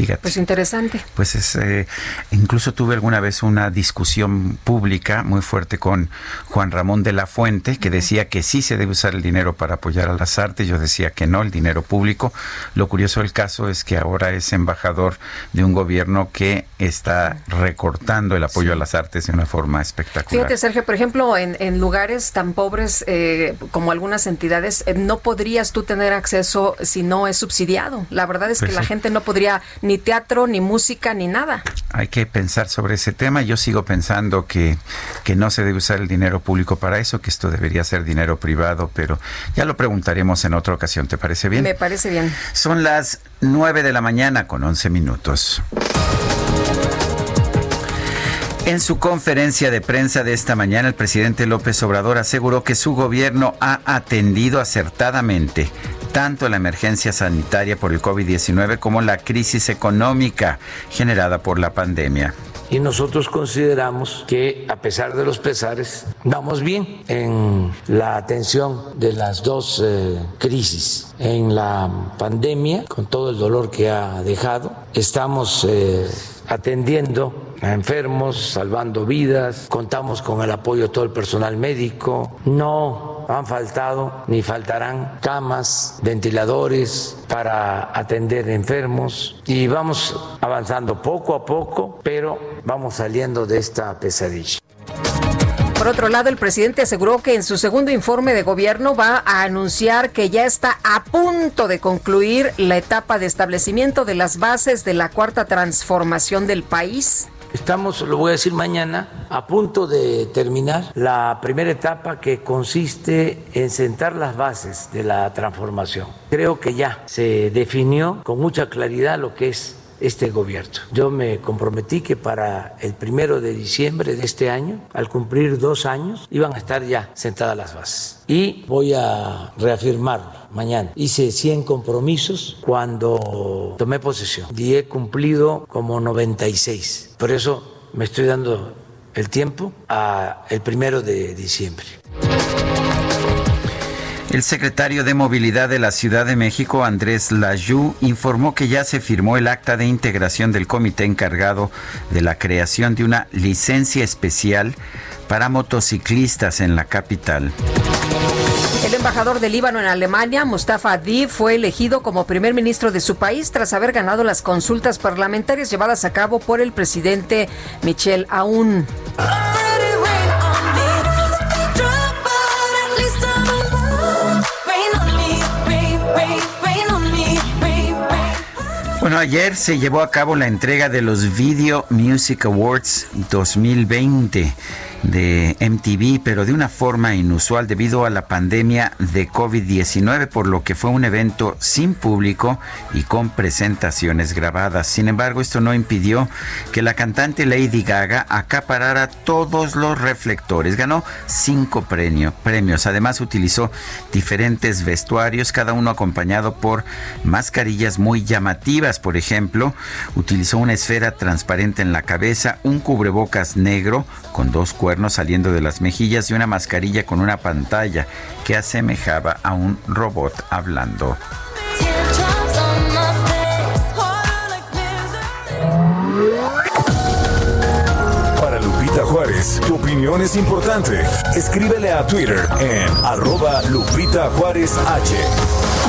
Fíjate. Pues interesante. Pues es, eh, incluso tuve alguna vez una discusión pública muy fuerte con Juan Ramón de la Fuente, que decía que sí se debe usar el dinero para apoyar a las artes. Yo decía que no, el dinero público. Lo curioso del caso es que ahora es embajador de un gobierno que está recortando el apoyo a las artes de una forma espectacular. Fíjate, Sergio, por ejemplo, en, lugares tan pobres eh, como algunas entidades, eh, no podrías tú tener acceso si no es subsidiado. La verdad es que pues la gente no podría ni teatro, ni música, ni nada. Hay que pensar sobre ese tema. Yo sigo pensando que, que no se debe usar el dinero público para eso, que esto debería ser dinero privado, pero ya lo preguntaremos en otra ocasión. ¿Te parece bien? Me parece bien. Son las 9 de la mañana con 11 minutos. En su conferencia de prensa de esta mañana, el presidente López Obrador aseguró que su gobierno ha atendido acertadamente tanto la emergencia sanitaria por el COVID-19 como la crisis económica generada por la pandemia. Y nosotros consideramos que a pesar de los pesares, vamos bien en la atención de las dos eh, crisis. En la pandemia, con todo el dolor que ha dejado, estamos eh, atendiendo a enfermos, salvando vidas, contamos con el apoyo de todo el personal médico, no han faltado ni faltarán camas, ventiladores para atender enfermos y vamos avanzando poco a poco, pero vamos saliendo de esta pesadilla. Por otro lado, el presidente aseguró que en su segundo informe de gobierno va a anunciar que ya está a punto de concluir la etapa de establecimiento de las bases de la cuarta transformación del país Estamos, lo voy a decir mañana, a punto de terminar la primera etapa que consiste en sentar las bases de la transformación. Creo que ya se definió con mucha claridad lo que es este gobierno. Yo me comprometí que para el primero de diciembre de este año, al cumplir dos años, iban a estar ya sentadas las bases. Y voy a reafirmarlo mañana. Hice 100 compromisos cuando tomé posesión y he cumplido como 96. Por eso me estoy dando el tiempo a el primero de diciembre. El secretario de Movilidad de la Ciudad de México, Andrés Layú, informó que ya se firmó el acta de integración del comité encargado de la creación de una licencia especial para motociclistas en la capital. El embajador del Líbano en Alemania, Mustafa Adib, fue elegido como primer ministro de su país tras haber ganado las consultas parlamentarias llevadas a cabo por el presidente Michel Aoun. Bueno, ayer se llevó a cabo la entrega de los Video Music Awards 2020 de MTV, pero de una forma inusual debido a la pandemia de COVID-19, por lo que fue un evento sin público y con presentaciones grabadas. Sin embargo, esto no impidió que la cantante Lady Gaga acaparara todos los reflectores. Ganó cinco premios. Además, utilizó diferentes vestuarios, cada uno acompañado por mascarillas muy llamativas. Por ejemplo, utilizó una esfera transparente en la cabeza, un cubrebocas negro con dos saliendo de las mejillas y una mascarilla con una pantalla que asemejaba a un robot hablando. Para Lupita Juárez, tu opinión es importante. Escríbele a Twitter en arroba Lupita Juárez H.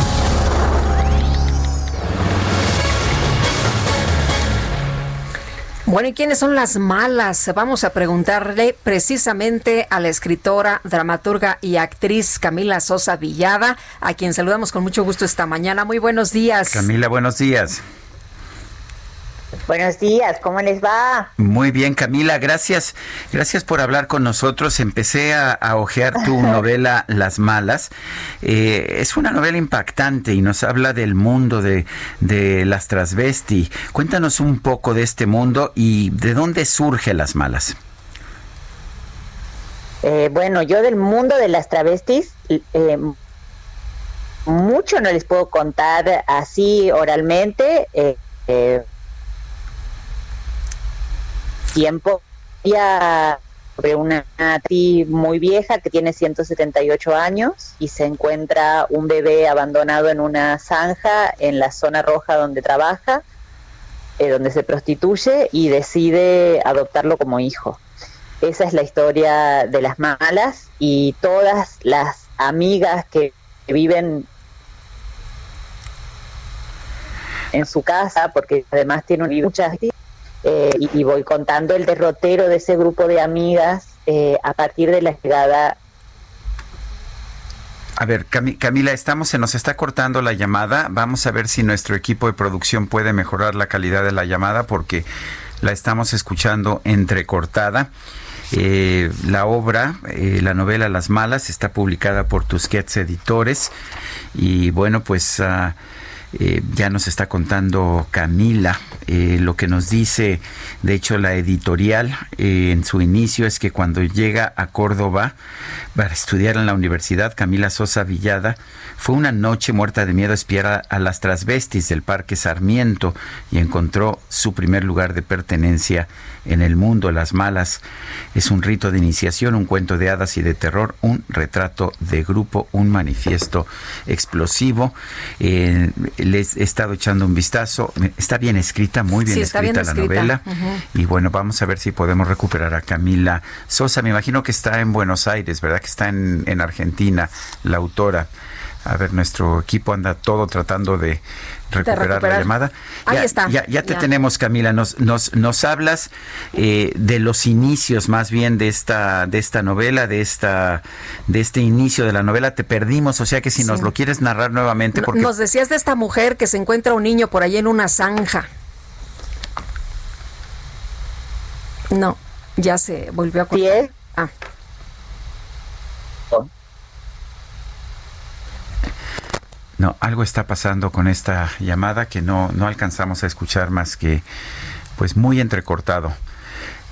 Bueno, ¿y quiénes son las malas? Vamos a preguntarle precisamente a la escritora, dramaturga y actriz Camila Sosa Villada, a quien saludamos con mucho gusto esta mañana. Muy buenos días. Camila, buenos días. Buenos días, ¿cómo les va? Muy bien, Camila, gracias. Gracias por hablar con nosotros. Empecé a, a hojear tu novela Las Malas. Eh, es una novela impactante y nos habla del mundo de, de las transvesti. Cuéntanos un poco de este mundo y de dónde surge Las Malas. Eh, bueno, yo del mundo de las travestis, eh, mucho no les puedo contar así oralmente. Eh, eh, tiempo ya sobre una tri muy vieja que tiene 178 años y se encuentra un bebé abandonado en una zanja en la zona roja donde trabaja, eh, donde se prostituye y decide adoptarlo como hijo. Esa es la historia de las malas y todas las amigas que viven en su casa, porque además tiene muchas eh, y, y, voy contando el derrotero de ese grupo de amigas eh, a partir de la llegada. A ver, Cam Camila, estamos, se nos está cortando la llamada. Vamos a ver si nuestro equipo de producción puede mejorar la calidad de la llamada porque la estamos escuchando entrecortada. Eh, la obra, eh, la novela Las Malas, está publicada por Tusquets Editores y bueno, pues... Uh, eh, ya nos está contando Camila eh, lo que nos dice, de hecho, la editorial eh, en su inicio es que cuando llega a Córdoba para estudiar en la universidad, Camila Sosa Villada, fue una noche muerta de miedo a espiar a, las transvestis del Parque Sarmiento y encontró su primer lugar de pertenencia en el mundo. Las malas es un rito de iniciación, un cuento de hadas y de terror, un retrato de grupo, un manifiesto explosivo. Eh, les he estado echando un vistazo. Está bien escrita, muy bien Sí, escrita bien la escrita. novela. Y bueno, vamos a ver si podemos recuperar a Camila Sosa. Me imagino que está en Buenos Aires, ¿verdad? Que está en, en Argentina, la autora. A ver, nuestro equipo anda todo tratando de recuperar, la llamada. Ahí ya, está. Ya, ya te Ya. tenemos, Camila. Nos, nos, nos hablas eh, de los inicios más bien de esta, de esta novela, de esta, de este inicio de la novela. Te perdimos, o sea que si nos lo quieres narrar nuevamente, porque Nos decías de esta mujer que se encuentra un niño por ahí en una zanja. No, ya se volvió a cortar. Ah. No, algo está pasando con esta llamada que no, no alcanzamos a escuchar más que pues muy entrecortado.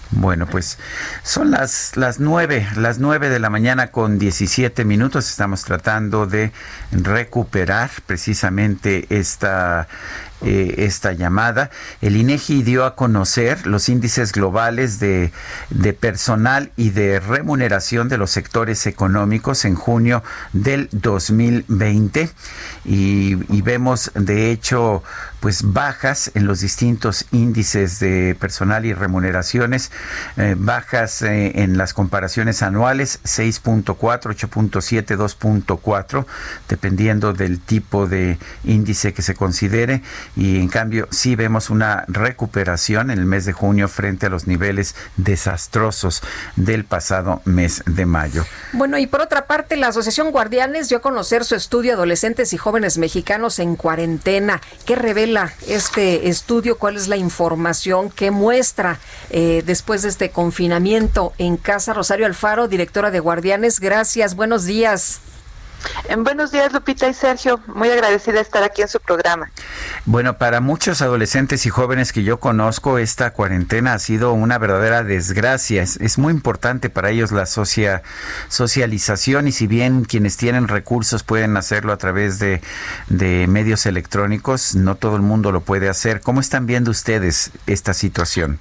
Bueno, pues son las, las nueve, las nueve de la mañana con 17 minutos. Estamos tratando de recuperar precisamente esta, eh, esta llamada. El INEGI dio a conocer los índices globales de, personal y de remuneración de los sectores económicos en junio del 2020 y, y vemos de hecho pues bajas en los distintos índices de personal y remuneraciones, eh, bajas eh, en las comparaciones anuales 6.4, 8.7, 2.4, dependiendo del tipo de índice que se considere y en cambio sí vemos una recuperación en el mes de junio frente a los niveles desastrosos del pasado mes de mayo. Bueno, y por otra parte, la Asociación Guardianes dio a conocer su estudio Adolescentes y Jóvenes Mexicanos en Cuarentena, que revela este estudio, cuál es la información que muestra eh, después de este confinamiento en casa. Rosario Alfaro, directora de Guardianes, gracias, buenos días. En buenos días, Lupita y Sergio. Muy agradecida de estar aquí en su programa. Bueno, para muchos adolescentes y jóvenes que yo conozco, esta cuarentena ha sido una verdadera desgracia. Es, muy importante para ellos la socialización y si bien quienes tienen recursos pueden hacerlo a través de medios electrónicos, no todo el mundo lo puede hacer. ¿Cómo están viendo ustedes esta situación?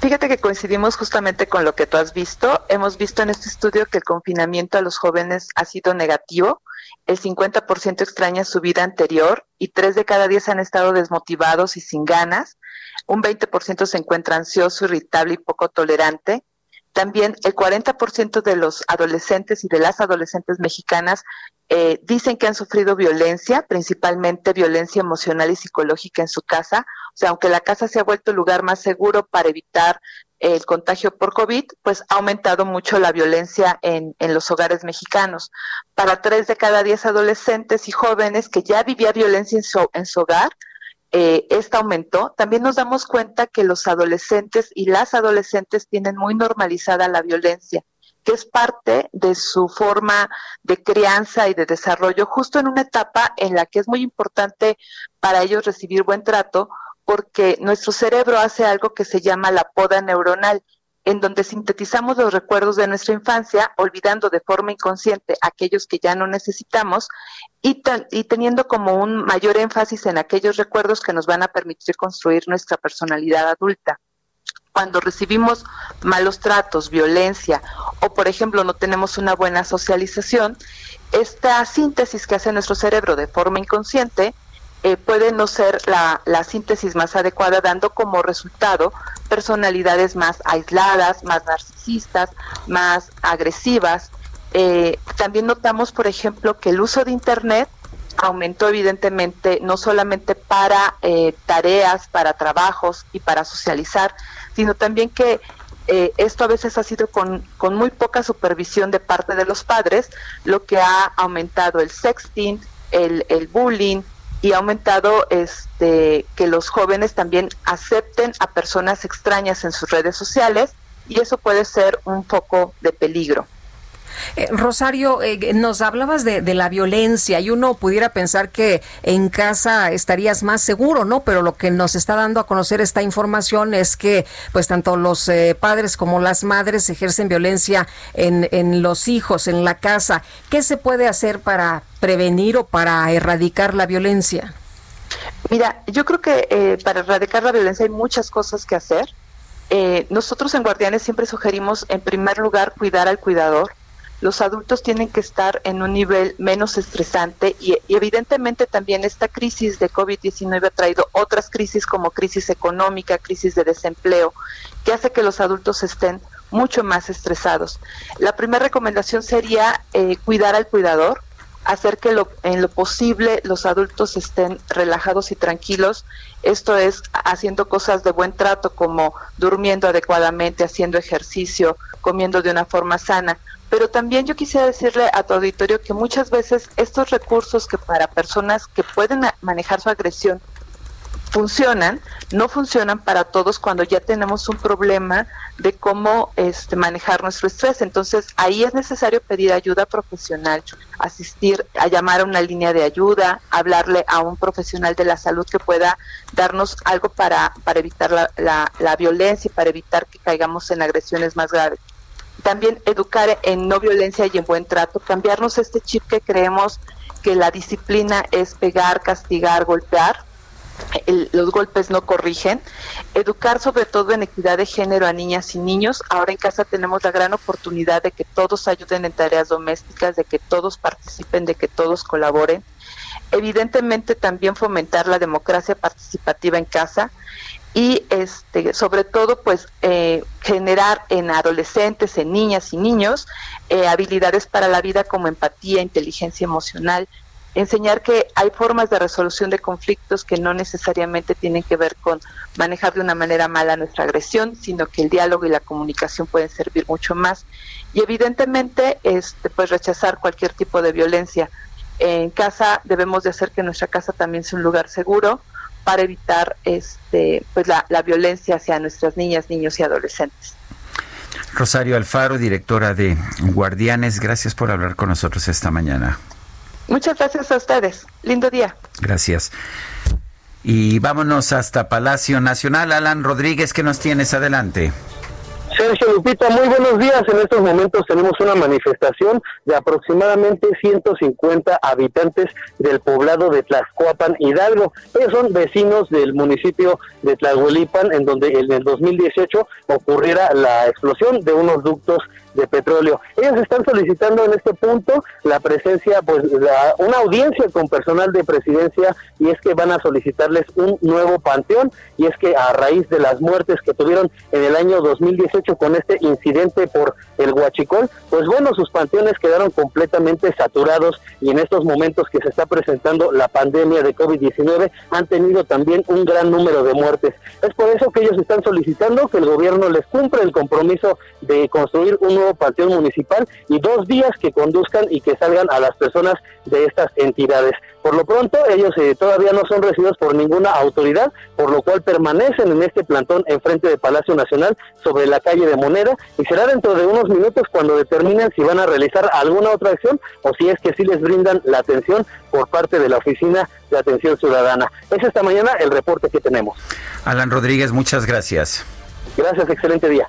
Fíjate que coincidimos justamente con lo que tú has visto. Hemos visto en este estudio que el confinamiento a los jóvenes ha sido negativo. El 50% extraña su vida anterior y 3 de cada 10 han estado desmotivados y sin ganas. Un 20% se encuentra ansioso, irritable y poco tolerante. También el 40% de los adolescentes y de las adolescentes mexicanas eh, dicen que han sufrido violencia, principalmente violencia emocional y psicológica en su casa. O sea, aunque la casa se ha vuelto el lugar más seguro para evitar el contagio por COVID, pues ha aumentado mucho la violencia en, en los hogares mexicanos. Para tres de cada diez adolescentes y jóvenes que ya vivía violencia en su, en su hogar, eh, esta aumentó. También nos damos cuenta que los adolescentes y las adolescentes tienen muy normalizada la violencia que es parte de su forma de crianza y de desarrollo, justo en una etapa en la que es muy importante para ellos recibir buen trato, porque nuestro cerebro hace algo que se llama la poda neuronal, en donde sintetizamos los recuerdos de nuestra infancia, olvidando de forma inconsciente aquellos que ya no necesitamos y, y teniendo como un mayor énfasis en aquellos recuerdos que nos van a permitir construir nuestra personalidad adulta. Cuando recibimos malos tratos, violencia o, por ejemplo, no tenemos una buena socialización, esta síntesis que hace nuestro cerebro de forma inconsciente eh, puede no ser la, síntesis más adecuada, dando como resultado personalidades más aisladas, más narcisistas, más agresivas. Eh, también notamos, por ejemplo, que el uso de Internet aumentó evidentemente no solamente para eh, tareas, para trabajos y para socializar, sino también que eh, esto a veces ha sido con, con, muy poca supervisión de parte de los padres, lo que ha aumentado el sexting, el, el bullying y ha aumentado este, que los jóvenes también acepten a personas extrañas en sus redes sociales y eso puede ser un foco de peligro. Eh, Rosario, eh, nos hablabas de, la violencia y uno pudiera pensar que en casa estarías más seguro, ¿no? Pero lo que nos está dando a conocer esta información es que pues tanto los eh, padres como las madres ejercen violencia en, en los hijos, en la casa. ¿Qué se puede hacer para prevenir o para erradicar la violencia? Mira, yo creo que para erradicar la violencia hay muchas cosas que hacer. nosotros en Guardianes siempre sugerimos, en primer lugar, cuidar al cuidador los adultos tienen que estar en un nivel menos estresante y, evidentemente también esta crisis de COVID-19 ha traído otras crisis como crisis económica, crisis de desempleo, que hace que los adultos estén mucho más estresados. La primera recomendación sería eh, cuidar al cuidador, hacer que en lo posible los adultos estén relajados y tranquilos. Esto es haciendo cosas de buen trato como durmiendo adecuadamente, haciendo ejercicio, comiendo de una forma sana pero también yo quisiera decirle a tu auditorio que muchas veces estos recursos que para personas que pueden manejar su agresión funcionan, no funcionan para todos cuando ya tenemos un problema de cómo este, manejar nuestro estrés. Entonces ahí es necesario pedir ayuda profesional, asistir a llamar a una línea de ayuda, hablarle a un profesional de la salud que pueda darnos algo para, para evitar la, la, la violencia y para evitar que caigamos en agresiones más graves también educar en no violencia y en buen trato, cambiarnos este chip que creemos que la disciplina es pegar, castigar, golpear. los golpes no corrigen, educar sobre todo en equidad de género a niñas y niños. Ahora en casa tenemos la gran oportunidad de que todos ayuden en tareas domésticas, de que todos participen, de que todos colaboren. Evidentemente también fomentar la democracia participativa en casa y este sobre todo pues eh, generar en adolescentes en niñas y niños eh, habilidades para la vida como empatía inteligencia emocional. Enseñar que hay formas de resolución de conflictos que no necesariamente tienen que ver con manejar de una manera mala nuestra agresión sino que el diálogo y la comunicación pueden servir mucho más. Y evidentemente este pues rechazar cualquier tipo de violencia. En casa debemos de hacer que nuestra casa también sea un lugar seguro para evitar este pues la, la violencia hacia nuestras niñas, niños y adolescentes. Rosario Alfaro, directora de Guardianes, gracias por hablar con nosotros esta mañana. Muchas gracias a ustedes. Lindo día. Gracias. Y vámonos hasta Palacio Nacional. Alan Rodríguez, ¿qué nos tienes? Adelante. Lupita, muy buenos días. En estos momentos tenemos una manifestación de aproximadamente 150 habitantes del poblado de Tlaxcoapan, Hidalgo. Ellos son vecinos del municipio de Tlahuelipan, en donde en el 2018 ocurriera la explosión de unos ductos de petróleo. Ellos están solicitando en este punto la presencia, pues, una audiencia con personal de presidencia y es que van a solicitarles un nuevo panteón y es que a raíz de las muertes que tuvieron en el año 2018 con este incidente por el Huachicol, pues bueno, sus panteones quedaron completamente saturados y en estos momentos que se está presentando la pandemia de COVID-19 han tenido también un gran número de muertes. Es por eso que ellos están solicitando que el gobierno les cumpla el compromiso de construir un nuevo panteón municipal y dos días que conduzcan y que salgan a las personas de estas entidades. Por lo pronto, ellos eh, todavía no son recibidos por ninguna autoridad, por lo cual permanecen en este plantón enfrente del Palacio Nacional sobre la calle de Moneda y será dentro de unos minutos cuando determinen si van a realizar alguna otra acción o si es que sí les brindan la atención por parte de la Oficina de Atención Ciudadana. Es esta mañana el reporte que tenemos. Alan Rodríguez, muchas gracias. Gracias, excelente día.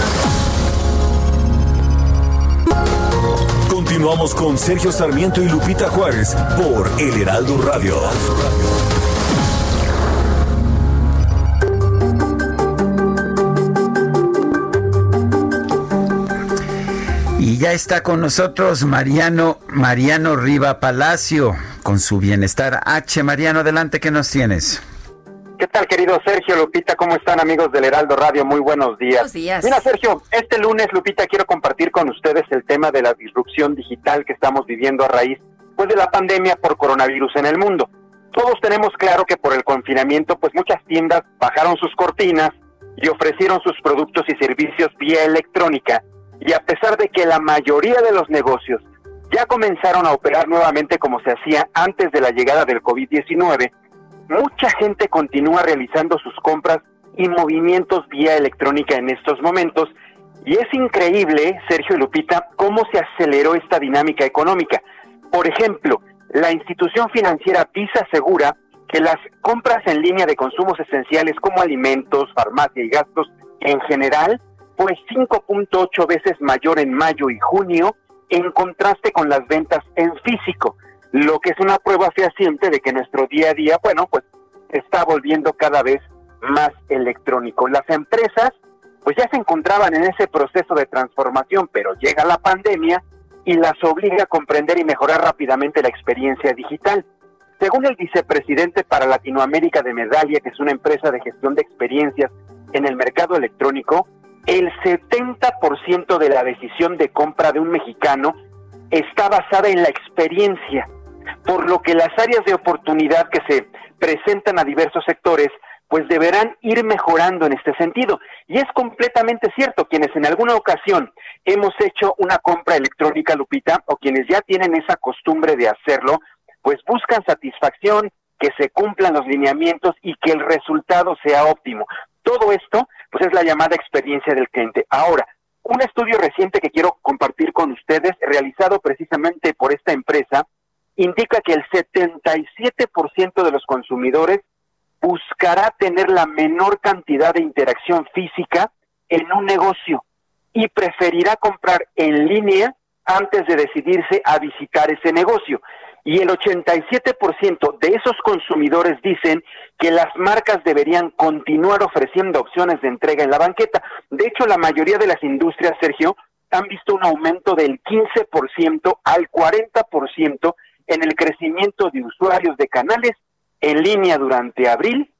Continuamos con Sergio Sarmiento y Lupita Juárez por El Heraldo Radio. Y ya está con nosotros Mariano, Mariano Riva Palacio, con su bienestar H. Mariano, adelante, ¿qué nos tienes? ¿Qué tal, querido Sergio, Lupita? ¿Cómo están, amigos del Heraldo Radio? Muy buenos días. Buenos días. Mira, Sergio, este lunes, Lupita, quiero compartir con ustedes el tema de la disrupción digital que estamos viviendo a raíz pues, de la pandemia por coronavirus en el mundo. Todos tenemos claro que por el confinamiento, pues muchas tiendas bajaron sus cortinas y ofrecieron sus productos y servicios vía electrónica. Y a pesar de que la mayoría de los negocios ya comenzaron a operar nuevamente como se hacía antes de la llegada del COVID-19, mucha gente continúa realizando sus compras y movimientos vía electrónica en estos momentos y es increíble, Sergio Lupita, cómo se aceleró esta dinámica económica. Por ejemplo, la institución financiera Visa asegura que las compras en línea de consumos esenciales como alimentos, farmacia y gastos en general fue 5.8 veces mayor en mayo y junio en contraste con las ventas en físico lo que es una prueba fehaciente de que nuestro día a día, bueno, pues está volviendo cada vez más electrónico. Las empresas, pues ya se encontraban en ese proceso de transformación, pero llega la pandemia y las obliga a comprender y mejorar rápidamente la experiencia digital. Según el vicepresidente para Latinoamérica de Medalia, que es una empresa de gestión de experiencias en el mercado electrónico, el 70% de la decisión de compra de un mexicano está basada en la experiencia, por lo que las áreas de oportunidad que se presentan a diversos sectores pues deberán ir mejorando en este sentido. Y es completamente cierto, quienes en alguna ocasión hemos hecho una compra electrónica, Lupita, o quienes ya tienen esa costumbre de hacerlo, pues buscan satisfacción, que se cumplan los lineamientos y que el resultado sea óptimo. Todo esto, pues es la llamada experiencia del cliente. Ahora, un estudio reciente que quiero compartir con ustedes, realizado precisamente por esta empresa, indica que el 77% de los consumidores buscará tener la menor cantidad de interacción física en un negocio y preferirá comprar en línea antes de decidirse a visitar ese negocio. Y el 87% de esos consumidores dicen que las marcas deberían continuar ofreciendo opciones de entrega en la banqueta. De hecho, la mayoría de las industrias, Sergio, han visto un aumento del 15% al 40% en el crecimiento de usuarios de canales en línea durante abril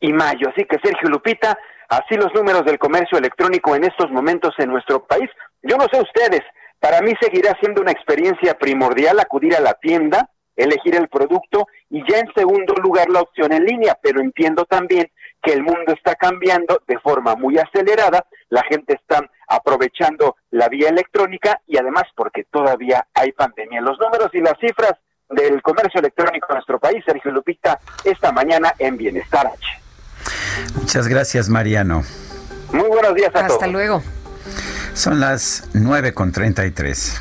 y mayo. Así que Sergio Lupita, así los números del comercio electrónico en estos momentos en nuestro país. Yo no sé ustedes, para mí seguirá siendo una experiencia primordial acudir a la tienda, elegir el producto y ya en segundo lugar la opción en línea, pero entiendo también que el mundo está cambiando de forma muy acelerada, la gente está aprovechando la vía electrónica y además porque todavía hay pandemia. Los números y las cifras del comercio electrónico en nuestro país, Sergio Lupita, esta mañana en Bienestar H. Muchas gracias, Mariano. Muy buenos días a todos. Hasta luego. Son las 9 con 33.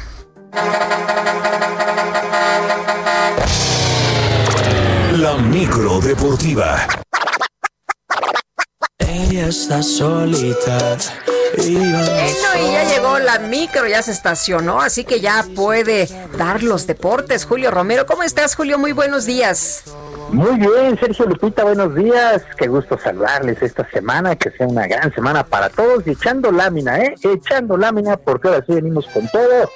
La micro deportiva. Ella está solita bueno, y ya llegó la micro, ya se estacionó, así que ya puede dar los deportes. Julio Romero, ¿cómo estás, Julio? Muy buenos días. Muy bien, Sergio Lupita, buenos días. Qué gusto saludarles esta semana, que sea una gran semana para todos y echando lámina, ¿eh? Echando lámina, porque ahora sí venimos con todo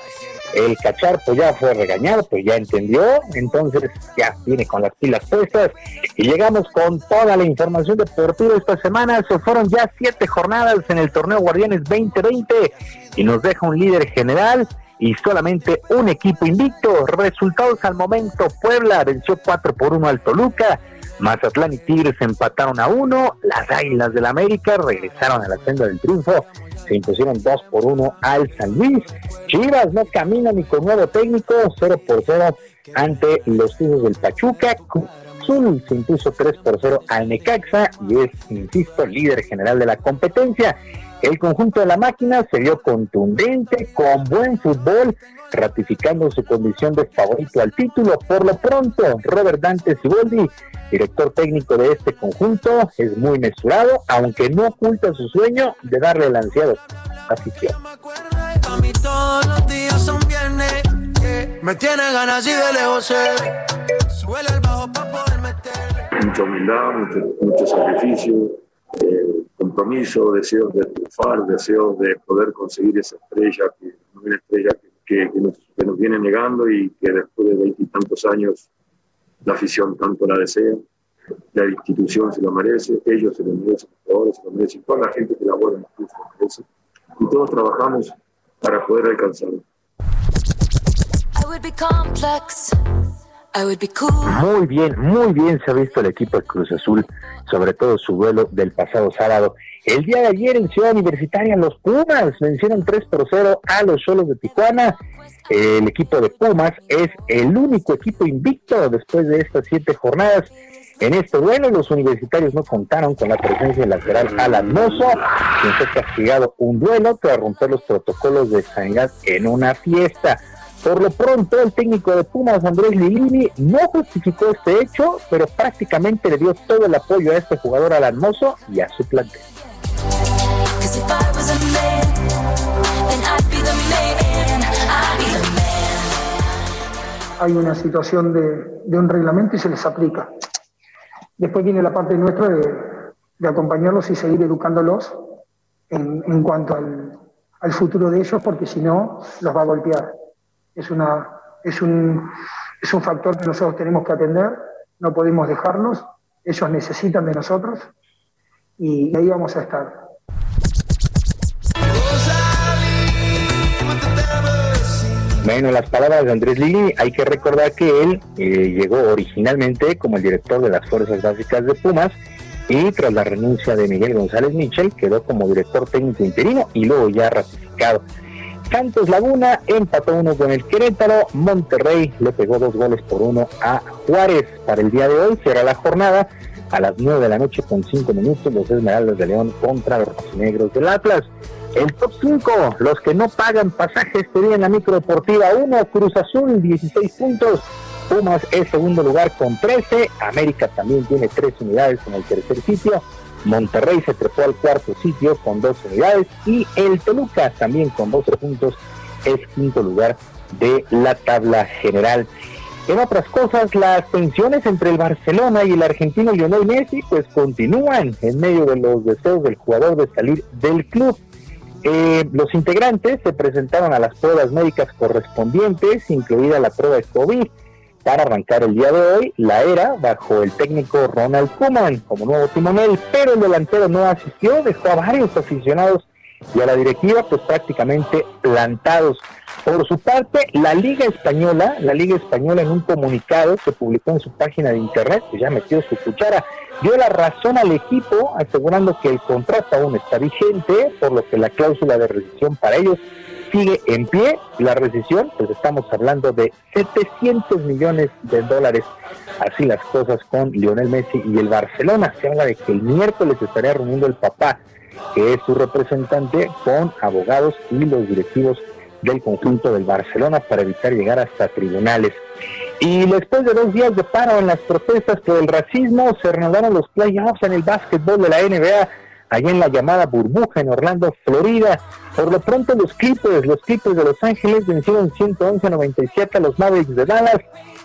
el cacharpo pues, ya fue regañado, pues ya entendió, entonces ya viene con las pilas puestas y llegamos con toda la información deportiva esta semana. Se fueron ya siete jornadas en el torneo Guardianes 2020 y nos deja un líder general y solamente un equipo invicto. Resultados al momento, Puebla venció 4 por 1 al Toluca, Mazatlán y Tigres empataron a 1, las Águilas del América regresaron a la senda del triunfo se impusieron 2 por 1 al San Luis. Chivas no camina ni con nuevo técnico, 0 por 0 ante los Tuzos del Pachuca. Azul se impuso 3 por 0 al Necaxa y es, insisto, líder general de la competencia. El conjunto de la máquina se vio contundente, con buen fútbol, ratificando su condición de favorito al título. Por lo pronto, Robert Dante Siboldi, director técnico de este conjunto, es muy mesurado, aunque no oculta su sueño de darle el ansiado afición. Mucha humildad, mucho, sacrificio, eh, compromiso, deseos de triunfar, deseos de poder conseguir esa estrella, que, una estrella que, nos, que nos viene negando y que después de veintitantos años la afición tanto la desea, la institución se lo merece, ellos se lo merecen, los jugadores se lo merecen, toda la gente que labora en el club se lo merece, y todos trabajamos para poder alcanzarlo. Muy bien, muy bien se ha visto el equipo de Cruz Azul, sobre todo su vuelo del pasado sábado. El día de ayer en Ciudad Universitaria los Pumas vencieron 3 por 0 a los Solos de Tijuana. El equipo de Pumas es el único equipo invicto después de estas siete jornadas. En este duelo los universitarios no contaron con la presencia del lateral Alan Mozo, quien fue castigado un duelo tras romper los protocolos de sanidad en una fiesta. Por lo pronto, el técnico de Pumas, Andrés Lilini, no justificó este hecho, pero prácticamente le dio todo el apoyo a este jugador alarmoso y a su plantel. Hay una situación de, un reglamento y se les aplica. Después viene la parte nuestra de, acompañarlos y seguir educándolos en, cuanto al, al futuro de ellos, porque si no, los va a golpear es, una, es, un, es un factor que nosotros tenemos que atender, no podemos dejarnos, ellos necesitan de nosotros y ahí vamos a estar. Bueno, las palabras de Andrés Lili, hay que recordar que él eh, llegó originalmente como el director de las Fuerzas Básicas de Pumas y tras la renuncia de Miguel González Michel quedó como director técnico interino y luego ya ratificado. Santos Laguna empató uno con el Querétaro, Monterrey le pegó dos goles por uno a Juárez. Para el día de hoy será la jornada. A las nueve de la noche con cinco minutos los Esmeraldas de León contra los Negros del Atlas. El top 5, los que no pagan pasajes serían la micro deportiva 1, Cruz Azul 16 puntos, Pumas es segundo lugar con 13, América también tiene 3 unidades en el tercer sitio, Monterrey se trepó al cuarto sitio con 2 unidades y el Toluca también con 12 puntos es quinto lugar de la tabla general. En otras cosas, las tensiones entre el Barcelona y el argentino Lionel Messi pues continúan en medio de los deseos del jugador de salir del club. Eh, los integrantes se presentaron a las pruebas médicas correspondientes, incluida la prueba de COVID, para arrancar el día de hoy la era bajo el técnico Ronald Koeman como nuevo timonel, pero el delantero no asistió, dejó a varios aficionados y a la directiva pues prácticamente plantados. Por su parte, la Liga Española, la Liga Española en un comunicado que publicó en su página de internet, que ya metió su cuchara, dio la razón al equipo asegurando que el contrato aún está vigente, por lo que la cláusula de rescisión para ellos sigue en pie. La rescisión, pues estamos hablando de 700 millones de dólares. Así las cosas con Lionel Messi y el Barcelona. Se habla de que el miércoles estaría reuniendo el papá, que es su representante, con abogados y los directivos del conjunto del Barcelona para evitar llegar hasta tribunales. Y después de dos días de paro en las protestas por el racismo, se reanudaron los playoffs en el básquetbol de la NBA, allá en la llamada burbuja en Orlando, Florida. Por lo pronto los Clippers, los Clippers de Los Ángeles vencieron 111 a 97 a los Mavericks de Dallas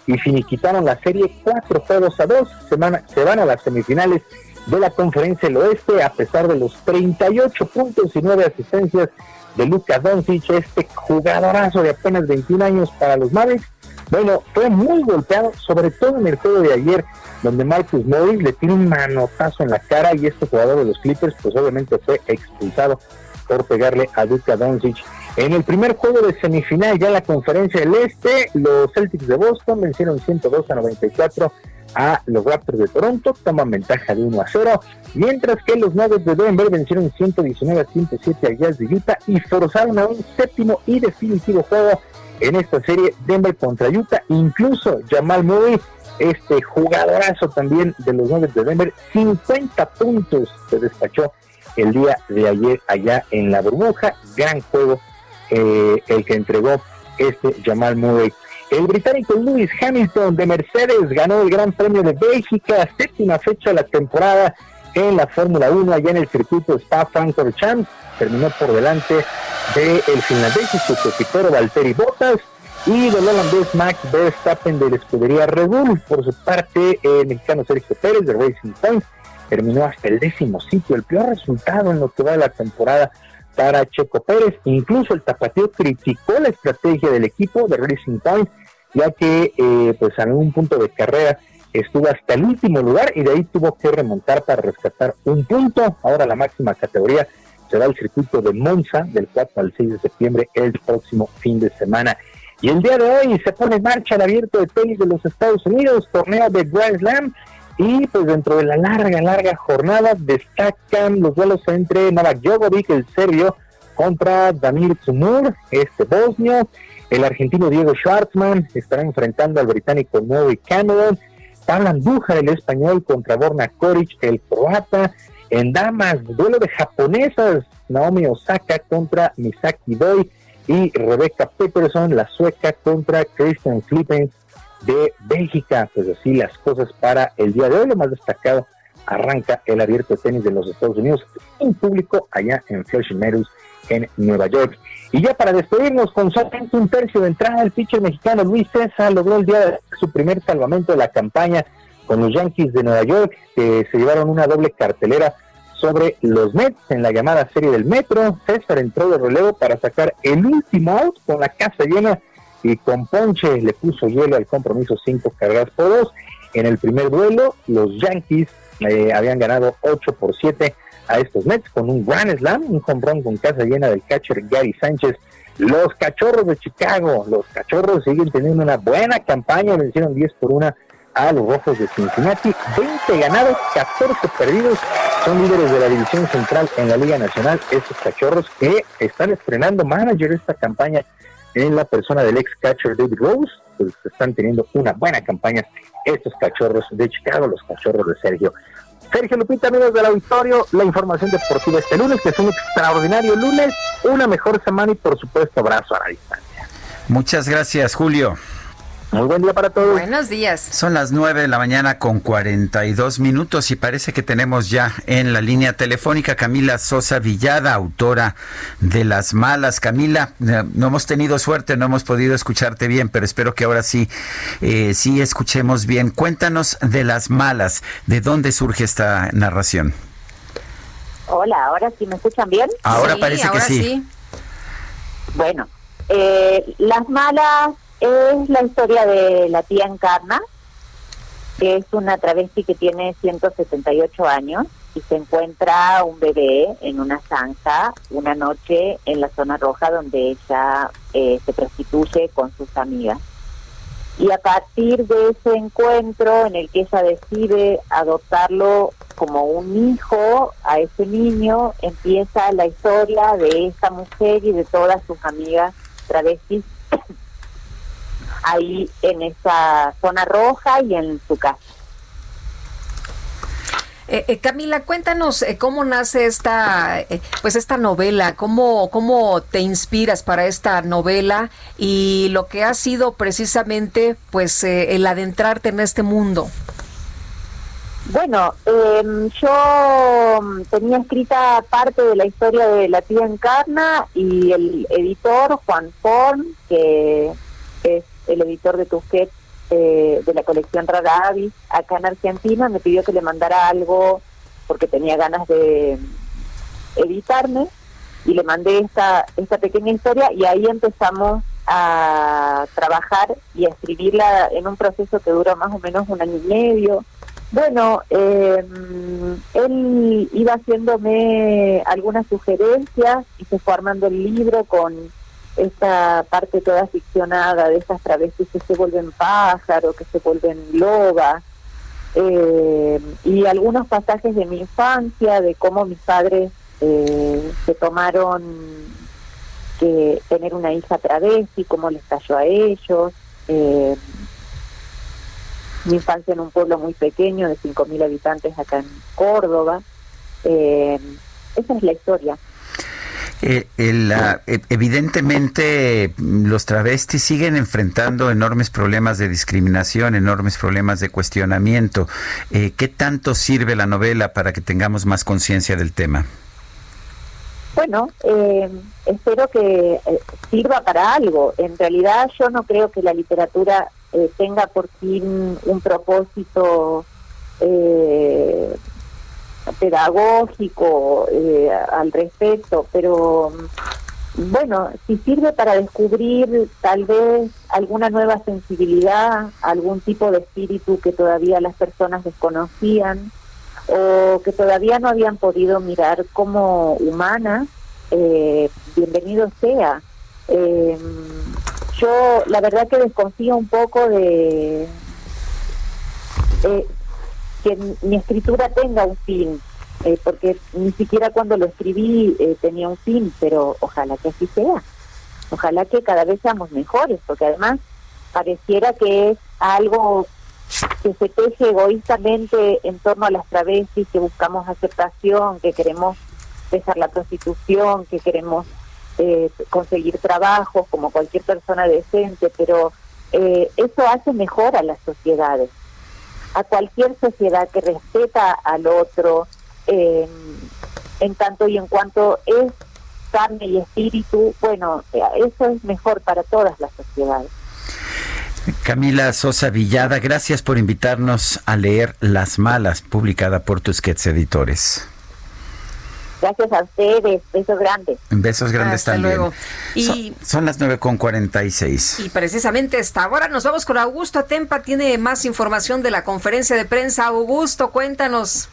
y finiquitaron la serie cuatro juegos a dos. Se van, se van a las semifinales de la Conferencia del Oeste a pesar de los 38 puntos y 9 asistencias de Luka Doncic, este jugadorazo de apenas 21 años para los Mavericks. Bueno, fue muy golpeado, sobre todo en el juego de ayer, donde Marcus Morris le tiene un manotazo en la cara y este jugador de los Clippers, pues obviamente fue expulsado por pegarle a Luka Doncic. En el primer juego de semifinal, ya la conferencia del Este, los Celtics de Boston vencieron 102 a 94 a los Raptors de Toronto, toman ventaja de 1 a 0, mientras que los Nuggets de Denver vencieron 119 a 107 a Jazz de Utah y forzaron a un séptimo y definitivo juego en esta serie Denver contra Utah, incluso Jamal Murray, este jugadorazo también de los Nuggets de Denver, 50 puntos se despachó el día de ayer allá en la burbuja, gran juego eh, el que entregó este Jamal Murray. El británico Lewis Hamilton de Mercedes ganó el Gran Premio de Bélgica, séptima fecha de la temporada en la Fórmula 1 allá en el circuito Spa-Francorchamps. Terminó por delante del el finlandés y su Valtteri Bottas y del holandés Max Verstappen de la escudería Red Bull. Por su parte, el mexicano Sergio Pérez de Racing Point terminó hasta el décimo sitio, el peor resultado en lo que va de la temporada para Checo Pérez. Incluso el tapatío criticó la estrategia del equipo de Racing Point, ya que eh, pues en un punto de carrera estuvo hasta el último lugar y de ahí tuvo que remontar para rescatar un punto. Ahora la máxima categoría será el circuito de Monza del 4 al 6 de septiembre el próximo fin de semana. Y el día de hoy se pone en marcha el abierto de tenis de los Estados Unidos, torneo de Grand Slam, y pues dentro de la larga, larga jornada destacan los duelos entre Novak Djokovic, el serbio, contra Damir Tsumur, este bosnio. El argentino Diego Schwartzman estará enfrentando al británico Novi Cameron. Pablo Andújar, el español, contra Borna Koric, el croata. En damas, duelo de japonesas, Naomi Osaka contra Misaki Doi y Rebecca Peterson, la sueca, contra Christian Flippens de Bélgica. Pues así las cosas para el día de hoy. Lo más destacado, arranca el abierto de tenis de los Estados Unidos en público allá en Flushing Meadows, en Nueva York. Y ya para despedirnos con solamente un tercio de entrada, el pitcher mexicano Luis César logró el día de su primer salvamento de la campaña con los Yankees de Nueva York, que se llevaron una doble cartelera sobre los Mets en la llamada serie del Metro. César entró de relevo para sacar el último out con la casa llena y con Ponche le puso hielo al compromiso cinco carreras por dos. En el primer duelo, los Yankees eh, habían ganado 8 por 7 a estos Mets con un Grand Slam, un home con casa llena del catcher Gary Sánchez. Los cachorros de Chicago, los cachorros siguen teniendo una buena campaña, vencieron 10 por 1 a los rojos de Cincinnati, 20 ganados, 14 perdidos, son líderes de la división central en la Liga Nacional, estos cachorros que están estrenando manager esta campaña en la persona del ex catcher David Rose, pues están teniendo una buena campaña estos cachorros de Chicago, los cachorros de Sergio. Sergio Lupita, amigos del auditorio, la información deportiva este lunes, que es un extraordinario lunes, una mejor semana y por supuesto abrazo a la distancia. Muchas gracias, Julio. Muy buen día para todos. Buenos días. Son las 9 de la mañana con 42 minutos y parece que tenemos ya en la línea telefónica Camila Sosa Villada, autora de Las Malas. Camila, eh, no hemos tenido suerte, no hemos podido escucharte bien, pero espero que ahora sí, eh, sí escuchemos bien. Cuéntanos de Las Malas, ¿de dónde surge esta narración? Hola, ¿ahora sí me escuchan bien? Ahora parece que sí. Bueno, eh, Las Malas es la historia de la tía Encarna, que es una travesti que tiene 178 años y se encuentra un bebé en una zanja una noche en la zona roja donde ella eh, se prostituye con sus amigas. Y a partir de ese encuentro en el que ella decide adoptarlo como un hijo a ese niño, empieza la historia de esta mujer y de todas sus amigas travestis ahí en esa zona roja y en su casa. Eh, eh, Camila, cuéntanos eh, cómo nace esta, pues esta novela, cómo, cómo te inspiras para esta novela y lo que ha sido precisamente, pues, el adentrarte en este mundo. Bueno, em, yo mm, tenía escrita parte de la historia de la tía Encarna y el editor Juan Forn, que es el editor de Tusquets eh, de la colección Rara Avis acá en Argentina, me pidió que le mandara algo porque tenía ganas de editarme y le mandé esta, esta pequeña historia y ahí empezamos a trabajar y a escribirla en un proceso que dura más o menos un año y medio. Bueno, em, él iba haciéndome algunas sugerencias y se fue armando el libro con esta parte toda ficcionada de estas travestis que se vuelven pájaros, que se vuelven lobas, eh, y algunos pasajes de mi infancia, de cómo mis padres eh, se tomaron que tener una hija travesti, cómo les cayó a ellos. Eh, mi infancia en un pueblo muy pequeño de 5.000 habitantes acá en Córdoba. esa es la historia. Eh, e, evidentemente los travestis siguen enfrentando enormes problemas de discriminación, enormes problemas de cuestionamiento. Eh, ¿Qué tanto sirve la novela para que tengamos más conciencia del tema? Bueno, eh, espero que sirva para algo. En realidad yo no creo que la literatura tenga por fin un propósito pedagógico eh, al respecto, pero bueno, si sirve para descubrir tal vez alguna nueva sensibilidad, algún tipo de espíritu que todavía las personas desconocían o que todavía no habían podido mirar como humana, eh, bienvenido sea. Eh, yo la verdad que desconfío un poco de que mi escritura tenga un fin, eh, porque ni siquiera cuando lo escribí eh, tenía un fin, pero ojalá que así sea. Ojalá que cada vez seamos mejores, porque además pareciera que es algo que se teje egoístamente en torno a las travestis, que buscamos aceptación, que queremos dejar la prostitución, que queremos eh, conseguir trabajo como cualquier persona decente, pero eso hace mejor a las sociedades a cualquier sociedad que respeta al otro en tanto y en cuanto es carne y espíritu, bueno, eso es mejor para todas las sociedades. Camila Sosa Villada, gracias por invitarnos a leer Las Malas, publicada por Tusquets Editores. Gracias a ustedes. Besos grandes. Besos grandes también. Luego. Y, son, las 9 con 46. Y precisamente esta ahora nos vamos con Augusto Atempa. Tiene más información de la conferencia de prensa. Augusto, cuéntanos.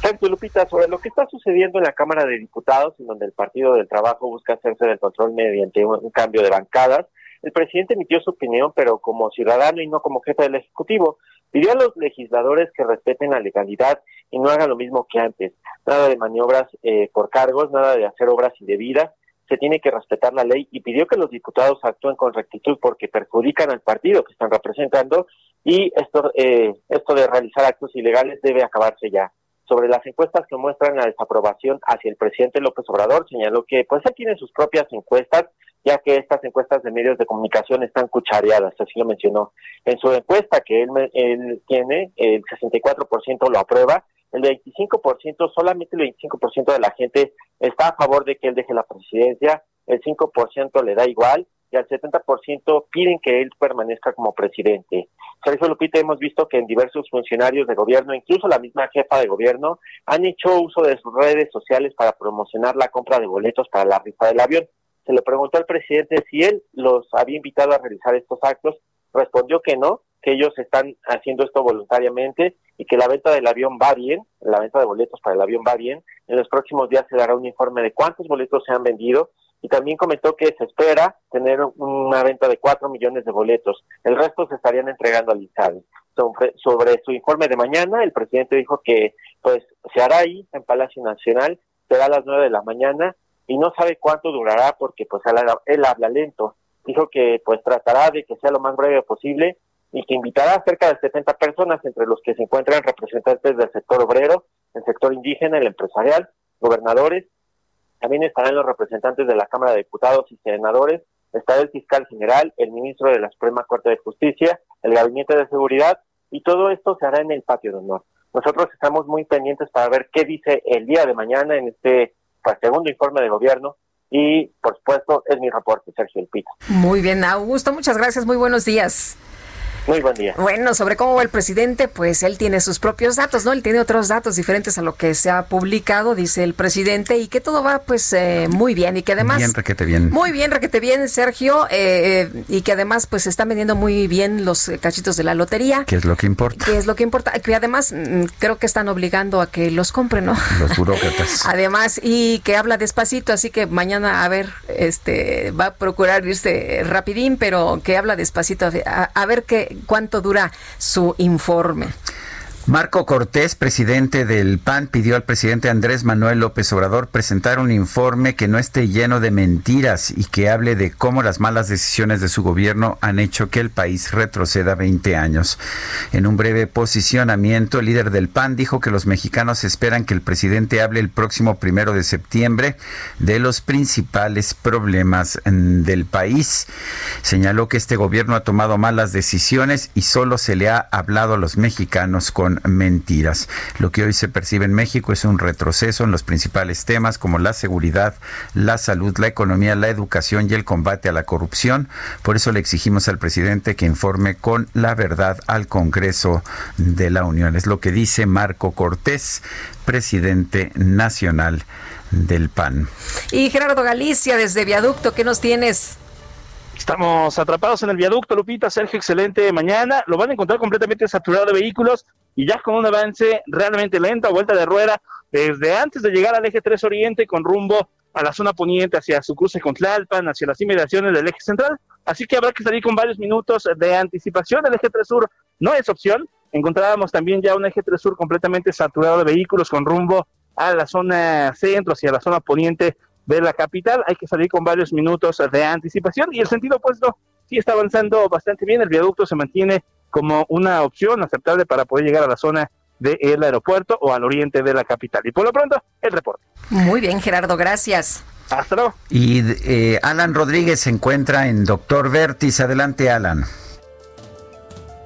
Sergio Lupita, sobre lo que está sucediendo en la Cámara de Diputados, en donde el Partido del Trabajo busca hacerse del control mediante un cambio de bancadas, el presidente emitió su opinión, pero como ciudadano y no como jefe del Ejecutivo. Pidió a los legisladores que respeten la legalidad y no hagan lo mismo que antes. Nada de maniobras eh, por cargos, nada de hacer obras indebidas. Se tiene que respetar la ley y pidió que los diputados actúen con rectitud porque perjudican al partido que están representando y esto, eh, esto de realizar actos ilegales debe acabarse ya sobre las encuestas que muestran la desaprobación hacia el presidente López Obrador, señaló que pues él tiene sus propias encuestas, ya que estas encuestas de medios de comunicación están cuchareadas, así lo mencionó. En su encuesta que él, él tiene, el 64% lo aprueba, el 25%, solamente el 25% de la gente está a favor de que él deje la presidencia, el 5% le da igual y al 70% piden que él permanezca como presidente. Sergio Lupita, hemos visto que en diversos funcionarios de gobierno, incluso la misma jefa de gobierno, han hecho uso de sus redes sociales para promocionar la compra de boletos para la rifa del avión. Se le preguntó al presidente si él los había invitado a realizar estos actos, respondió que no, que ellos están haciendo esto voluntariamente y que la venta del avión va bien, la venta de boletos para el avión va bien. En los próximos días se dará un informe de cuántos boletos se han vendido y también comentó que se espera tener una venta de 4 millones de boletos. El resto se estarían entregando al INSABI. Sobre, sobre su informe de mañana, el presidente dijo que pues se hará ahí en Palacio Nacional, será a las 9 de la mañana y no sabe cuánto durará porque pues él, habla lento. Dijo que pues tratará de que sea lo más breve posible y que invitará a cerca de 70 personas, entre los que se encuentran representantes del sector obrero, el sector indígena, el empresarial, gobernadores también estarán los representantes de la Cámara de Diputados y Senadores, estará el fiscal general, el ministro de la Suprema Corte de Justicia, el Gabinete de Seguridad, y todo esto se hará en el patio de honor. Nosotros estamos muy pendientes para ver qué dice el día de mañana en este pues, segundo informe de gobierno y, por supuesto, es mi reporte, Sergio El Muy bien, Augusto, muchas gracias, muy buenos días. Muy buen día. Bueno, sobre cómo va el presidente, pues él tiene sus propios datos, ¿no? Él tiene otros datos diferentes a lo que se ha publicado, dice el presidente, y que todo va pues eh, muy bien y que además... Bien, requete bien. Muy bien, requete bien, Sergio, eh, eh, y que además pues se están vendiendo muy bien los cachitos de la lotería. ¿Qué es lo que importa? ¿Qué es lo que importa? Que además mm, creo que están obligando a que los compren, ¿no? Los burócratas. además, y que habla despacito, así que mañana, a ver, este va a procurar irse rapidín, pero que habla despacito, a, a ver qué cuánto dura su informe. Marco Cortés, presidente del PAN, pidió al presidente Andrés Manuel López Obrador presentar un informe que no esté lleno de mentiras y que hable de cómo las malas decisiones de su gobierno han hecho que el país retroceda 20 años. En un breve posicionamiento, el líder del PAN dijo que los mexicanos esperan que el presidente hable el próximo primero de septiembre de los principales problemas del país. Señaló que este gobierno ha tomado malas decisiones y solo se le ha hablado a los mexicanos con mentiras. Lo que hoy se percibe en México es un retroceso en los principales temas como la seguridad, la salud, la economía, la educación y el combate a la corrupción. Por eso le exigimos al presidente que informe con la verdad al Congreso de la Unión. Es lo que dice Marco Cortés, presidente nacional del PAN. Y Gerardo Galicia, desde Viaducto, ¿qué nos tienes? Estamos atrapados en el viaducto, Lupita, Sergio, excelente mañana. Lo van a encontrar completamente saturado de vehículos y ya con un avance realmente lento, vuelta de rueda, desde antes de llegar al eje 3 Oriente con rumbo a la zona poniente hacia su cruce con Tlalpan, hacia las inmediaciones del eje central. Así que habrá que salir con varios minutos de anticipación. El eje 3 Sur no es opción. Encontrábamos también ya un eje 3 Sur completamente saturado de vehículos con rumbo a la zona centro, hacia la zona poniente de la capital. Hay que salir con varios minutos de anticipación y el sentido opuesto sí está avanzando bastante bien. El viaducto se mantiene como una opción aceptable para poder llegar a la zona del aeropuerto o al oriente de la capital. Y por lo pronto, el reporte. Muy bien, Gerardo, gracias. Hasta luego. Y eh, Alan Rodríguez se encuentra en Doctor Vertis. Adelante, Alan.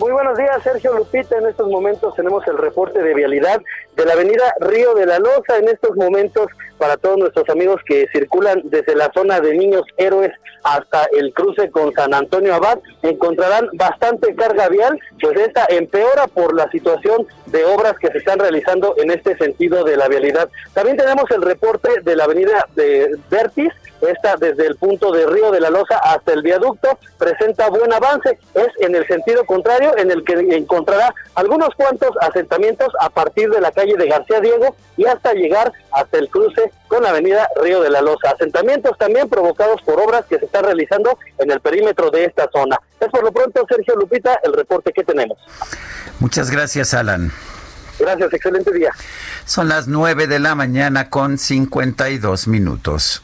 Muy buenos días, Sergio Lupita. En estos momentos tenemos el reporte de vialidad de la avenida Río de la Loza. En estos momentos, para todos nuestros amigos que circulan desde la zona de Niños Héroes hasta el cruce con San Antonio Abad, encontrarán bastante carga vial, pues esta empeora por la situación de obras que se están realizando en este sentido de la vialidad. También tenemos el reporte de la avenida de Vertis esta desde el punto de Río de la Loza hasta el viaducto presenta buen avance. Es en el sentido contrario en el que encontrará algunos cuantos asentamientos a partir de la calle de García Diego y hasta llegar hasta el cruce con la avenida Río de la Loza. Asentamientos también provocados por obras que se están realizando en el perímetro de esta zona. Es por lo pronto, Sergio Lupita, el reporte que tenemos. Muchas gracias, Alan. Gracias, excelente día. Son las 9 de la mañana con 52 minutos.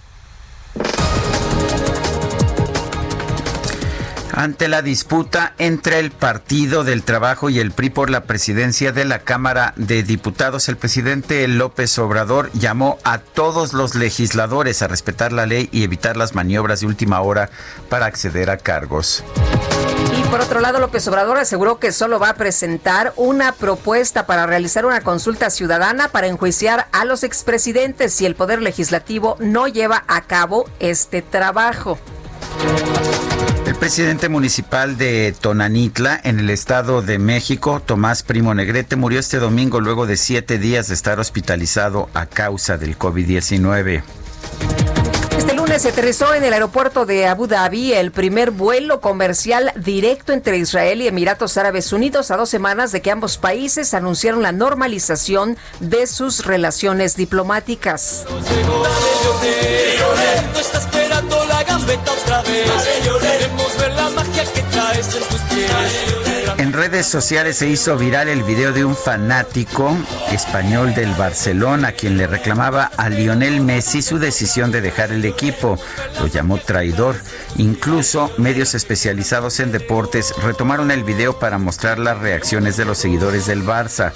Ante la disputa entre el Partido del Trabajo y el PRI por la presidencia de la Cámara de Diputados, el presidente López Obrador llamó a todos los legisladores a respetar la ley y evitar las maniobras de última hora para acceder a cargos. Por otro lado, López Obrador aseguró que solo va a presentar una propuesta para realizar una consulta ciudadana para enjuiciar a los expresidentes si el Poder Legislativo no lleva a cabo este trabajo. El presidente municipal de Tonanitla, en el Estado de México, Tomás Primo Negrete, murió este domingo luego de siete días de estar hospitalizado a causa del COVID-19. Lunes se aterrizó en el aeropuerto de Abu Dhabi el primer vuelo comercial directo entre Israel y Emiratos Árabes Unidos a dos semanas de que ambos países anunciaron la normalización de sus relaciones diplomáticas. En redes sociales se hizo viral el video de un fanático español del Barcelona quien le reclamaba a Lionel Messi su decisión de dejar el equipo. Lo llamó traidor. Incluso medios especializados en deportes retomaron el video para mostrar las reacciones de los seguidores del Barça.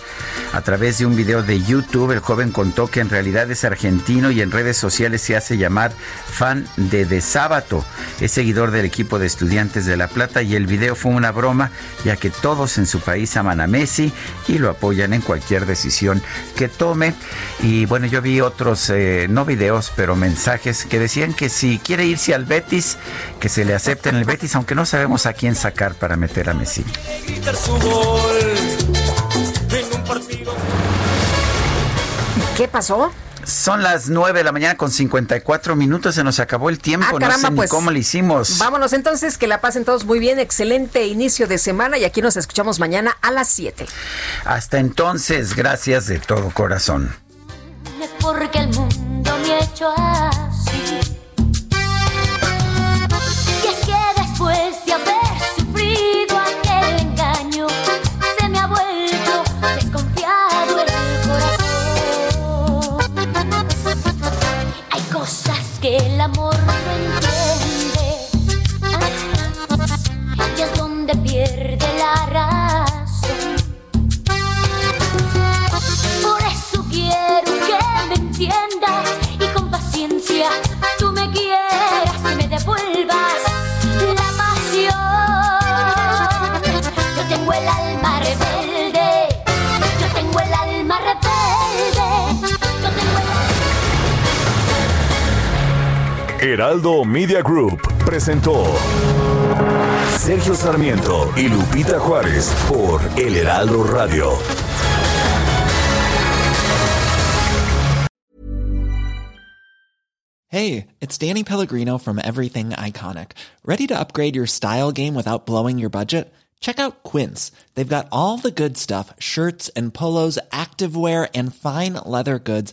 A través de un video de YouTube, el joven contó que en realidad es argentino y en redes sociales se hace llamar fan de De Sábato. Es seguidor del equipo de estudiantes de La Plata y el video fue una broma, ya que todos en su país aman a Messi y lo apoyan en cualquier decisión que tome. Y bueno, yo vi otros, eh, no videos, pero mensajes que decían que si quiere irse al Betis, que se le acepte en el Betis, aunque no sabemos a quién sacar para meter a Messi. ¿Qué pasó? Son las 9 de la mañana con 54 minutos, se nos acabó el tiempo, Ah, caramba, no sé ni pues, cómo lo hicimos. Vámonos entonces, que la pasen todos muy bien, excelente inicio de semana y aquí nos escuchamos mañana a las 7. Hasta entonces, gracias de todo corazón. Es porque el mundo me ha hecho así. Que el amor no entiende. Y es donde pierde la razón. Por eso quiero que me entiendas Heraldo Media Group presentó Sergio Sarmiento y Lupita Juárez por El Heraldo Radio. Hey, it's Danny Pellegrino from Everything Iconic. Ready to upgrade your style game without blowing your budget? Check out Quince. They've got all the good stuff shirts and polos, activewear, and fine leather goods,